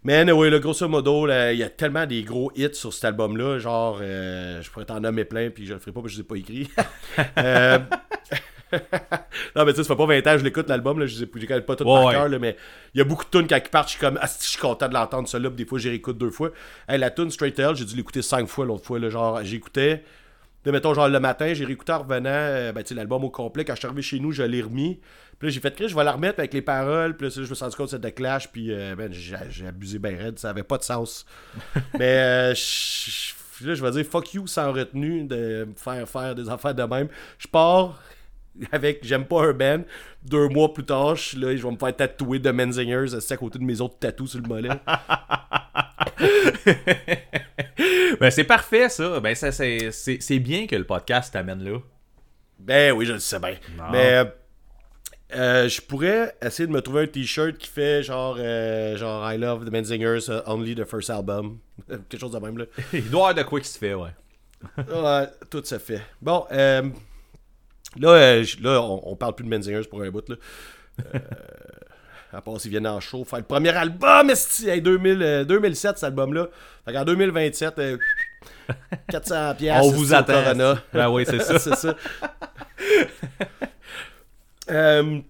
Mais anyway, le grosso modo, là, il y a tellement des gros hits sur cet album-là. Genre, euh, je pourrais t'en nommer plein, puis je le ferai pas parce que je les ai pas écrits. Euh, non, mais tu sais, ça fait pas 20 ans que je l'écoute l'album, là, je les ai je les pas tout Ouais, par ouais. cœur, là, mais il y a beaucoup de tunes quand ils partent, je suis comme, ah, si, je suis content de l'entendre, là, puis des fois, j'y réécoute deux fois. Hey, la tune Straight Hell, j'ai dû l'écouter cinq fois l'autre fois, là, genre, j'écoutais, là, mettons, genre, le matin, j'ai réécouté en revenant, euh, ben, tu sais, l'album au complet, quand je suis arrivé chez nous, je l'ai remis, puis là, j'ai fait, Chris, je vais la remettre avec les paroles, puis là, je me suis rendu compte que c'était de Clash, puis, euh, ben, j'ai abusé ben raide, ça avait pas de sens. mais, euh, là, je vais dire, fuck you, sans retenue, de me faire faire des affaires de même. Je pars avec j'aime pas un band. Deux mois plus tard, je suis là, je vais me faire tatouer de Menzingers à côté de mes autres tatous sur le mollet. Ben, c'est parfait, ça. Ben, ça, c'est, c'est, c'est bien que le podcast t'amène là. ben oui, je le sais bien. Mais euh, euh, je pourrais essayer de me trouver un t-shirt qui fait genre euh, genre I love the Menzingers, uh, only the first album. Quelque chose de même là. Il doit y avoir de quoi qui se fait, ouais. Ouais, tout ça fait. Bon, euh, là, euh, là on, on parle plus de Menzingers pour un bout. Là. À part s'ils viennent en show, faire le premier album, esti, hey, 2000, euh, 2007, cet album-là. Fait qu'en 2027, euh, 400 piastres. On vous attend. Corona. Ben oui, c'est ça. c'est ça. Euh,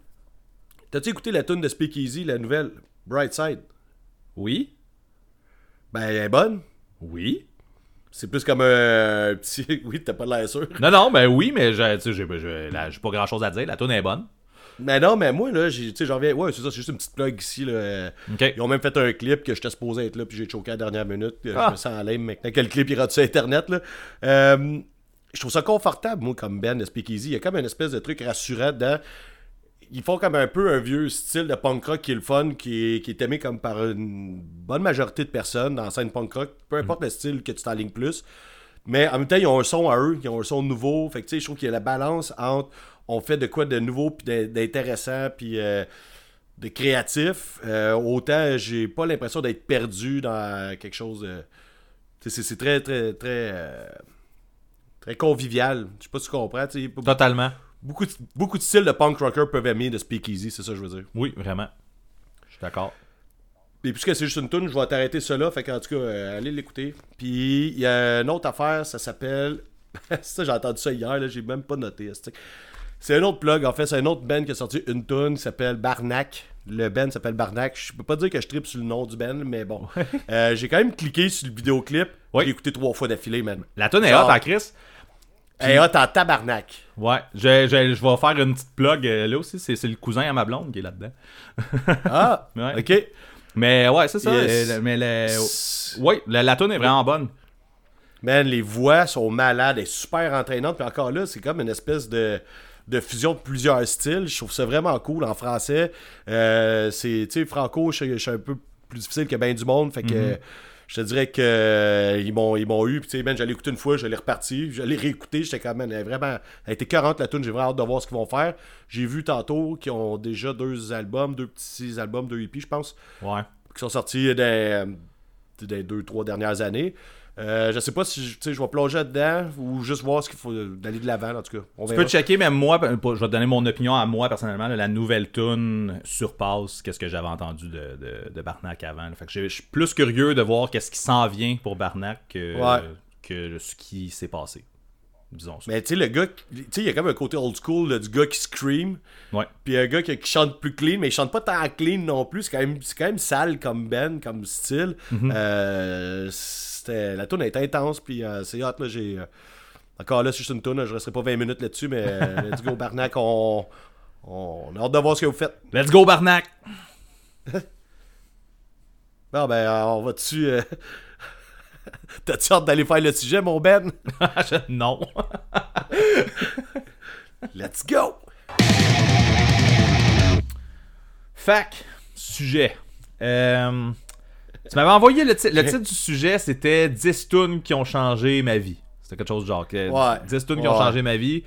T'as-tu écouté la tune de Speakeasy, la nouvelle Bright Side? Oui? Ben, elle est bonne. Oui? C'est plus comme un petit... Oui, t'as pas l'air sûr. Non, non, ben oui, mais j'ai, j'ai pas grand chose à dire. La tune est bonne. Mais non, mais moi, là, tu sais, j'en reviens. Ouais, c'est ça, c'est juste une petite plug ici. Là. Ok. Ils ont même fait un clip que j'étais supposé être là, puis j'ai choqué à la dernière minute. puis Ah. Je me sens à l'aime maintenant que le clip ira sur Internet. Là. Euh, je trouve ça confortable, moi, comme Ben de Speakeasy. Il y a comme une espèce de truc rassurant dedans. Ils font comme un peu un vieux style de punk rock qui est le fun, qui est, qui est aimé comme par une bonne majorité de personnes dans la scène punk rock, peu importe le style que tu t'enlignes plus. Mais en même temps, ils ont un son à eux, ils ont un son nouveau. Fait que tu sais, je trouve qu'il y a la balance entre on fait de quoi de nouveau, puis d'in- d'intéressant, puis euh, de créatif. Euh, autant, j'ai pas l'impression d'être perdu dans quelque chose de. sais, C'est très, très, très. euh, très convivial. Je sais pas si tu comprends. Totalement. Beaucoup de, beaucoup de styles de punk rocker peuvent aimer de Speakeasy, c'est ça que je veux dire. Oui, vraiment. Je suis d'accord. Et puisque c'est juste une tune, je vais t'arrêter cela. Fait qu'en tout cas, euh, allez l'écouter. Puis il y a une autre affaire, ça s'appelle. ça, j'ai entendu ça hier, là, j'ai même pas noté. C'est un autre plug, en fait, c'est un autre band qui a sorti une tune qui s'appelle Barnac. Le band s'appelle Barnac. Je peux pas dire que je tripe sur le nom du band, mais bon. Euh, j'ai quand même cliqué sur le vidéoclip. Oui. J'ai écouté trois fois d'affilée, man. La tune est hot en Chris. Hey, hot en tabarnak. Ouais, je, je, je vais faire une petite plug euh, là aussi. C'est, c'est le cousin à ma blonde qui est là-dedans. Ah, Ouais. ok. Mais ouais, c'est ça. Yes. euh, mais le... Ouais, la, la tune est vraiment bonne. Man, les voix sont malades et super entraînantes. Puis encore là, c'est comme une espèce de, de fusion de plusieurs styles. Je trouve ça vraiment cool en français. Euh, c'est, tu sais, Franco, je suis un peu plus difficile que bien du monde. Fait que je te dirais que euh, ils m'ont ils m'ont eu. Puis tu sais, j'allais écouter une fois, je l'ai reparti. Je l'ai réécouté. J'étais quand même, vraiment, elle été 40 la tune. J'ai vraiment hâte de voir ce qu'ils vont faire. J'ai vu tantôt qu'ils ont déjà deux albums, deux petits albums, deux EP, je pense Ouais. qui sont sortis des, des deux, trois dernières années. Euh, je sais pas si je vais plonger dedans ou juste voir ce qu'il faut d'aller de l'avant, en tout cas. On Tu verra. peux checker, même moi, je vais te donner mon opinion à moi personnellement. là, la nouvelle tune surpasse qu'est-ce que j'avais entendu de, de, de Barnac avant. là. Fait que je suis plus curieux de voir qu'est-ce qui s'en vient pour Barnac que, Ouais. que ce qui s'est passé. Disons ça. Mais tu sais, le gars, tu sais, il y a comme un côté old school là, du gars qui scream, Ouais. puis un gars qui, qui chante plus clean, mais il chante pas tant clean non plus. C'est quand même, quand même sale comme Ben, comme style. Mhm. Euh, c'était, la tune est intense, puis euh, c'est hot. Là, j'ai, euh, encore là, c'est juste une tune, je resterai pas 20 minutes là-dessus, mais euh, let's go Barnac, on, on a hâte de voir ce que vous faites. Let's go, Barnac! Bon, ben, on va dessus. euh, T'as-tu hâte d'aller faire le sujet, mon Ben? non. Let's go! Fac, sujet. Euh, tu m'avais envoyé le, ti- le titre du sujet, c'était 10 tunes qui ont changé ma vie. C'était quelque chose de genre que Ouais. 10 tunes qui ont changé ma vie.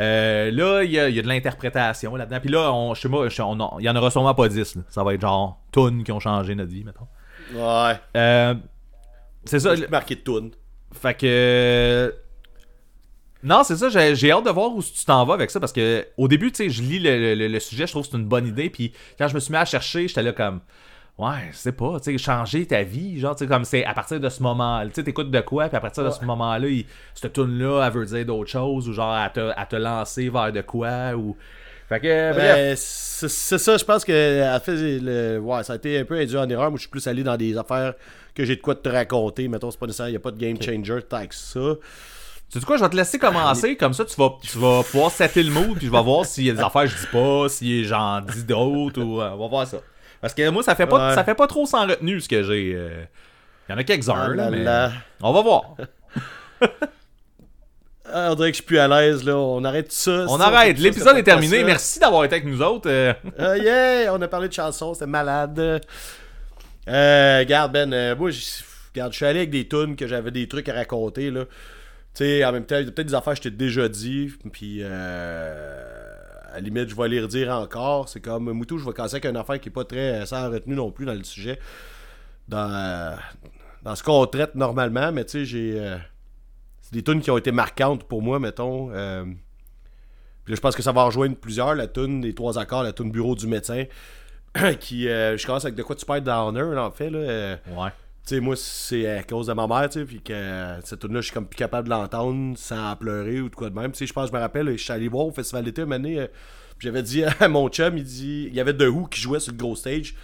Euh, là, il y, y a de l'interprétation là-dedans. Puis là, on, je sais en- il y en aura sûrement pas 10. là. Ça va être genre tunes qui ont changé notre vie, mettons. Ouais. Euh, c'est ça. Marqué toune. Fait que. Non, c'est ça, j'ai j'ai hâte de voir où tu t'en vas avec ça parce que au début, tu sais, je lis le, le- le sujet, je trouve que c'est une bonne idée. Puis quand je me suis mis à chercher, j'étais là comme. Ouais, je sais pas, tu sais, changer ta vie, genre, tu sais, comme c'est à partir de ce moment, tu sais, t'écoutes de quoi, puis à partir de ce moment-là, il- cette tune-là, elle veut dire d'autres choses, ou genre, à te, à te lancer vers de quoi, ou. Fait que. Ben, c'est ça, je pense que fait le, ouais, ça a été un peu induit en erreur. Moi, je suis plus allé dans des affaires que j'ai de quoi te raconter. Mettons, c'est pas nécessaire, il n'y a pas de game changer que ça. Tu sais quoi, je vais te laisser commencer, comme ça tu vas, tu vas pouvoir setter le mood, puis je vais voir s'il y a des affaires que je dis pas, si j'en dis d'autres, ou euh, on va voir ça. Parce que moi, ça fait pas, Ouais. ça fait pas trop sans retenue ce que j'ai. euh. Il y en a quelques-uns, Ah là, là mais là. on va voir. Ah, on dirait que je suis plus à l'aise, là. On arrête ça. On ça, arrête, l'épisode est terminé, ça. merci d'avoir été avec nous autres. euh. Ah, yeah, on a parlé de chansons, c'était malade. Euh, regarde, Ben, euh, moi, je regarde, je suis allé avec des tunes que j'avais des trucs à raconter, là. Tu sais, en même temps, il y a peut-être des affaires que je t'ai déjà dit, puis euh, à la limite, je vais les redire encore. C'est comme, Moutou, je vais casser avec une affaire qui est pas très euh, sans retenue non plus dans le sujet. Dans, euh, dans ce qu'on traite normalement, mais tu sais, j'ai... euh, c'est des tunes qui ont été marquantes pour moi, mettons. puis là, je pense que ça va rejoindre plusieurs, la tune des trois accords, la tune bureau du médecin. qui, euh, je commence avec de quoi tu perds là, en fait. Là, Ouais. Sais, moi, c'est à cause de ma mère, tu sais, puis que cette tune là je suis comme plus capable de l'entendre sans pleurer ou de quoi de même. Tu sais, je pense, je me rappelle, je suis allé voir au Festival d'été euh, j'avais dit à mon chum, il dit, il y avait The Who qui jouait sur le gros stage,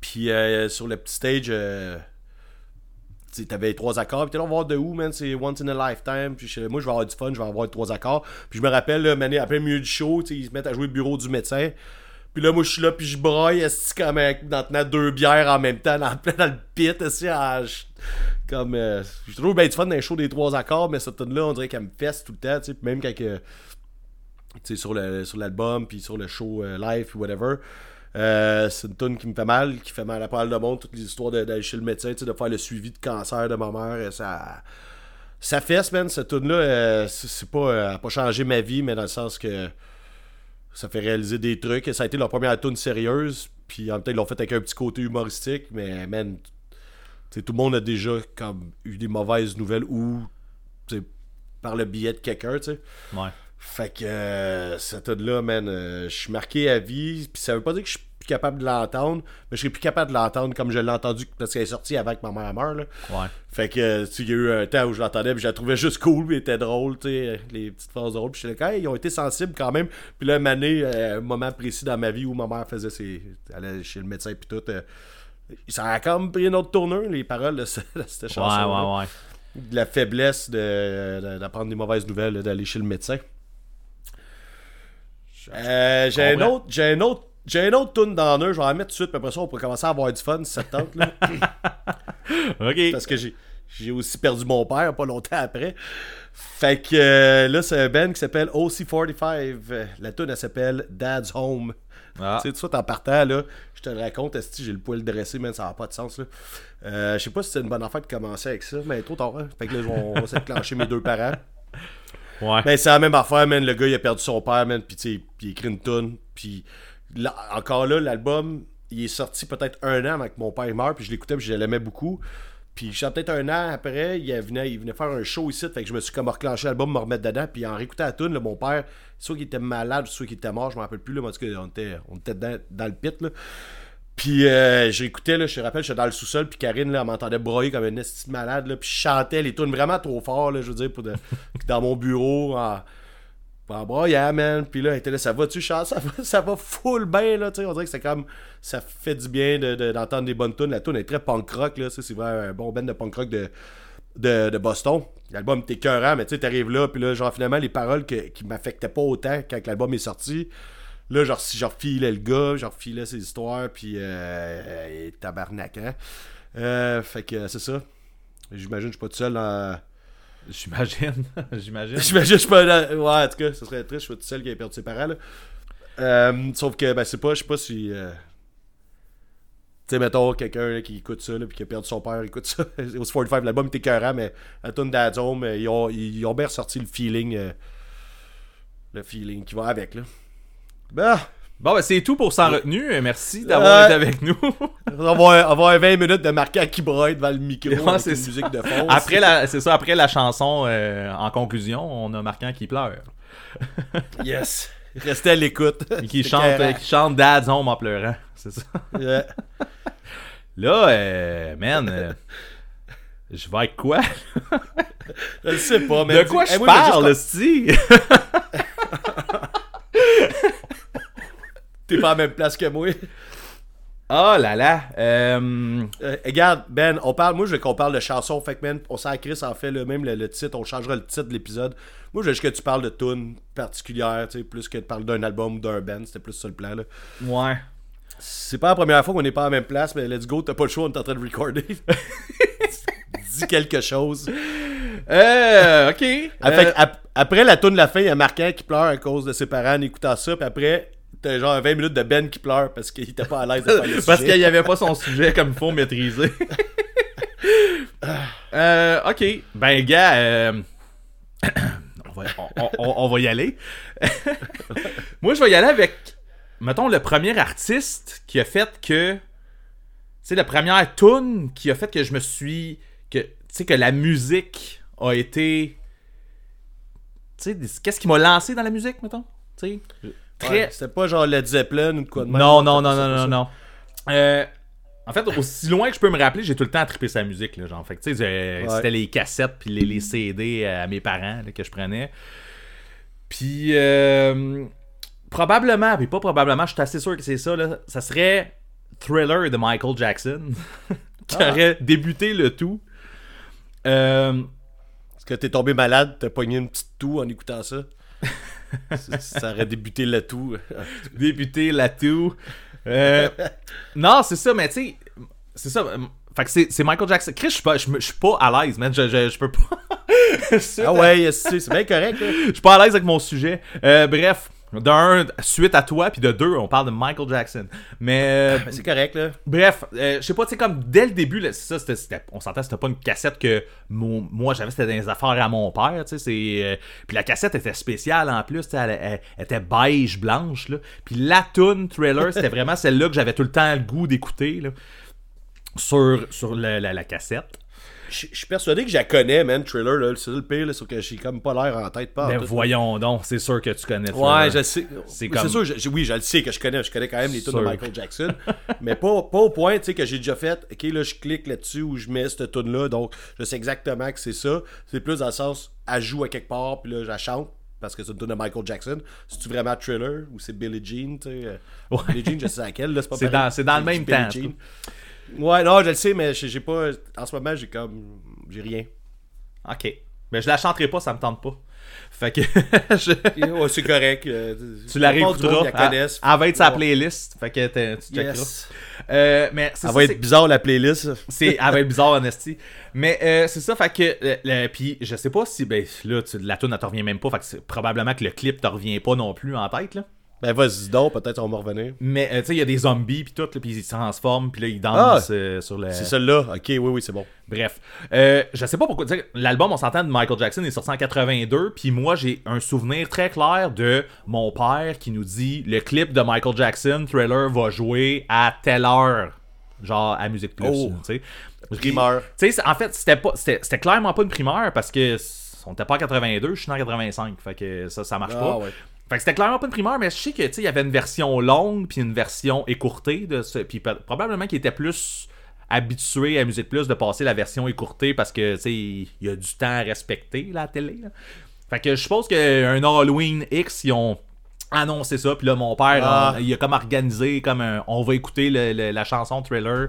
puis euh, sur le petit stage, euh, tu t'avais trois accords, puis t'es là, on va voir The Who, man, c'est once in a lifetime, puis moi, je vais avoir du fun, je vais avoir trois accords, puis je me rappelle, là, après le milieu du show, tu sais, ils se mettent à jouer le bureau du médecin, puis là, moi, je suis là, puis je broille, esti, comme en tenant deux bières en même temps, dans, dans le pit, à- je- comme, euh, je trouve bien du fun dans les shows des trois accords, mais cette tune là on dirait qu'elle me fesse tout le temps, tu sais, même quand que, tu sais, sur le sur l'album, puis sur le show euh, live, puis whatever, euh, c'est une tune qui me fait mal, qui fait mal à pas mal de monde, toutes les histoires d'aller chez le médecin, de faire le suivi de cancer de ma mère, euh, ça... Ça fesse, man, cette tune là c'est c'est pas... euh, pas changé ma vie, mais dans le sens que ça fait réaliser des trucs. Ça a été leur première tune sérieuse, puis en même temps, ils l'ont fait avec un petit côté humoristique, mais man, tout le monde a déjà comme eu des mauvaises nouvelles ou par le biais de quelqu'un, tu sais. Ouais. Fait que euh, cette tune-là, man, euh, je suis marqué à vie. Puis ça veut pas dire que je suis capable de l'entendre, mais je serais plus capable de l'entendre comme je l'ai entendu parce qu'elle est sortie avant que ma mère meure. Là. Ouais. Fait que, euh, tu il y a eu un temps où je l'entendais, puis je la trouvais juste cool, puis elle était drôle, tu sais, les petites phrases drôles. Puis là, Hey, ils ont été sensibles quand même. Puis là, année, euh, un moment précis dans ma vie où ma mère faisait ses. Allait chez le médecin, puis tout. euh, ça a quand même pris une autre tournure, les paroles de, ce- de cette Ouais, chanson. ouais, ouais. De la faiblesse de- de- d'apprendre des mauvaises nouvelles, d'aller chez le médecin. Euh, j'ai un comprends. autre. J'ai un autre. J'ai un autre tune dans un, je vais en mettre tout de suite, puis après ça, on pourrait commencer à avoir du fun si ça te tente. Là. Ok. parce que j'ai j'ai aussi perdu mon père pas longtemps après. Fait que euh, là, c'est un band qui s'appelle OC45. Euh, La tune elle s'appelle Dad's Home. Ah. Tu sais, tout ça, en partant, là, je te le raconte, esti, j'ai le poil dressé, man, ça n'a pas de sens, là. Euh, je sais pas si c'est une bonne affaire de commencer avec ça, mais trop tard, hein. Fait que là, on va s'enclencher mes deux parents. Ouais. Ben, c'est la même affaire, man. Le gars, il a perdu son père, man. Puis, tu sais, il écrit une tune. Puis, là, encore là, l'album, il est sorti peut-être un an avant que mon père meure. Puis, je l'écoutais, puis je l'aimais beaucoup. Puis, peut-être un an après, il venait, il venait faire un show ici. Fait que je me suis comme reclenché l'album, me remettre dedans. Puis, en réécoutant la tune, là, mon père, soit qu'il était malade, soit qu'il était mort, je me rappelle plus. Là, mais en tout cas, on était, on était dans, le pit, là. Puis euh, j'écoutais, là, je te rappelle, j'étais dans le sous-sol, puis Karine, là, m'entendait broyer comme une esti de malade, là, puis je chantais les tunes vraiment trop fort, là, je veux dire, pour dans mon bureau, en, en broyant, man. Puis là, était ça va-tu, Charles? Ça va, ça va full bien, là, tu on dirait que c'est comme, ça fait du bien de- de- d'entendre des bonnes tunes. La tune est très punk rock, là, c'est vraiment un bon band de punk rock de, de, de Boston. L'album était écœurant, mais tu sais, t'arrives là, puis là, genre, finalement, les paroles que- qui m'affectaient pas autant quand l'album est sorti, Là, genre, si le gars, je refilais ses histoires, puis euh, euh, tabarnak, hein. Euh, fait que c'est ça. J'imagine que je suis pas tout seul dans. J'imagine. J'imagine. J'imagine je suis pas. Ouais, en tout cas, ce serait triste, je suis tout seul qui a perdu ses parents, là. Euh, sauf que, ben, c'est pas, je sais pas si. euh, sais, mettons, quelqu'un qui écoute ça, puis qui a perdu son père, écoute ça. Au 45, l'album était écœurant, mais la tune Dad's Home, euh, ils ont, ils ont bien ressorti le feeling. le feeling qui va avec, là. Ben, Bon, ben, c'est tout pour Sans Retenue. Euh, Merci d'avoir Ouais. été avec nous. on va avoir, on va avoir 20 minutes de marquant qui broye devant le micro Ouais, avec c'est une ça. musique de fond. Après la, c'est ça, après la chanson, euh, en conclusion, on a Marquant qui pleure. Yes. Restez à l'écoute. Et qui C'est chante, qui chante Dad's Home en pleurant. C'est ça. Yeah. Là, euh, man, euh, je vais avec quoi? Je le sais pas, mais. De quoi je moi, parle, juste- T'es pas à la même place que moi. Oh là là. Euh, Euh, regarde, Ben, on parle, moi je veux qu'on parle de chansons, fait que man, on sent à Chris en fait le même le, le titre, on changera le titre de l'épisode. Moi je veux juste que tu parles de tunes particulières, tu sais, plus que de parler d'un album ou d'un band, c'était plus ça le plan là. ouais. C'est pas la première fois qu'on n'est pas à la même place, mais let's go, t'as pas le choix, on est en train de recorder. Dis quelque chose. Euh, ok. Euh, fait que ap- après la tune de la fin, il y a Marquant qui pleure à cause de ses parents en écoutant ça, puis après, t'as genre 20 minutes de Ben qui pleure parce qu'il était pas à l'aise de faire le Parce qu'il n'y avait pas son sujet comme il faut maîtriser. euh, ok. Ben, gars, euh, on, va, on- on- on va y aller. Moi, je vais y aller avec, mettons, le premier artiste qui a fait que. Tu sais, la première tune qui a fait que je me suis. que Tu sais, que la musique a été. Tu sais, qu'est-ce qui m'a lancé dans la musique, mettons? Tu sais, très. Ouais, C'était pas genre Led Zeppelin ou de quoi de même. Non, non, non, non, non, non. Euh, en fait, aussi loin que je peux me rappeler, j'ai tout le temps trippé sa musique. Là, genre. Fait que, euh, Ouais. c'était les cassettes puis les, les CD à mes parents là, que je prenais. Puis, euh, probablement, puis pas probablement, je suis assez sûr que c'est ça, là, ça serait Thriller de Michael Jackson qui Ah. aurait débuté le tout. Euh, Parce que t'es tombé malade, t'as pogné une petite toux en écoutant ça. ça, aurait débuté le tout. débuté la tout. Euh, non, c'est ça, mais tu sais, c'est ça. euh, Fait que c'est Michael Jackson. Chris, je suis pas, pas à l'aise, man. Je, je, je peux pas. Ah ouais, c'est bien correct. Je suis pas à l'aise avec mon sujet. Euh, bref, d'un, suite à toi, puis de deux, on parle de Michael Jackson. Mais euh, Mais C'est correct, là. Bref, euh, je sais pas, tu sais, comme dès le début, là, ça, c'était, c'était- on s'entend, c'était pas une cassette que mon- moi j'avais, c'était dans les affaires à mon père, tu sais, c'est... euh, puis la cassette était spéciale en plus, elle, elle- elle était beige, blanche, là. Puis la tune Thriller, c'était vraiment celle-là que j'avais tout le temps le goût d'écouter, là, sur, sur la cassette. Je suis persuadé que je la connais, man, Thriller. C'est le pire, que j'ai comme pas l'air en tête. Pas en Ben voyons donc, c'est sûr que tu connais Ouais, je sais. C'est comme- sûr, je- oui, je le sais que je connais. Je connais quand même les tunes de. Michael Jackson. mais pas, pas au point, tu sais, que j'ai déjà fait. Ok, là, je clique là-dessus où je mets cette tune-là. Donc, je sais exactement que c'est ça. C'est plus dans le sens, elle joue à quelque part, puis là, je la chante. Parce que c'est une tune de Michael Jackson. C'est-tu vraiment Thriller ou c'est Billie Jean, tu sais? euh, Ouais. Billie Jean, je sais laquelle, là, c'est pas C'est dans- c'est dans le même temps. Ouais, non, je le sais, mais j'ai pas. En ce moment, j'ai comme. J'ai rien. Ok. Ben je la chanterai pas, ça me tente pas. Fait que... je- Ouais, c'est correct. euh, Tu la réécouteras. Elle, elle va être sa playlist. Fait que tu checkeras. Yes. Euh, mais c'est Ça ça, va être bizarre, la playlist. c'est elle va être bizarre en esti. Mais euh, c'est ça, fait que euh, puis je sais pas si ben là tu- la tune ne te revient même pas, fait que c'est probablement que le clip te revient pas non plus en tête là. Ben, vas-y donc, peut-être on va revenir. Mais euh, tu sais il y a des zombies puis tout puis ils se transforment puis là ils dansent Ah! euh, sur le C'est celle-là? Ok, oui, oui, c'est bon. Bref, euh, je sais pas pourquoi. L'album, on s'entend de Michael Jackson est sorti en 82, puis moi j'ai un souvenir très clair de mon père qui nous dit le clip de Michael Jackson, Thriller, va jouer à telle heure, genre à Musique Plus. Oh. tu sais. Primeur. Tu sais, en fait, c'était pas, c'était, clairement pas une primeur parce que on était pas en 82, je suis en 85, fait que ça, ça marche Ah, pas. ouais. Fait que c'était clairement pas une primeur, mais je sais que tu sais, il y avait une version longue puis une version écourtée de ce, puis probablement qu'il était plus habitué à Musique Plus de passer la version écourtée parce que tu sais, il y a du temps à respecter là, à la télé. là. Fait que je suppose qu'un Halloween X, ils ont annoncé ça, puis là mon père, Ah. on- il a comme organisé comme un- on va écouter le- le- la chanson Thriller.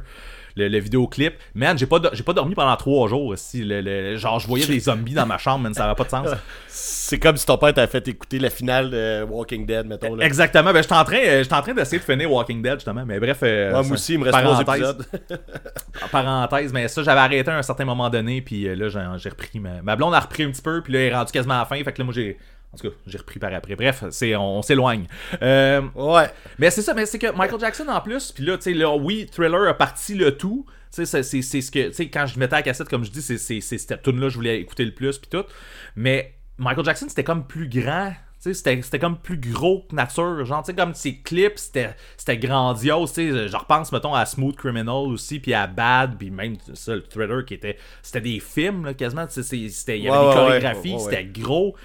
Le, le vidéoclip, man, j'ai pas, j'ai pas dormi pendant trois jours. Si, le, le- genre, je voyais des zombies dans ma chambre, man, ça avait pas de sens. C'est comme si ton père t'a fait écouter la finale de Walking Dead, mettons. Là. Exactement. Ben, j'étais en train, euh, en train d'essayer de finir Walking Dead, justement. Mais bref. euh, Ouais, moi aussi, il me reste trois parenthèse, épisodes. Parenthèse, mais ça, j'avais arrêté à un certain moment donné. Puis euh, là, j'ai, j'ai repris. Ma, ma blonde a repris un petit peu. Puis là, elle est rendue quasiment à la fin. Fait que là, moi, j'ai En tout cas, j'ai repris par après. Bref, c'est, on, on s'éloigne. Euh, Ouais. mais c'est ça, mais c'est que Michael Jackson en plus, puis là, tu sais, là, oui, Thriller a parti le tout. Tu sais, c'est, c'est, ce que, tu sais, quand je mettais la cassette, comme je dis, c'est, c'est, c'est cette tune là je voulais écouter le plus, puis tout. Mais Michael Jackson, c'était comme plus grand. Tu sais, c'était, c'était comme plus gros que nature. Genre, tu sais, comme ses clips, c'était, c'était grandiose. Tu sais, je repense, mettons, à Smooth Criminal aussi, puis à Bad, puis même ça, le Thriller qui était. C'était des films, là, quasiment. Il y avait Ouais, des ouais, chorégraphies, ouais, c'était gros.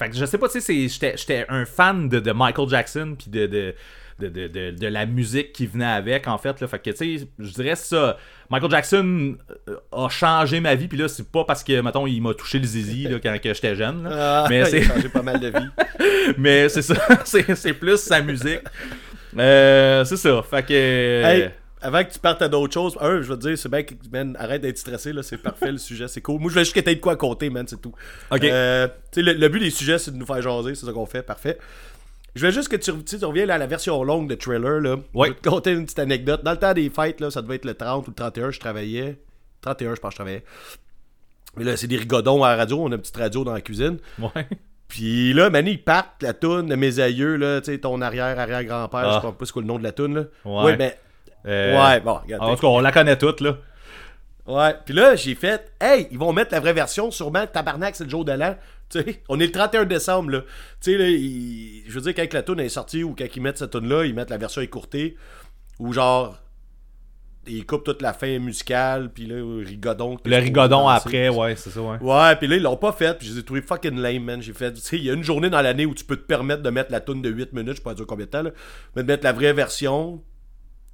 Fait que je sais pas, tu sais, c'est- j'étais un fan de, de Michael Jackson puis de, de, de, de, de- de la musique qui venait avec, en fait. Là. Fait que, tu sais, je dirais ça. Michael Jackson euh, a changé ma vie, puis là, c'est pas parce que, mettons, il m'a touché le zizi là, quand j'étais jeune. là. Ah, mais c'est changé pas mal de vie. mais c'est ça, c'est c'est plus sa musique. Euh, c'est ça. Fait que. Hey, avant que tu partes à d'autres choses, un, je veux te dire, c'est bien que, man, arrête d'être stressé, là, c'est parfait le sujet, c'est cool. Moi, je voulais juste que t'aies de quoi compter, man, c'est tout. Ok. Euh, le, le but des sujets, c'est de nous faire jaser, c'est ça qu'on fait, parfait. Je voulais juste que tu, tu reviens là, à la version longue de trailer, là. Ouais. Je vais te conter une petite anecdote. Dans le temps des fêtes, là, ça devait être le 30 ou le 31, je travaillais. 31, je pense que je travaillais. Mais là, c'est des rigodons à la radio, on a une petite radio dans la cuisine. Ouais. Puis là, Manny, ils partent la toune mes aïeux, là, tu sais, ton arrière-arrière-grand-père, Ah. je sais pas c'est quoi le nom de la toune, là. Ouais. Ouais, mais. Euh, Ouais, bon, regarde. En tout cas, on la connaît toute, là. Ouais, puis là, j'ai fait, hey, ils vont mettre la vraie version, sûrement, tabarnak, c'est le jour de l'an. Tu sais, on est le 31 décembre, là. Tu sais, là, je veux dire, quand la tune est sortie ou quand ils mettent cette tune-là, ils mettent la version écourtée, ou genre, ils coupent toute la fin musicale, puis là, rigodon. Le rigodon après, ouais, c'est ça, ouais. Ouais, puis là, ils l'ont pas fait, puis je les ai trouvés fucking lame, man. J'ai fait, tu sais, il y a une journée dans l'année où tu peux te permettre de mettre la tune de 8 minutes, je sais pas dire combien de temps, là, mais de mettre la vraie version.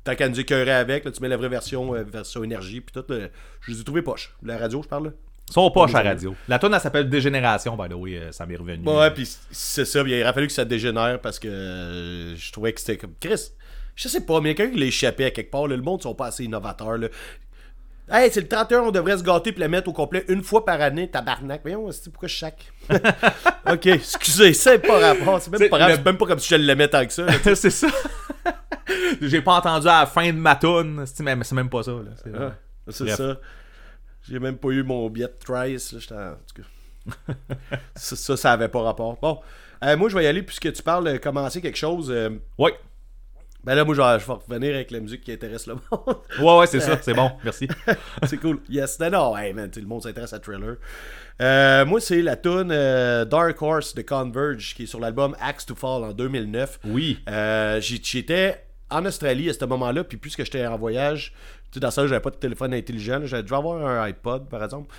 Tant qu'à nous écœurer avec, là, tu mets la vraie version, euh, version énergie, puis tout. là, je les ai trouvés poches. La radio, je parle, là. Son poche à radio. La tune, elle s'appelle Dégénération, by the way, euh, ça m'est revenu. Ouais, puis c'est ça. il a fallu que ça dégénère parce que euh, je trouvais que c'était comme. Chris, je sais pas, mais quelqu'un qui l'a échappé à quelque part. là, le monde sont pas assez innovateurs. Là. Hey, c'est le 31, on devrait se gâter puis la mettre au complet une fois par année, tabarnak. Voyons, c'est pourquoi je chaque? ok, excusez, c'est pas rapport. C'est même, pas grave, le- c'est même pas comme si je l'aimais tant que ça. c'est ça. J'ai pas entendu à la fin de ma tune, c'est mais c'est même pas ça. C'est- Ah, Bref. ça. J'ai même pas eu mon billet de Trice. là, en- en tout cas. ça, ça, ça avait pas rapport. Bon, euh, moi, je vais y aller puisque tu parles de commencer quelque chose. euh, Ouais. Ben là, moi, je vais, je vais revenir avec la musique qui intéresse le monde. Ouais, ouais, c'est ça, c'est bon, merci. c'est cool. Yes. Non, non, hey, man, le monde s'intéresse à Thriller. Euh, moi, c'est la tune euh, Dark Horse de Converge qui est sur l'album Axe to Fall en 2009. Oui. Euh, J'étais en Australie à ce moment-là, puis puisque j'étais en voyage, tu sais, dans ça, j'avais pas de téléphone intelligent. J'avais dû avoir un iPod, par exemple.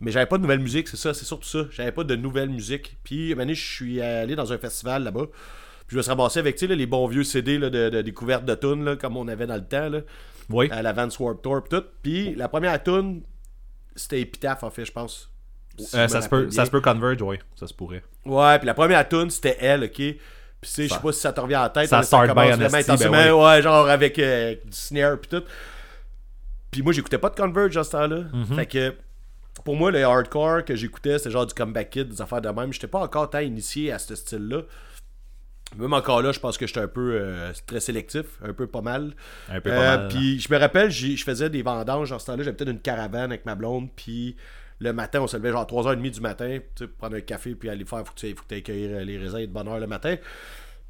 Mais j'avais pas de nouvelle musique, c'est ça, c'est surtout ça. J'avais pas de nouvelle musique. Puis, une année, je suis allé dans un festival là-bas. Puis, je me suis ramassé avec, là, les bons vieux CD là, de, de découverte de tunes, comme on avait dans le temps, là, Oui. à la Vans Warped Tour, pis tout. Puis, la première tune, c'était Epitaph, en fait, je pense. Si Euh, je ça, se peut, ça se peut converge, oui, ça se pourrait. Ouais, puis la première tune, c'était elle, ok? Puis tu sais, je sais Ça- pas si ça te revient en tête. ça start by commence Honesty, vraiment ben intensément, ouais, genre avec euh, du snare puis tout. Puis moi, j'écoutais pas de Converge à ce temps-là. Mhm. Fait que pour moi, le hardcore que j'écoutais, c'était genre du comeback kid, des affaires de même. J'étais pas encore tant initié à ce style-là. Même encore là, je pense que j'étais un peu euh, très sélectif, un peu pas mal. Un peu pas Euh, mal. Puis je me rappelle, je faisais des vendanges en ce temps-là. J'avais peut-être une caravane avec ma blonde. Puis le matin, on se levait genre 3h30 du matin, tu sais, pour prendre un café, puis aller faire, faut que tu faut que euh, les raisins de bonne heure le matin.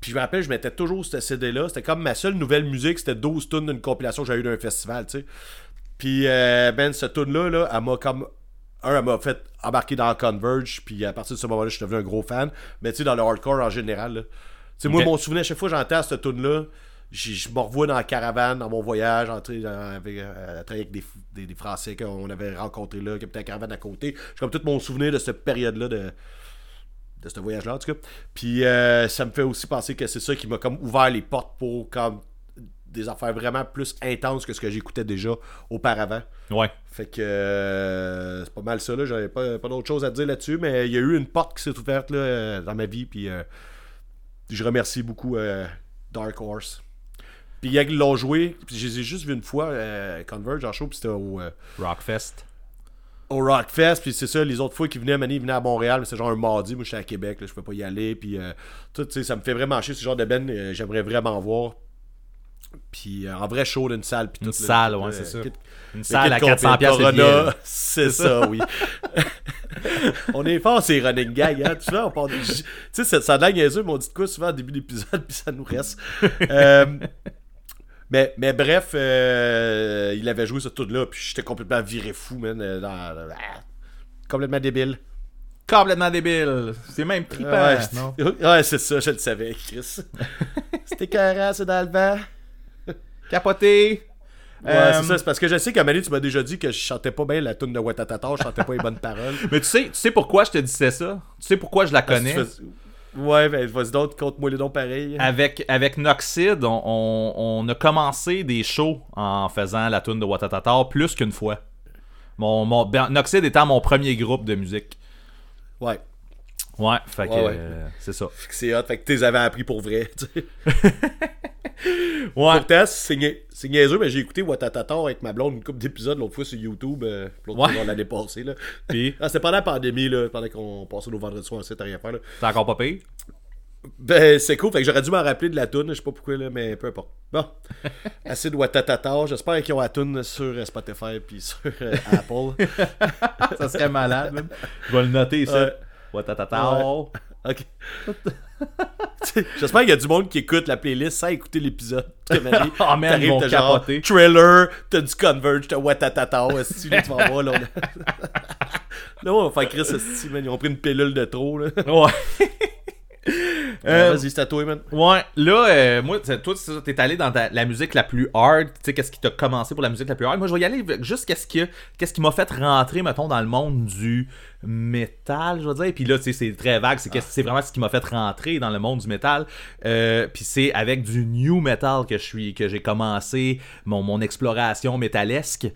Puis je me rappelle, je mettais toujours ce CD-là. C'était comme ma seule nouvelle musique, c'était 12 tunes d'une compilation que j'avais eu d'un festival, tu sais. Puis, euh, ben, cette tune-là, là, elle m'a comme. Un, elle m'a fait embarquer dans Converge, puis à partir de ce moment-là, je suis devenu un gros fan. Mais tu sais, dans le hardcore en général, là. Sais, moi, mon souvenir, chaque fois que j'entends cette tune-là, je me revois dans la caravane, dans mon voyage, dans- avec, euh, à avec des, des, des Français qu'on avait rencontrés là, qui habitaient la caravane à côté. J'ai comme tout mon souvenir de cette période-là de de ce voyage-là, en tout cas. Puis euh, ça me fait aussi penser que c'est ça qui m'a comme ouvert les portes pour comme des affaires vraiment plus intenses que ce que j'écoutais déjà auparavant. Ouais. Fait que euh, c'est pas mal ça, là. J'avais pas, pas d'autre chose à dire là-dessus, mais il y a eu une porte qui s'est ouverte là, dans ma vie, puis euh, je remercie beaucoup euh, Dark Horse. Puis ils l'ont joué, puis je les ai juste vu une fois, euh, Converge en show, puis c'était au, euh, Rockfest. au Rockfest, puis c'est ça, les autres fois qu'ils venaient, Mani, ils venaient à Montréal, mais c'est genre un mardi, moi j'étais à Québec, là, je peux pas y aller, puis euh, tout, ça me fait vraiment chier, ce genre de ben, j'aimerais vraiment voir. Puis euh, en vrai show d'une salle. Puis Une salle, ouais, c'est ça. Une le salle à complet, 400 piastres de Corona, billet. C'est ça, oui. on est fort, c'est running gag. Hein? Tu vois, on parle de- Tu sais, ça, ça a niaiseux, mais on dit de quoi souvent au début de l'épisode, puis ça nous reste. Euh, mais, mais bref, euh, il avait joué ce tout-là, puis j'étais complètement viré fou, man. dans- ah, complètement débile. Complètement débile. C'est même trippant, Ouais, ouais, c'est ça, je le savais, Chris. C'était carré, c'est dans le vent. Capoté. Ouais, Euh, c'est ça, c'est parce que je sais donné, tu m'as déjà dit que je chantais pas bien la tune de Watatata, je chantais pas les bonnes paroles. Mais tu sais, tu sais pourquoi je te disais ça? Tu sais pourquoi je la connais? fais- Ouais, ben vas-y donc, compte-moi les dons pareils. Avec, avec Noxid, on, on- on a commencé des shows en faisant la tune de Watatata plus qu'une fois. Mon, mon, ben, Noxid étant mon premier groupe de musique. Ouais, Ouais, fait que Ouais, ouais. euh, c'est ça. fait que c'est hot, fait que tu les avais appris pour vrai, tu sais. Ouais. Pourtant, c'est nia- c'est niaiseux, mais j'ai écouté Watatata avec ma blonde une couple d'épisodes l'autre fois sur YouTube, euh, l'autre Ouais. fois l'année passée, là. Puis, Ah, c'était pendant la pandémie, là, pendant qu'on passait nos vendredis soirs, c'était rien faire, là. c'est encore pas pire? Ben, c'est cool, fait que j'aurais dû m'en rappeler de la tune, je sais pas pourquoi, là, mais peu importe. Bon, assez de Watatata, j'espère qu'ils ont la tune sur euh, Spotify puis sur euh, Apple. ça serait malade, man. Je vais le noter ici. Watatata. Ok. J'espère qu'il y a du monde qui écoute la playlist sans écouter l'épisode. Donné, Oh, man, ils genre. Trailer, t'as du Converge, t'as Watatata, là, tu vas voir, là. Là, on va faire Chris, ils ont pris une pilule de trop, là. Ouais. Euh, Vas-y, c'est à toi, man. Ouais, là, euh, moi, toi, t'es allé dans ta- la musique la plus hard. Tu sais, qu'est-ce qui t'a commencé pour la musique la plus hard? Moi, je vais y aller juste qu'est-ce qui, qu'est-ce qui m'a fait rentrer, mettons, dans le monde du métal, je veux dire. Puis là, tu sais, c'est très vague. C'est, vraiment ce qui m'a fait rentrer dans le monde du métal. Euh, puis c'est avec du new metal que je suis, que j'ai commencé mon, mon exploration métalesque.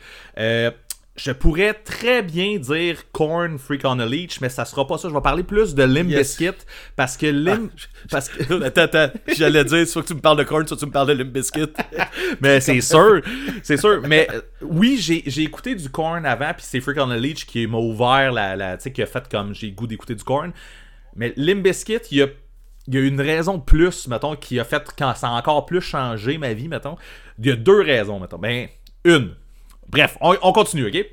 Je pourrais très bien dire Korn, Freak on a Leech, mais ça sera pas ça. Je vais parler plus de Yes. Bizkit parce que Limp, parce que Attends, attends, j'allais dire, soit que tu me parles de corn, soit que tu me parles de Bizkit. mais c'est sûr, c'est sûr. Mais euh, oui, j'ai écouté du Korn avant, puis c'est Freak on the Leech qui m'a ouvert la, la tu sais, qui a fait comme j'ai le goût d'écouter du Korn. Mais Bizkit, il y a, il y a une raison de plus, mettons, qui a fait quand ça a encore plus changé ma vie, mettons. Il y a deux raisons, mettons. Ben, une. Bref, on, on continue, ok?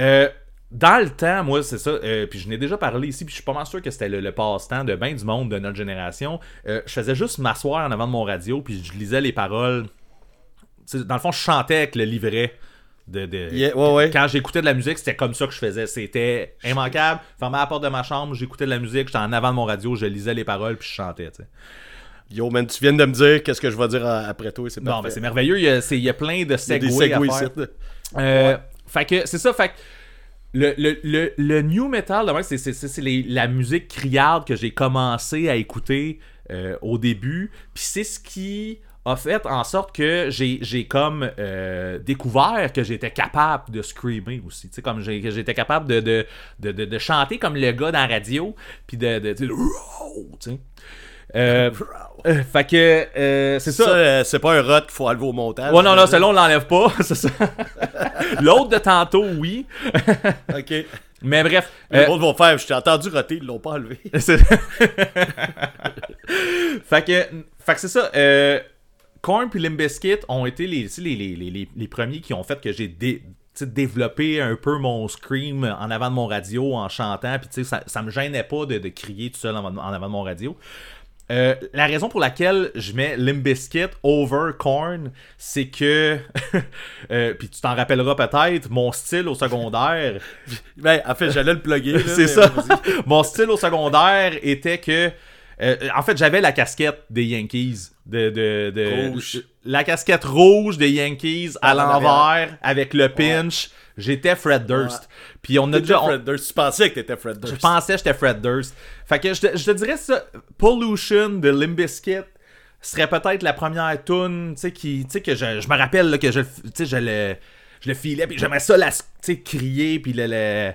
Euh, dans le temps, moi, c'est ça, euh, puis je n'ai déjà parlé ici, puis je suis pas mal sûr que c'était le, le passe-temps de bien du monde de notre génération. Euh, je faisais juste m'asseoir en avant de mon radio, puis je lisais les paroles. Dans le fond, je chantais avec le livret. De, de- Yeah, ouais, ouais. Quand j'écoutais de la musique, c'était comme ça que je faisais. C'était immanquable. Fermais la porte de ma chambre, j'écoutais de la musique, j'étais en avant de mon radio, je lisais les paroles, puis je chantais. tu sais. Yo, man, tu viens de me dire qu'est-ce que je vais dire après toi, c'est Non, parfait. mais c'est merveilleux. Il y, a, il y a plein de Il y a segways, des segways à faire. ici. Euh, Fait que c'est ça, fait que le, le, le, le new metal, c'est, la musique criarde que j'ai commencé à écouter euh, au début. Puis c'est ce qui a fait en sorte que j'ai, comme euh, découvert que j'étais capable de screamer aussi. Tu sais, comme j'étais capable de, de, de, de- de chanter comme le gars dans la radio, puis de, de, de- tu sais. Euh, euh, fait que euh, c'est Ça, ça. euh, c'est pas un rot qu'il faut enlever au montage. Ouais, non, non, celui-là, on l'enlève pas, c'est ça. L'autre de tantôt, oui. Ok. Mais bref. Les autres vont faire, je t'ai entendu roter, ils l'ont pas enlevé. fait que, fait que c'est ça. Korn puis Limp Bizkit ont été les, les, les, les, premiers qui ont fait que j'ai dé- développé un peu mon scream en avant de mon radio en chantant. Puis tu sais, ça, ça me gênait pas de, de crier tout seul en, en avant de mon radio. Euh, la raison pour laquelle je mets Limp Bizkit over Korn, c'est que, euh, puis tu t'en rappelleras peut-être, mon style au secondaire, Ben, en fait, j'allais le plugger. c'est ça. Mon style au secondaire était que. euh, en fait, j'avais la casquette des Yankees. De, de, de- Rouge. La casquette rouge des Yankees à En l'envers avec le pinch. J'étais Fred Durst. Puis on a déjà. on- Fred Durst. Tu pensais que t'étais Fred je Durst. pensais que j'étais Fred Durst. Fait que je te, je te dirais ça. Pollution de Limp Bizkit serait peut-être la première tune, tu sais, qui, tu sais, que je, je me rappelle là, que je, le f- tu sais, je le, je le filais, puis j'aimerais ça la, tu sais, crier, puis le, le-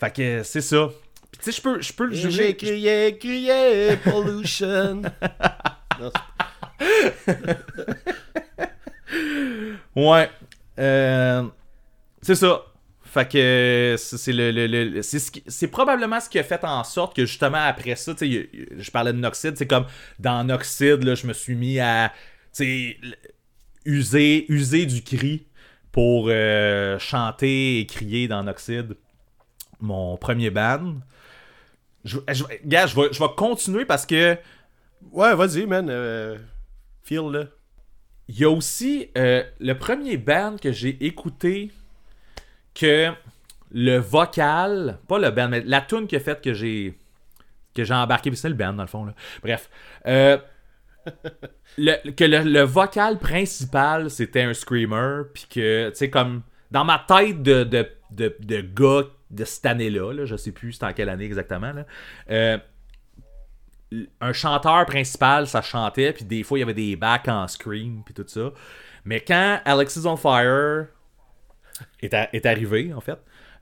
fait que c'est ça. Puis tu sais, je peux, je peux le Et J'ai juger. crié, crié, pollution. Non, Ouais. Euh, c'est ça. Fait que c'est le, le- le- c'est ce probablement ce qui a fait en sorte que justement après ça, je parlais de Noxide, c'est comme dans Noxide, là, je me suis mis à user, user du cri pour euh, chanter et crier dans Noxide, mon premier band. Je, je, gars, je vais, je vais continuer parce que Ouais, vas-y, man. Euh, feel, là. il y a aussi euh, le premier band que j'ai écouté que le vocal, pas le band, mais la tune qui a fait que j'ai que j'ai embarqué, c'est le band dans le fond. Là. Bref, euh, que le, le vocal principal c'était un screamer, puis que tu sais comme dans ma tête de, de, de, de gars de cette année-là, là, je sais plus c'était en quelle année exactement, là, euh, un chanteur principal, ça chantait, puis des fois, il y avait des backs en scream, puis tout ça. Mais quand Alexis on Fire est, est arrivé, en fait,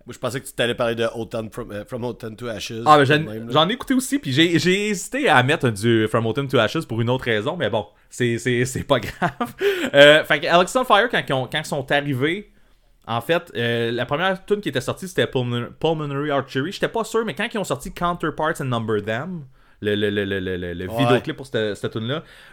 Moi, je pensais que tu t'allais parler de Autumn from, euh, From Autumn to Ashes. ah, ben, j'en, ai écouté aussi, puis j'ai, j'ai hésité à mettre du From Autumn to Ashes pour une autre raison, mais bon, c'est, c'est, c'est pas grave. Euh, fait que on Fire, quand quand ils sont arrivés, en fait, euh, la première tune qui était sortie, c'était Pulmon- Pulmonary Archery. J'étais pas sûr, mais quand ils ont sorti Counterparts and Number Them, le, le, le, le, le, le- le Ouais. vidéoclip pour cette, cette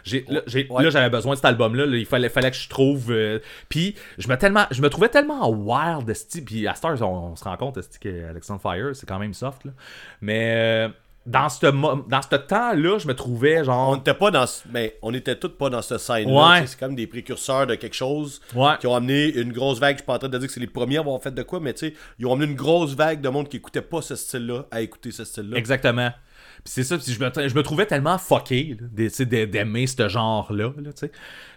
j'ai, là, j'ai- Ouais. là, j'avais besoin de cet album-là. là. il fallait, fallait que je trouve. euh, puis je me, tellement, je me trouvais tellement wild, esti, puis à Stars, on, on se rend compte esti, que Alexandre Fire, c'est quand même soft. Là. Mais euh, dans ce dans ce temps-là, je me trouvais On genre. n'était pas dans ce- mais on était tous pas dans cette scène là Ouais. c'est comme des précurseurs de quelque chose Ouais. qui ont amené une grosse vague je suis pas en train de dire que c'est les premiers à avoir fait de quoi mais tu sais ils ont amené une grosse vague de monde qui écoutait pas ce style là à écouter ce style là Exactement. C'est ça, puis je me, je me trouvais tellement fucké d'aimer ce genre-là. là.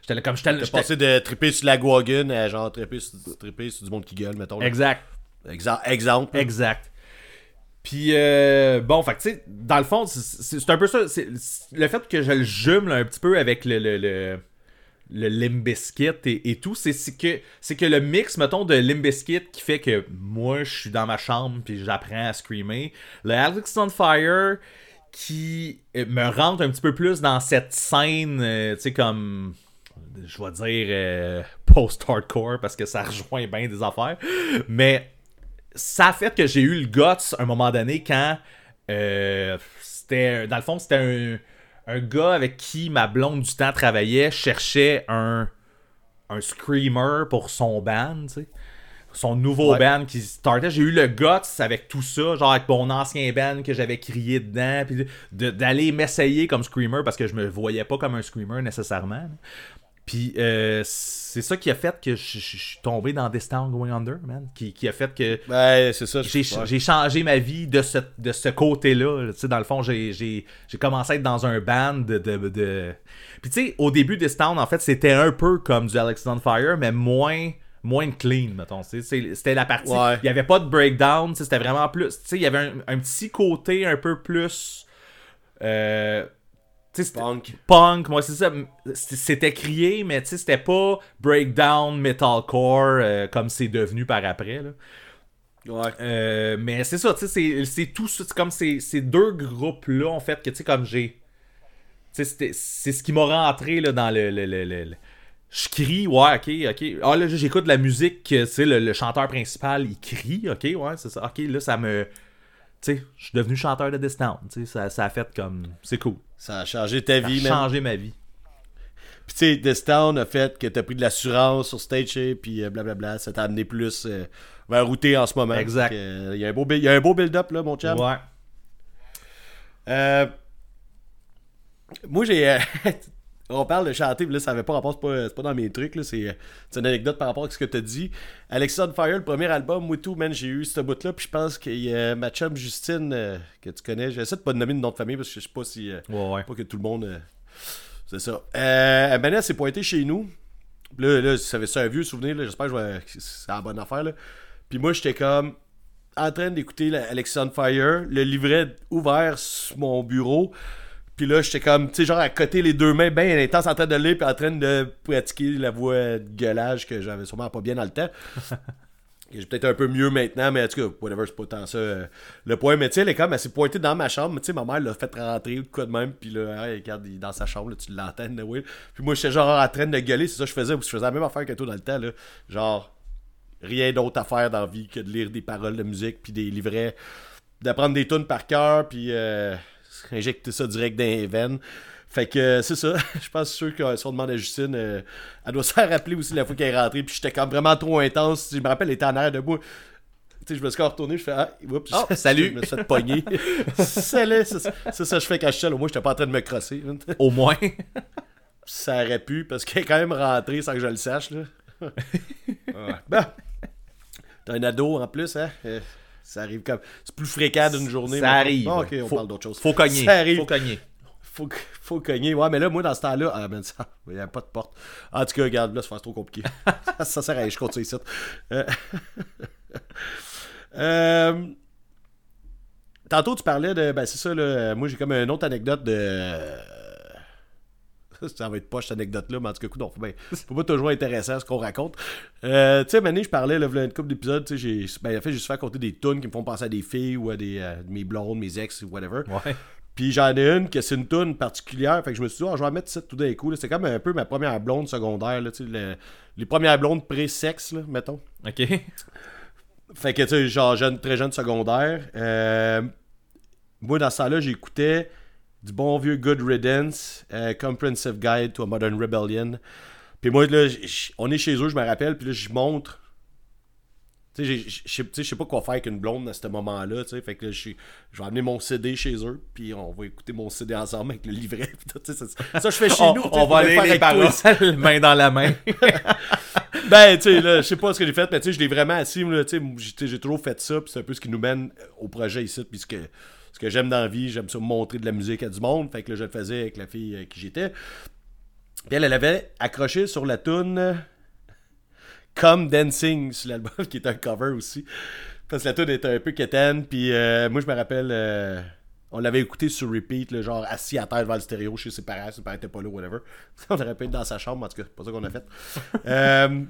J'étais là comme j'étais. Passé de triper sur la Guagun à genre triper sur, triper sur du monde qui gueule mettons là. Exact. Exa- exemple Exact. Puis, euh, bon, fait tu sais, dans le fond, c'est- un peu ça. Le fait que je le jume là, un petit peu avec le, le, le, le Limbiskit et, et tout, c'est c'est que, c'est que le mix, mettons, de Limbiskit qui fait que moi, je suis dans ma chambre puis j'apprends à screamer. Le Alex on Fire qui euh, me rentre un petit peu plus dans cette scène, euh, tu sais, comme je vais dire euh, post-hardcore parce que ça rejoint bien des affaires. Mais ça a fait que j'ai eu le guts à un moment donné quand c'était dans le fond c'était un, un gars avec qui ma blonde du temps travaillait cherchait un un screamer pour son band tu sais son nouveau Ouais. band qui startait j'ai eu le guts avec tout ça genre avec mon ancien band que j'avais crié dedans puis de- d'aller m'essayer comme screamer parce que je me voyais pas comme un screamer nécessairement. Puis euh, c'est ça qui a fait que je je- je suis tombé dans This Town Going Under, man. Qui, qui a fait que ouais c'est ça j'ai ouais. changé ma vie de ce, de ce côté-là. Tu sais, dans le fond, j'ai- commencé à être dans un band de. de, de- Puis tu sais, au début This Town, en fait, c'était un peu comme du Alex on Fire, mais moins moins clean, mettons. C'était la partie. Ouais. Il n'y avait pas de breakdown, c'était vraiment plus. Il y avait un, un petit côté un peu plus. Euh, Punk. punk, moi c'est ça, c'était crié, mais c'était pas breakdown, metalcore euh, comme c'est devenu par après. Là. ouais Euh, mais c'est ça, tu sais, c'est- tout ça, c'est comme ces, ces deux groupes-là, en fait, que tu sais, comme j'ai. C'est ce qui m'a rentré là, dans le. le- le- le- le- Je crie, ouais, ok, ok. Ah là, j'écoute de la musique, tu sais, le, le chanteur principal, il crie, ok, ouais, c'est ça. Ok, là, ça me. Tu sais, je suis devenu chanteur de Distant, tu sais, ça, ça a fait comme. C'est cool. ça a changé ta Ça a vie man changé ma vie. Puis tu sais, This Town a fait que t'as pris de l'assurance sur stage, puis euh, blablabla, ça t'a amené plus euh, vers où t'es en ce moment. Exact. Euh, Il y a un beau, a un beau build-up là, mon chum. Ouais. Euh, moi, j'ai. euh, on parle de chanter, puis là, ça avait pas rapport, c'est pas, dans mes trucs, là, c'est, euh, c'est une anecdote par rapport à ce que t'as dit. Alexa on Fire, le premier album, moi tout, man, j'ai eu ce bout-là, puis je pense qu'il y a ma chum Justine, euh, que tu connais, j'essaie de pas de nommer de nom de famille parce que je sais pas si. euh, Ouais, ouais. pas que tout le monde. euh, c'est ça. Euh, ben elle s'est pointée chez nous. Là, là, ça c'est un vieux souvenir, là, j'espère que que c'est la bonne affaire. Là. Puis moi, j'étais comme en train d'écouter la Alexa on Fire, le livret ouvert sur mon bureau. Puis là, j'étais comme, tu sais, genre à côté les deux mains, bien intense, en train de lire, puis en train de pratiquer la voix de gueulage que j'avais sûrement pas bien dans le temps. Que J'ai peut-être un peu mieux maintenant, mais en tout cas, whatever, c'est pas tant ça euh, le point. Mais tu sais, elle est comme, elle s'est pointée dans ma chambre. mais Tu sais, ma mère l'a fait rentrer ou de quoi de même. Puis là, hey, regarde, il est dans sa chambre, là, tu l'entends, oui. Puis moi, j'étais genre en train de gueuler, c'est ça que je faisais. Je faisais la même affaire que toi dans le temps, là. Genre, rien d'autre à faire dans la vie que de lire des paroles de musique, puis des livrets, d'apprendre des tunes par cœur, puis euh, injecter ça direct dans les veines. Fait que euh, c'est ça. Je pense que ceux qui si on demande à Justine, euh, elle doit s'en rappeler aussi la fois qu'elle est rentrée. Puis j'étais comme vraiment trop intense. Je me rappelle, elle était en arrière de moi. Tu sais, je me suis encore retourné, je fais Ah, oups, Oh, salut. Je me suis fait pogner. c'est ça, que je fais quand je suis seul. Au moins, j'étais pas en train de me crosser. Au moins. Ça aurait pu, parce qu'elle est quand même rentrée sans que je le sache. Là. Ouais. Bon. T'as un ado en plus, hein? Euh, Ça arrive comme. C'est plus fréquent d'une journée. Ça arrive. Ok, on Faut- parle d'autre chose. Faut cogner. Ça arrive. Faut cogner. Faut, faut cogner. Ouais, mais là, moi, dans ce temps-là, ah, ben, ça, il n'y a pas de porte. En tout cas, regarde, là, ça fait trop compliqué. ça sert à rien, je continue ici. Euh, euh, Tantôt, tu parlais de. Ben, c'est ça, là. Moi, j'ai comme une autre anecdote de. Ça va être pas cette anecdote-là, mais en tout cas, ben, faut pas toujours intéressant ce qu'on raconte. Euh, tu sais, Mané, je parlais, là, une couple d'épisodes, tu sais, j'ai. Ben, en fait, j'ai souvent raconté des tunes qui me font penser à des filles ou à des. euh, mes blondes, mes ex, ou whatever. Ouais. Puis j'en ai une que c'est une toune particulière. Fait que je me suis dit, Ah, je vais en mettre ça tout d'un coup. là. C'est comme un peu ma première blonde secondaire. Là, tu sais, le- les premières blondes pré-sexe, là, mettons. Ok. Fait que, tu sais, genre, jeune, très jeune secondaire. Euh, moi, dans ce temps-là, j'écoutais du bon vieux Good Riddance, euh, Comprehensive Guide to a Modern Rebellion. Puis moi, là, on est chez eux, je me rappelle, puis là, je montre. Tu sais, je sais pas quoi faire avec une blonde à ce moment-là, tu sais. Fait que là, je vais amener mon CD chez eux, puis on va écouter mon CD ensemble avec le livret. tout, ça, ça, je fais chez On, nous. on va le aller faire les paroles main dans la main. Ben, tu sais, là, je sais pas ce que j'ai fait, mais tu sais, je l'ai vraiment assis, tu sais, j'ai- toujours fait ça, puis c'est un peu ce qui nous mène au projet ici, puis ce que, j'aime dans la vie, j'aime ça montrer de la musique à du monde, fait que là, je le faisais avec la fille avec qui j'étais. Puis elle, elle avait accroché sur la toune Come Dancing sur l'album, qui est un cover aussi, parce que la toune était un peu quétaine, puis euh, moi, je me rappelle... euh, on l'avait écouté sur repeat, là, genre assis à terre devant le stéréo chez ses parents, ses parents étaient pas là, whatever. On aurait pu être dans sa chambre, en tout cas, c'est pas ça qu'on a fait. Euh,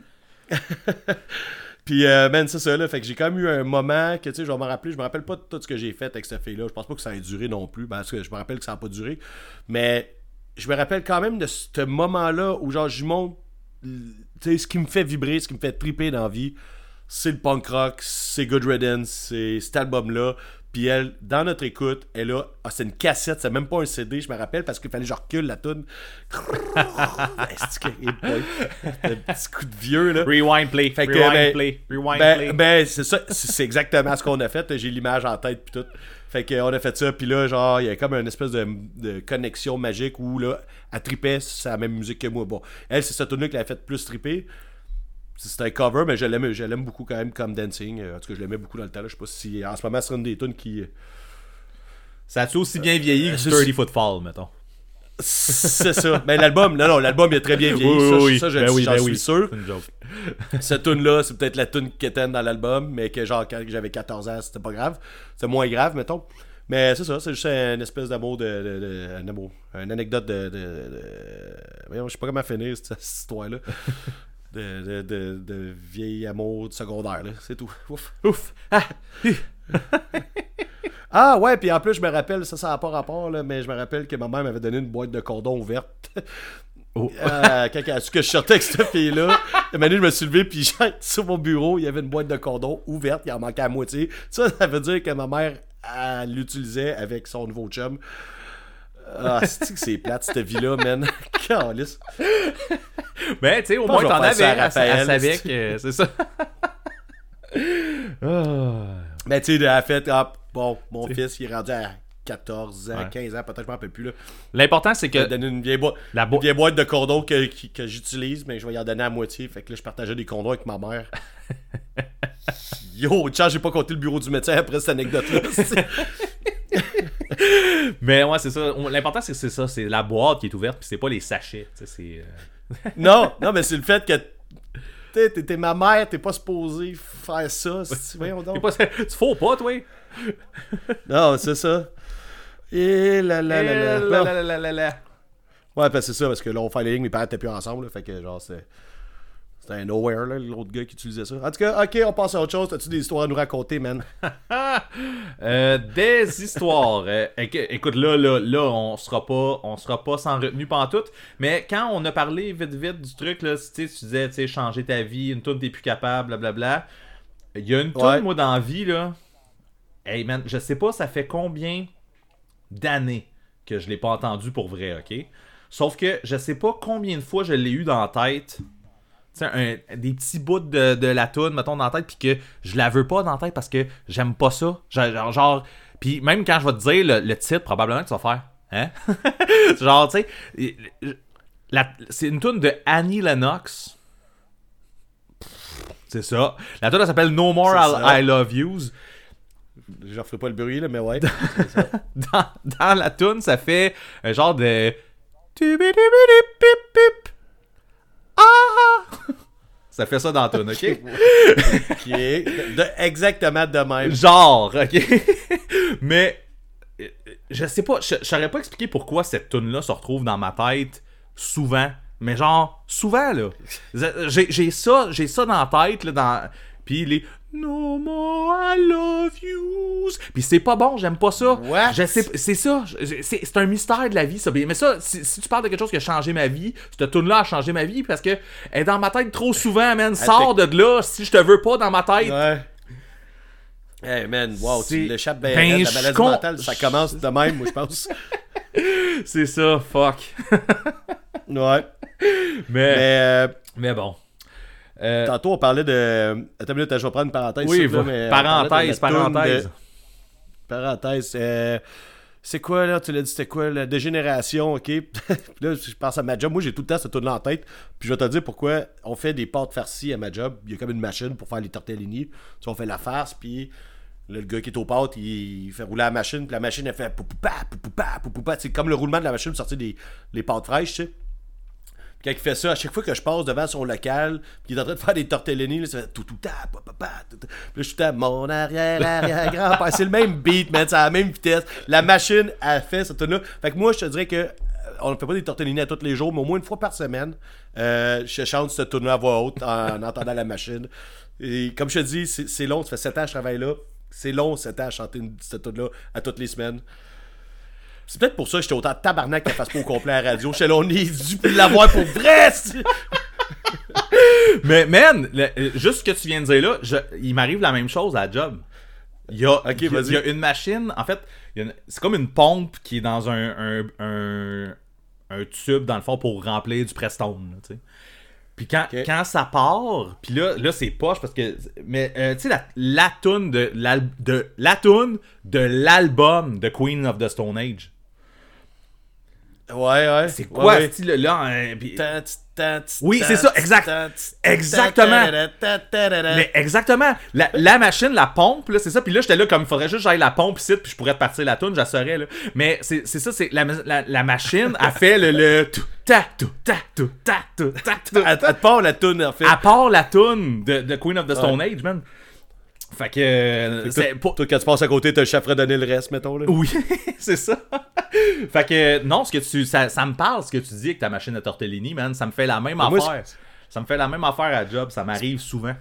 Puis, euh, c'est ça, là. Fait que j'ai quand même eu un moment que, tu sais, je vais m'en rappeler. Je me rappelle pas de tout ce que j'ai fait avec cette fille-là. Je pense pas que ça ait duré non plus. Parce que je me rappelle que ça n'a pas duré. Mais je me rappelle quand même de ce moment-là où, genre, je montre, tu sais, ce qui me fait vibrer, ce qui me fait triper dans la vie, c'est le punk rock, c'est Good Riddance, c'est cet album-là. Puis elle, dans notre écoute, elle a. Ah, c'est une cassette, c'est même pas un CD, je me rappelle, parce qu'il fallait que je recule la toune. Que- un petit coup de vieux, là? Rewind play. Fait que, Rewind ben, play. Rewind ben, play. ben, c'est ça, c'est exactement ce qu'on a fait. J'ai l'image en tête puis tout. Fait que on a fait ça, puis là, genre, il y a comme une espèce de, de connexion magique où là, elle tripait, c'est la même musique que moi. Bon, elle, c'est cette tune qui l'a fait plus tripper. C'est un cover, mais je l'aime, je l'aime beaucoup quand même comme Dancing. Euh, En tout cas, je l'aimais beaucoup dans le temps. Là. Je sais pas si en ce moment, c'est une des tunes qui. Ça a-tu aussi bien vieilli que c'est- 30 Foot Fall, mettons? C'est ça. Mais l'album, non, non, l'album il est très bien vieilli. ça, ça, je- Ben oui, j'en ben suis oui. sûr. C'est. Cette tune là c'est peut-être la tune qui était dans l'album, mais que genre quand j'avais 14 ans, c'était pas grave. C'est moins grave, mettons. Mais c'est ça, c'est juste une espèce d'amour de, de- de- Un amour. Une anecdote de. de, de- voyons, je sais pas comment finir cette, cette histoire-là. De, de, de, de vieil amour de secondaire, là. C'est tout. Ouf. Ouf. Ah. Ah ouais, puis en plus, je me rappelle, ça, ça n'a pas rapport, là, mais je me rappelle que ma mère m'avait donné une boîte de cordons ouverte. Oh. Euh, quand elle a su que je sortais avec cette fille-là, donné, je me suis levé, puis genre, sur mon bureau, il y avait une boîte de condoms ouverte, il en manquait à moitié. Ça, ça veut dire que ma mère, elle l'utilisait avec son nouveau chum. Ah, c'est que c'est plate, cette vie-là, man? Calisse. Mais tu sais, au moins je t'en avais. Elle, savait c'est- que c'est ça. Ah. Mais tu sais, elle a fait, ah, bon, mon fils, il est rendu à 14 ans, Ouais. 15 ans, peut-être, je m'en rappelle plus, là. L'important, c'est que donné une vieille, boîte la une vieille boîte de condoms que, que j'utilise, mais je vais y en donner à moitié. Fait que là, je partageais des condoms avec ma mère. Yo, tiens, j'ai pas compté le bureau du médecin après cette anecdote-là. Mais ouais, c'est ça. L'important, c'est que c'est ça. C'est la boîte qui est ouverte, puis c'est pas les sachets. C'est. euh, non, non, mais c'est le fait que t'es, ma mère, t'es pas supposé faire ça. Voyons donc. pas- Tu faux pas, toi? Non, c'est ça. Et là là là là. là Bon. là là là là. Ouais, ben c'est ça, parce que là, on fait les lignes, mes parents étaient plus ensemble, là, fait que genre, c'est. C'était un nowhere, là, l'autre gars qui utilisait ça. En tout cas, ok, on passe à autre chose. T'as-tu des histoires à nous raconter, man? Euh, des histoires. Euh, éc- écoute, là, là, là, on sera pas, on sera pas sans retenue pantoute. Mais quand on a parlé vite, vite du truc, là, tu sais, tu disais, tu sais, changer ta vie, une toune t'es plus capable, blablabla. Il y a une toune, Ouais. moi, dans la vie, là. Hey, man, je sais pas, ça fait combien d'années que je l'ai pas entendu pour vrai, ok? Sauf que je sais pas combien de fois je l'ai eu dans la tête. Un- des petits bouts de, de la toune, mettons, dans la tête, puis que je la veux pas dans la tête parce que j'aime pas ça. Genre, genre, puis même quand je vais te dire le, le titre, probablement que tu vas faire, hein? genre, tu sais, c'est une tune de Annie Lennox. C'est ça. La tune elle s'appelle No More I. I Love Yous. J'en ferai pas le bruit, là, mais ouais. Dans, dans la tune, ça fait un genre de. Ça fait ça dans la tune, ok? De- exactement de même. Genre, ok? Mais je sais pas, je saurais pas expliquer pourquoi cette tune là se retrouve dans ma tête souvent. Mais genre, souvent, là. J'ai ça, j'ai ça dans la tête, là, dans... Puis les No more I love yous. Puis c'est pas bon, j'aime pas ça. What? Je sais, c'est ça. C'est c'est un mystère de la vie, ça. Mais ça, si, si tu parles de quelque chose qui a changé ma vie, cette tune là a changé ma vie parce que elle est dans ma tête trop souvent, man. Sors de là si je te veux pas dans ma tête. Ouais. Hey man, wow, C'est- tu l'échappes bien. Ben, la maladie con- mentale, ça commence de même, moi, je pense. C'est ça, fuck. Ouais. Mais, Mais euh, mais bon. Euh, tantôt, on parlait de. Attends une minute, je vais prendre une parenthèse. oui, là, mais parenthèse, parenthèse. de- Parenthèse. euh, c'est quoi, là? Tu l'as dit, c'était quoi? La dégénération, OK? Puis là, je pense à ma job. Moi, j'ai tout le temps cette tourne en tête. Puis je vais te dire pourquoi on fait des pâtes farcies à ma job. Il y a comme une machine pour faire les tortellini. Tu sais, on fait la farce, puis là, le gars qui est aux pâtes, il, fait rouler la machine. Puis la machine, elle fait poupoupa, poupoupa, poupoupa. C'est comme le roulement de la machine pour sortir des les pâtes fraîches, tu sais. Quand il fait ça, à chaque fois que je passe devant son local, puis il est en train de faire des tortellini, là, ça fait tout tout ta, tout. Puis là, je suis à mon arrière, arrière, grand-père. C'est le même beat, man, c'est à la même vitesse. La machine a fait cette tune là Fait que moi, je te dirais que euh, on ne fait pas des tortellini à tous les jours, mais au moins une fois par semaine, euh, je chante tune là à voix haute en, en entendant la machine. Et comme je te dis, c'est long, ça fait 7 ans que je travaille là. C'est long, 7 ans à chanter une- cette tune là à toutes les semaines. C'est peut-être pour ça que j'étais autant tabarnak qu'elle fasse pas au complet à la radio. J'étais là, on est dû pour l'avoir pour vrai! Mais, man, le- juste ce que tu viens de dire là, je- il m'arrive la même chose à la job. Il y a, il y il y a une machine, en fait, c'est comme une pompe qui est dans un, un, un, un tube, dans le fond, pour remplir du Prestone, là. Puis quand, quand ça part, puis là, là c'est poche parce que. Mais euh, tu sais, la, la toune de, l'al- de la toune de l'album de Queen of the Stone Age. Ouais, ouais. C'est quoi ouais, hein, ouais. Oui, c'est ça, exact. Exactement. Mais exactement. La, la machine, la pompe, là, c'est ça. Puis là, j'étais là comme il faudrait juste que j'aille la pompe ici, puis je pourrais te partir la toune, j'assurais, là. Mais c'est ça, c'est la, la, la machine a fait le, le tout, ta, tout, ta, tout, ta, tout, ta, tout. À, part la toune, en fait. À part la toune de, de Queen of the Stone Age, man. Fait que. euh, Toi, pour- toi, quand tu passes à côté, t'as le chef redonné le reste, mettons. Là. Oui, c'est ça. fait que non, ce que tu ça, ça me parle ce que tu dis avec ta machine à tortellini, man, ça me fait la même affaire. Ça me fait la même affaire à job, ça m'arrive souvent.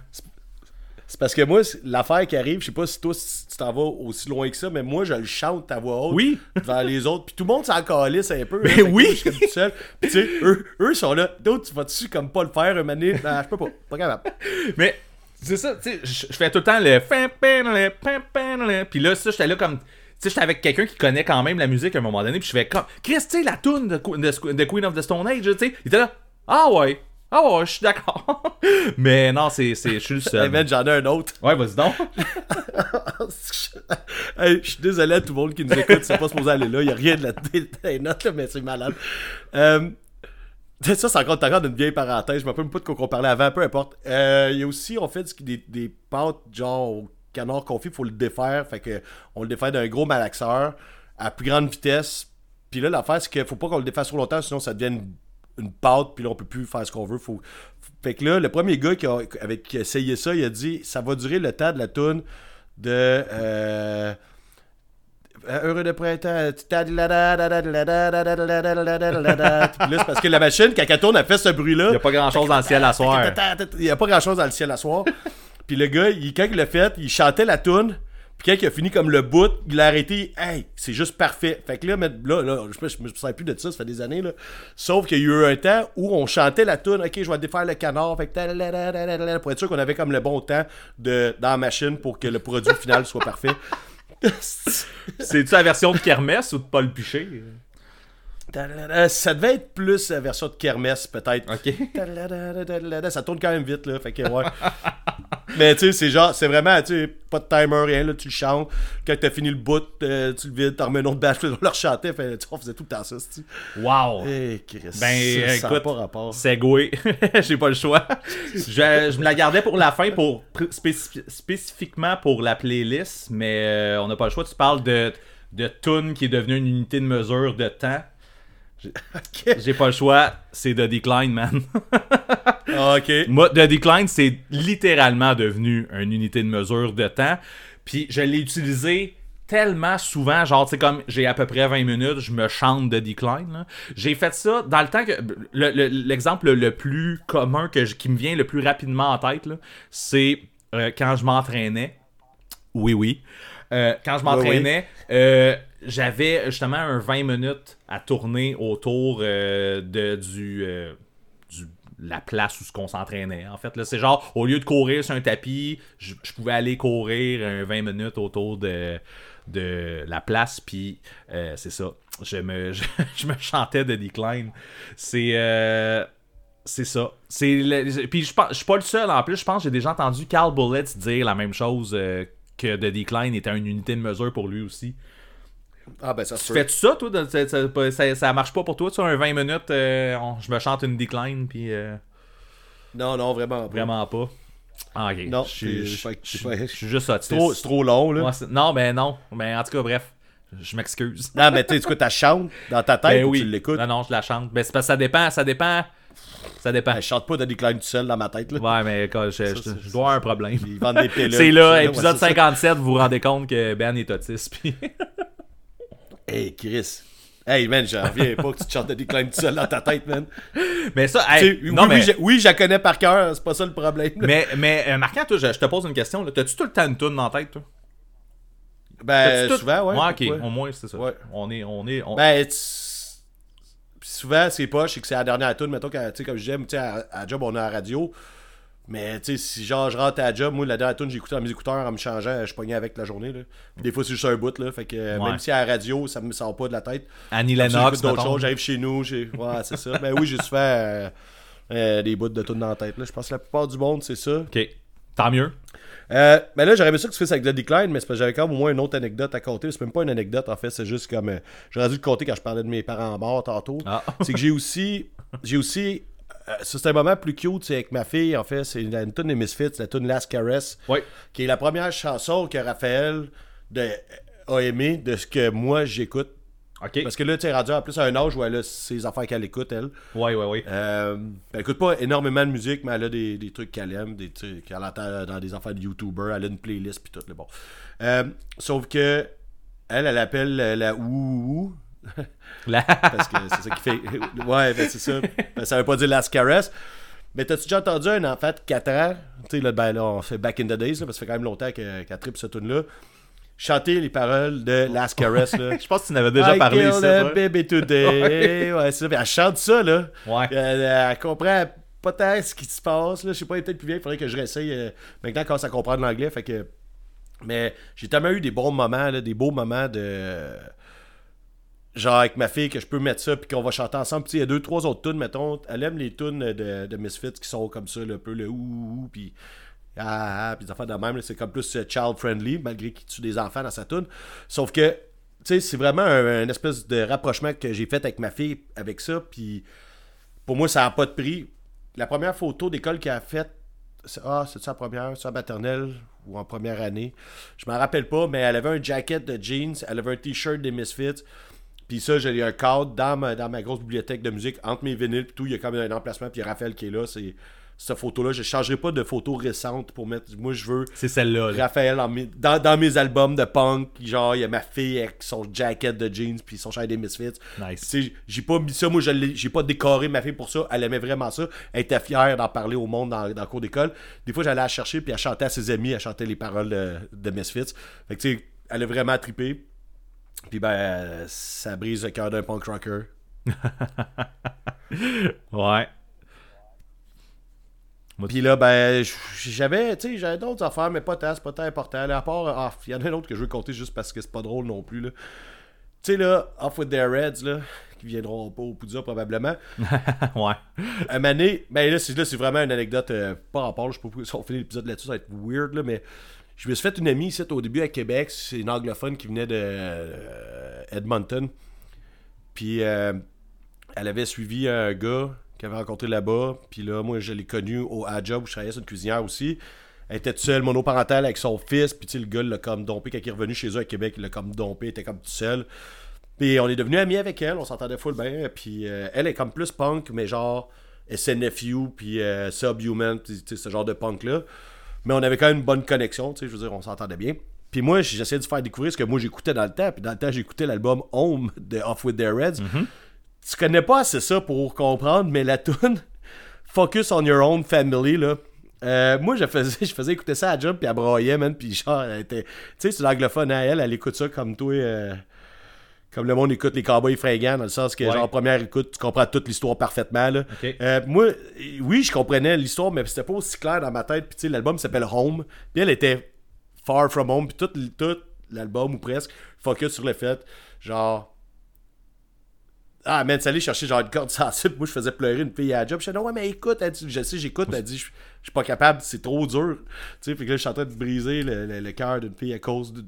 C'est parce que moi, l'affaire qui arrive, je sais pas si toi, si tu t'en vas aussi loin que ça, mais moi, je le chante à voix haute Oui. devant les autres. Puis tout le monde s'en calisse un peu. Mais hein, fait que oui. moi, Je suis comme tout seul. Puis tu sais, eux, eux sont là. D'autres, tu vas-tu comme pas le faire un donné? Ben, je peux pas. Pas capable. Mais c'est ça, tu sais, je fais tout le temps le puis là ça j'étais là comme tu sais j'étais avec quelqu'un qui connaît quand même la musique à un moment donné puis je fais comme Chris, tu sais la tune de, Qu- de, de Queen of the Stone Age, tu sais, il était là "Ah ouais. Ah ouais, je suis d'accord." Mais non, c'est c'est je suis le Hey, seul. man, j'en ai un autre. ouais, vas-y donc. hey, je suis désolé à tout le monde qui nous écoute, c'est pas supposé aller là, il y a rien de la des notes, là, mais c'est malade. Euh, ça, c'est encore, encore une vieille parenthèse, je me rappelle pas de quoi on parlait avant, peu importe. Euh, Il y a aussi, on fait des, des pâtes genre canard confit, faut le défaire, fait que on le défaire d'un gros malaxeur à plus grande vitesse. Puis là, l'affaire, c'est qu'il faut pas qu'on le défasse trop longtemps, sinon ça devient une, une pâte, puis là, on peut plus faire ce qu'on veut. Faut... Fait que là, le premier gars qui a, avec, qui essayé ça, il a dit ça va durer le temps de la toune de. Euh, Heureux de printemps. Parce que la machine, quand elle tourne, elle fait ce bruit-là. Il y a pas grand-chose dans le ciel à soir. Il n'y a pas grand-chose dans le ciel à soir. Puis le gars, il, quand il l'a fait, il chantait la toune. Puis quand il a fini comme le bout, il a arrêté. Hey, c'est juste parfait. Fait que là, là, là je, je me souviens plus de ça, ça fait des années. Là. Sauf qu'il y a eu un temps où on chantait la toune. Ok, je vais défaire le canard. Fait que pour être sûr qu'on avait comme le bon temps de, dans la machine pour que le produit final soit parfait. C'est-tu la version de Kermesse ou de Paul Piché? Ça devait être plus la version de Kermesse, peut-être. Ok. Ta-da-da-da-da-da, Ça tourne quand même vite, là. Fait que, ouais. Mais tu sais, c'est genre, c'est vraiment, tu sais, pas de timer, rien, là, tu le chantes. Quand t'as fini le bout, euh, tu le vides, t'en remets un autre batch, on leur chantait. Fait, tu on faisait tout le temps ça, tu Wow. Eh, Chris. Ben, ça, ça a écoute, pas rapport. Segway, j'ai pas le choix. Je, je me la gardais pour la fin, pour spécifiquement pour la playlist, mais euh, on n'a pas le choix. Tu parles de, de tune qui est devenue une unité de mesure de temps. J'ai pas le choix, c'est The Decline, man. Ah, ok. Moi, The Decline, c'est littéralement devenu une unité de mesure de temps. Puis je l'ai utilisé tellement souvent, genre, tu sais, comme j'ai à peu près 20 minutes, je me chante The Decline. J'ai fait ça dans le temps que. le- le- L'exemple le, plus commun que je- qui me vient le plus rapidement en tête, c'est euh, quand je m'entraînais. Oui, oui. Euh, quand je m'entraînais, euh, j'avais justement un 20 minutes à tourner autour euh, de, euh, du- la place où ce qu'on s'entraînait. En fait, c'est genre, au lieu de courir sur un tapis, je, pouvais aller courir un 20 minutes autour de, de la place, puis euh, c'est ça. Je me, je, me chantais de Decline. C'est. c'est ça. C'est Puis je je suis pas le seul en plus. Je pense que j'ai déjà entendu Carl Bullets dire la même chose que The Decline était une unité de mesure pour lui aussi. Ah, ben, ça se fais ça, toi de- ça, ça- ça- ça marche pas pour toi, tu un 20 minutes, euh, on- je me chante une Decline, puis euh, Non, non, vraiment. pas. vraiment pas. Ah, ok. Non, je suis- fait juste autiste. C'est trop, c'est trop long, là. Ouais, non, ben non. Ben, en tout cas, bref, je m'excuse. Non, mais tu sais, tu chantes dans ta tête Ben ou oui. tu l'écoutes. Non, non, je la chante. Ben, c'est parce que ça dépend, ça dépend. Ça dépend. Ben, je chante pas de Decline tout seul dans ma tête, là. Ouais, mais quand je, je- c'est- je dois avoir un problème. Ils vendent des pilules. C'est là, épisode c'est ça. 57, vous vous rendez compte que Ben est autiste. Puis... Hey, Chris. Hey, man, j'en reviens pas que tu te chantes de Decline tout seul dans ta tête, man. mais ça, hey, sais, non, oui, mais, oui, je, oui, je la connais par cœur, c'est pas ça le problème. là. mais, mais euh, Marquant, toi, je, je te pose une question. là. T'as-tu tout le temps une toune dans la tête, toi? Ben, tout- souvent, ouais. Ouais, ok, au moins, c'est ça. Ouais. On est. On est on- Ben, tu- souvent, c'est pas, je sais que c'est la dernière tune, mettons, sais, comme je disais, tu sais, à, à job, on est à la radio. Mais, tu sais, si genre, je rentre à la job, moi, la dernière tune, j'écoutais dans mes écouteurs en me changeant, je pognais avec la journée, là. Puis des fois, c'est juste un bout, là. Fait que, euh, Ouais. même si à la radio, ça me sort pas de la tête. Annie Lennox, d'autres choses, j'arrive chez nous, j'ai. Ouais, c'est ça. Ben oui, j'ai souvent euh, euh, des bouts de tunes dans la tête, là. Je pense que la plupart du monde, c'est ça. Ok, tant mieux. Euh, ben là, j'aurais aimé ça que tu fasses avec The Decline, mais c'est parce que j'avais quand même au moins une autre anecdote à compter. C'est même pas une anecdote, en fait, c'est juste comme. J'aurais dû le compter quand je parlais de mes parents morts tantôt. Ah. c'est que j'ai aussi. J'ai aussi. Euh, c'est un moment plus cute, c'est avec ma fille, en fait. C'est une tune des Misfits, la tune Last Caress, Ouais. qui est la première chanson que Raphaël de, a aimé de ce que moi j'écoute. Parce que là, tu es rendu en plus à un âge où elle a ses affaires qu'elle écoute, elle. Ouais, ouais, ouais. Euh, elle écoute pas énormément de musique, mais elle a des, des trucs qu'elle aime, des trucs qu'elle entend dans des affaires de YouTuber, elle a une playlist puis tout le bon. Euh, sauf que elle, elle appelle la, ouh. parce que c'est ça qui fait. Ouais, ben c'est ça. Ben, ça veut pas dire Last Caress. Mais t'as-tu déjà entendu un enfant de 4 ans, tu sais, là, ben là, on fait Back in the Days, là, parce que ça fait quand même longtemps que- qu'elle tripe cette tune là chanter les paroles de Last Caress, là. Je pense que tu n'avais déjà I parlé killed ici. a ouais. baby today. ouais, c'est ça. Puis elle chante ça, là. Ouais. Elle, elle comprend pas tant ce qui se passe, là. Je sais pas, elle est peut-être plus vieille. Il faudrait que je réessaye euh, maintenant quand ça comprend l'anglais. Fait que. Mais j'ai tellement eu des bons moments, là, des beaux moments de. Genre avec ma fille, que je peux mettre ça, puis qu'on va chanter ensemble. Puis il y a deux, trois autres tunes, mettons. Elle aime les tunes de, de Misfits qui sont comme ça, un peu le ouh, puis. Ah, ah, puis des affaires de même, c'est comme plus euh, child-friendly, malgré qu'il tue des enfants dans sa tune. Sauf que, tu sais, c'est vraiment un, espèce de rapprochement que j'ai fait avec ma fille avec ça, puis pour moi, ça n'a pas de prix. La première photo d'école qu'elle a faite, ah, c'est ça la première, en maternelle ou en première année. Je m'en rappelle pas, mais elle avait un jacket de jeans, elle avait un t-shirt des Misfits. Puis ça, j'ai un cadre dans ma, dans ma grosse bibliothèque de musique, entre mes vinyles et tout. Il y a comme un emplacement, puis il y a Raphaël qui est là. C'est cette photo-là. Je ne changerai pas de photo récente pour mettre. Moi, je veux C'est celle-là. là. Raphaël en dans, dans mes albums de punk. Genre, il y a ma fille avec son jacket de jeans, puis son chandail des Misfits. Nice. J'ai pas mis ça, moi, j'ai pas décoré ma fille pour ça. Elle aimait vraiment ça. Elle était fière d'en parler au monde dans, dans le cours d'école. Des fois, j'allais la chercher, puis elle chantait à ses amis, elle chantait les paroles de, de Misfits. Fait que, tu sais, elle a vraiment trippé. Puis, ben, ça brise le cœur d'un punk rocker. Ouais. Puis là, ben, j'avais, tu sais, j'avais d'autres affaires, mais pas tant, c'est pas tant important. Là, à part, ah, il y en a un autre que je veux compter juste parce que c'est pas drôle non plus, là. Tu sais, là, Off With Their Reds, là, qui viendront pas au Poudja probablement. ouais. Un donné, ben là, c'est, là, c'est vraiment une anecdote euh, pas rapport. là, Je sais pas pourquoi- si on finit l'épisode là-dessus, ça va être weird, là, mais je me suis fait une amie ici au début à Québec. C'est une anglophone qui venait de euh, Edmonton. Puis euh, elle avait suivi un gars qu'elle avait rencontré là-bas. Puis là, moi, je l'ai connu au à où je travaillais sur une cuisinière aussi. Elle était toute seule, monoparentale avec son fils. Puis tu sais, le gars l'a comme dompé quand il est revenu chez eux à Québec. Il l'a comme dompé, il était comme tout seul. Puis on est devenus amis avec elle, on s'entendait full bien. Puis euh, elle est comme plus punk, mais genre SNFU, puis Subhuman, ce genre de punk-là. Mais on avait quand même une bonne connexion, tu sais, je veux dire, on s'entendait bien. Puis moi, j'essayais de faire découvrir ce que moi j'écoutais dans le temps. Puis dans le temps, j'écoutais l'album Home de Off With Their Reds. Tu connais pas assez ça pour comprendre, mais la tune Focus on Your Own Family, là. euh, moi, je faisais, je faisais écouter ça à Job, puis elle broyait, man, puis genre, elle était... Tu sais, c'est l'anglophone à elle, elle écoute ça comme toi, euh, comme le monde écoute les cowboys fringants, dans le sens que, Ouais. genre, première écoute, tu comprends toute l'histoire parfaitement, là. Euh, moi, oui, je comprenais l'histoire, mais c'était pas aussi clair dans ma tête, puis tu sais, l'album s'appelle Home, puis elle était Far From Home, puis tout, tout l'album, ou presque, focus sur le fait, genre... Ah, man, c'est allé chercher genre une corde sensible. Moi, je faisais pleurer une fille à la job. Je disais, non, ouais, mais écoute, elle dit, je sais, j'écoute. Elle dit, je je suis pas capable, c'est trop dur. Tu sais, fait que là, je suis en train de briser le, le- le cœur d'une fille à cause de.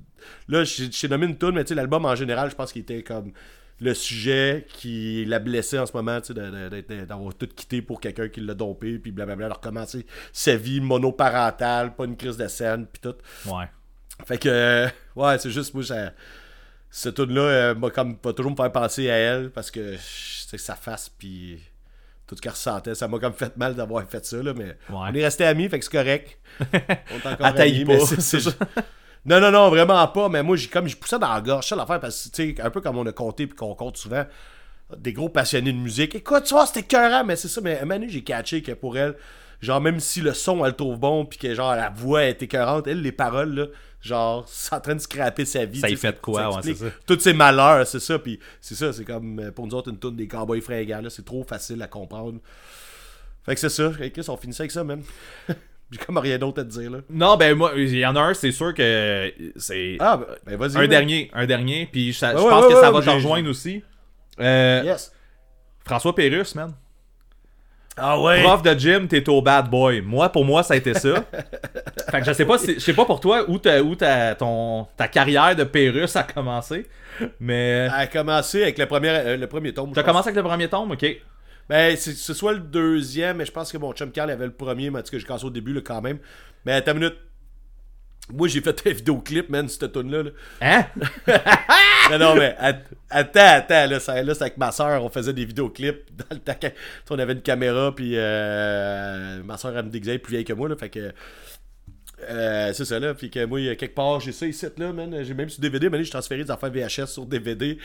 Là, j'ai nommé une tune, mais tu sais, l'album en général, je pense qu'il était comme le sujet qui la blessait en ce moment, tu sais, d'avoir tout quitté pour quelqu'un qui l'a dompé, puis blablabla, de recommencer sa vie monoparentale, pas une crise de scène, puis tout. Ouais. Fait que, euh, ouais, c'est juste, moi, ça, ce tune-là euh, m'a comme, va toujours me faire penser à elle parce que, sa face, puis tout ce qu'elle ressentait, ça m'a comme fait mal d'avoir fait ça, là, mais on est restés amis, fait que c'est correct. On est encore amis, pas, mais Non, non, non, vraiment pas, mais moi, j'ai comme, je poussais dans la gorge, ça l'affaire, parce que, tu sais, un peu comme on a compté, puis qu'on compte souvent, des gros passionnés de musique. Écoute, tu vois, c'était écœurant, mais c'est ça, mais Manu, j'ai catché que pour elle, genre, même si le son, elle le trouve bon, puis que, genre, la voix est écœurante, elle, les paroles, là, genre, c'est en train de scraper sa vie. Ça y fait de quoi, ouais, c'est ça. Tous ses malheurs, c'est ça, puis c'est ça, c'est comme, euh, pour nous autres, une tourne des cowboys fringants, là, c'est trop facile à comprendre. Fait que c'est ça, Chris, on finit ça avec ça, man. J'ai comme rien d'autre à te dire, là. Non, ben moi, il y en a un, c'est sûr que c'est Ah, ben, ben vas-y. un dernier, un dernier, puis je Ouais, pense ouais, que ça va te rejoindre aussi. Euh, Yes. François Pérusse, man. Ah ouais. Prof de gym, t'es au bad boy. Moi, pour moi, ça a été ça. fait que je sais pas, si- je sais pas pour toi où, ta, où ta, ton, ta carrière de Pérusse a commencé, mais Elle a commencé avec le premier, euh, le premier tome. t'as commencé avec le premier tome, ok. Ben, c'est c'est soit le deuxième, mais je pense que mon chum Carl avait le premier, mais en tout cas, j'ai commencé au début, là, quand même. Mais attends une minute. Moi, j'ai fait un vidéoclip, man, cette tune-là. là. Hein? Non, non, mais att- attends, attends, là, ça- là, c'est avec ma soeur, on faisait des vidéoclips dans le sais, On avait une caméra, puis euh, ma soeur, elle me déguisait, plus vieille que moi, là, fait que. euh, c'est ça là, puis que moi, quelque part, j'ai ça ici, là, man. J'ai même sur DVD, mais j'ai transféré des affaires VHS sur DVD.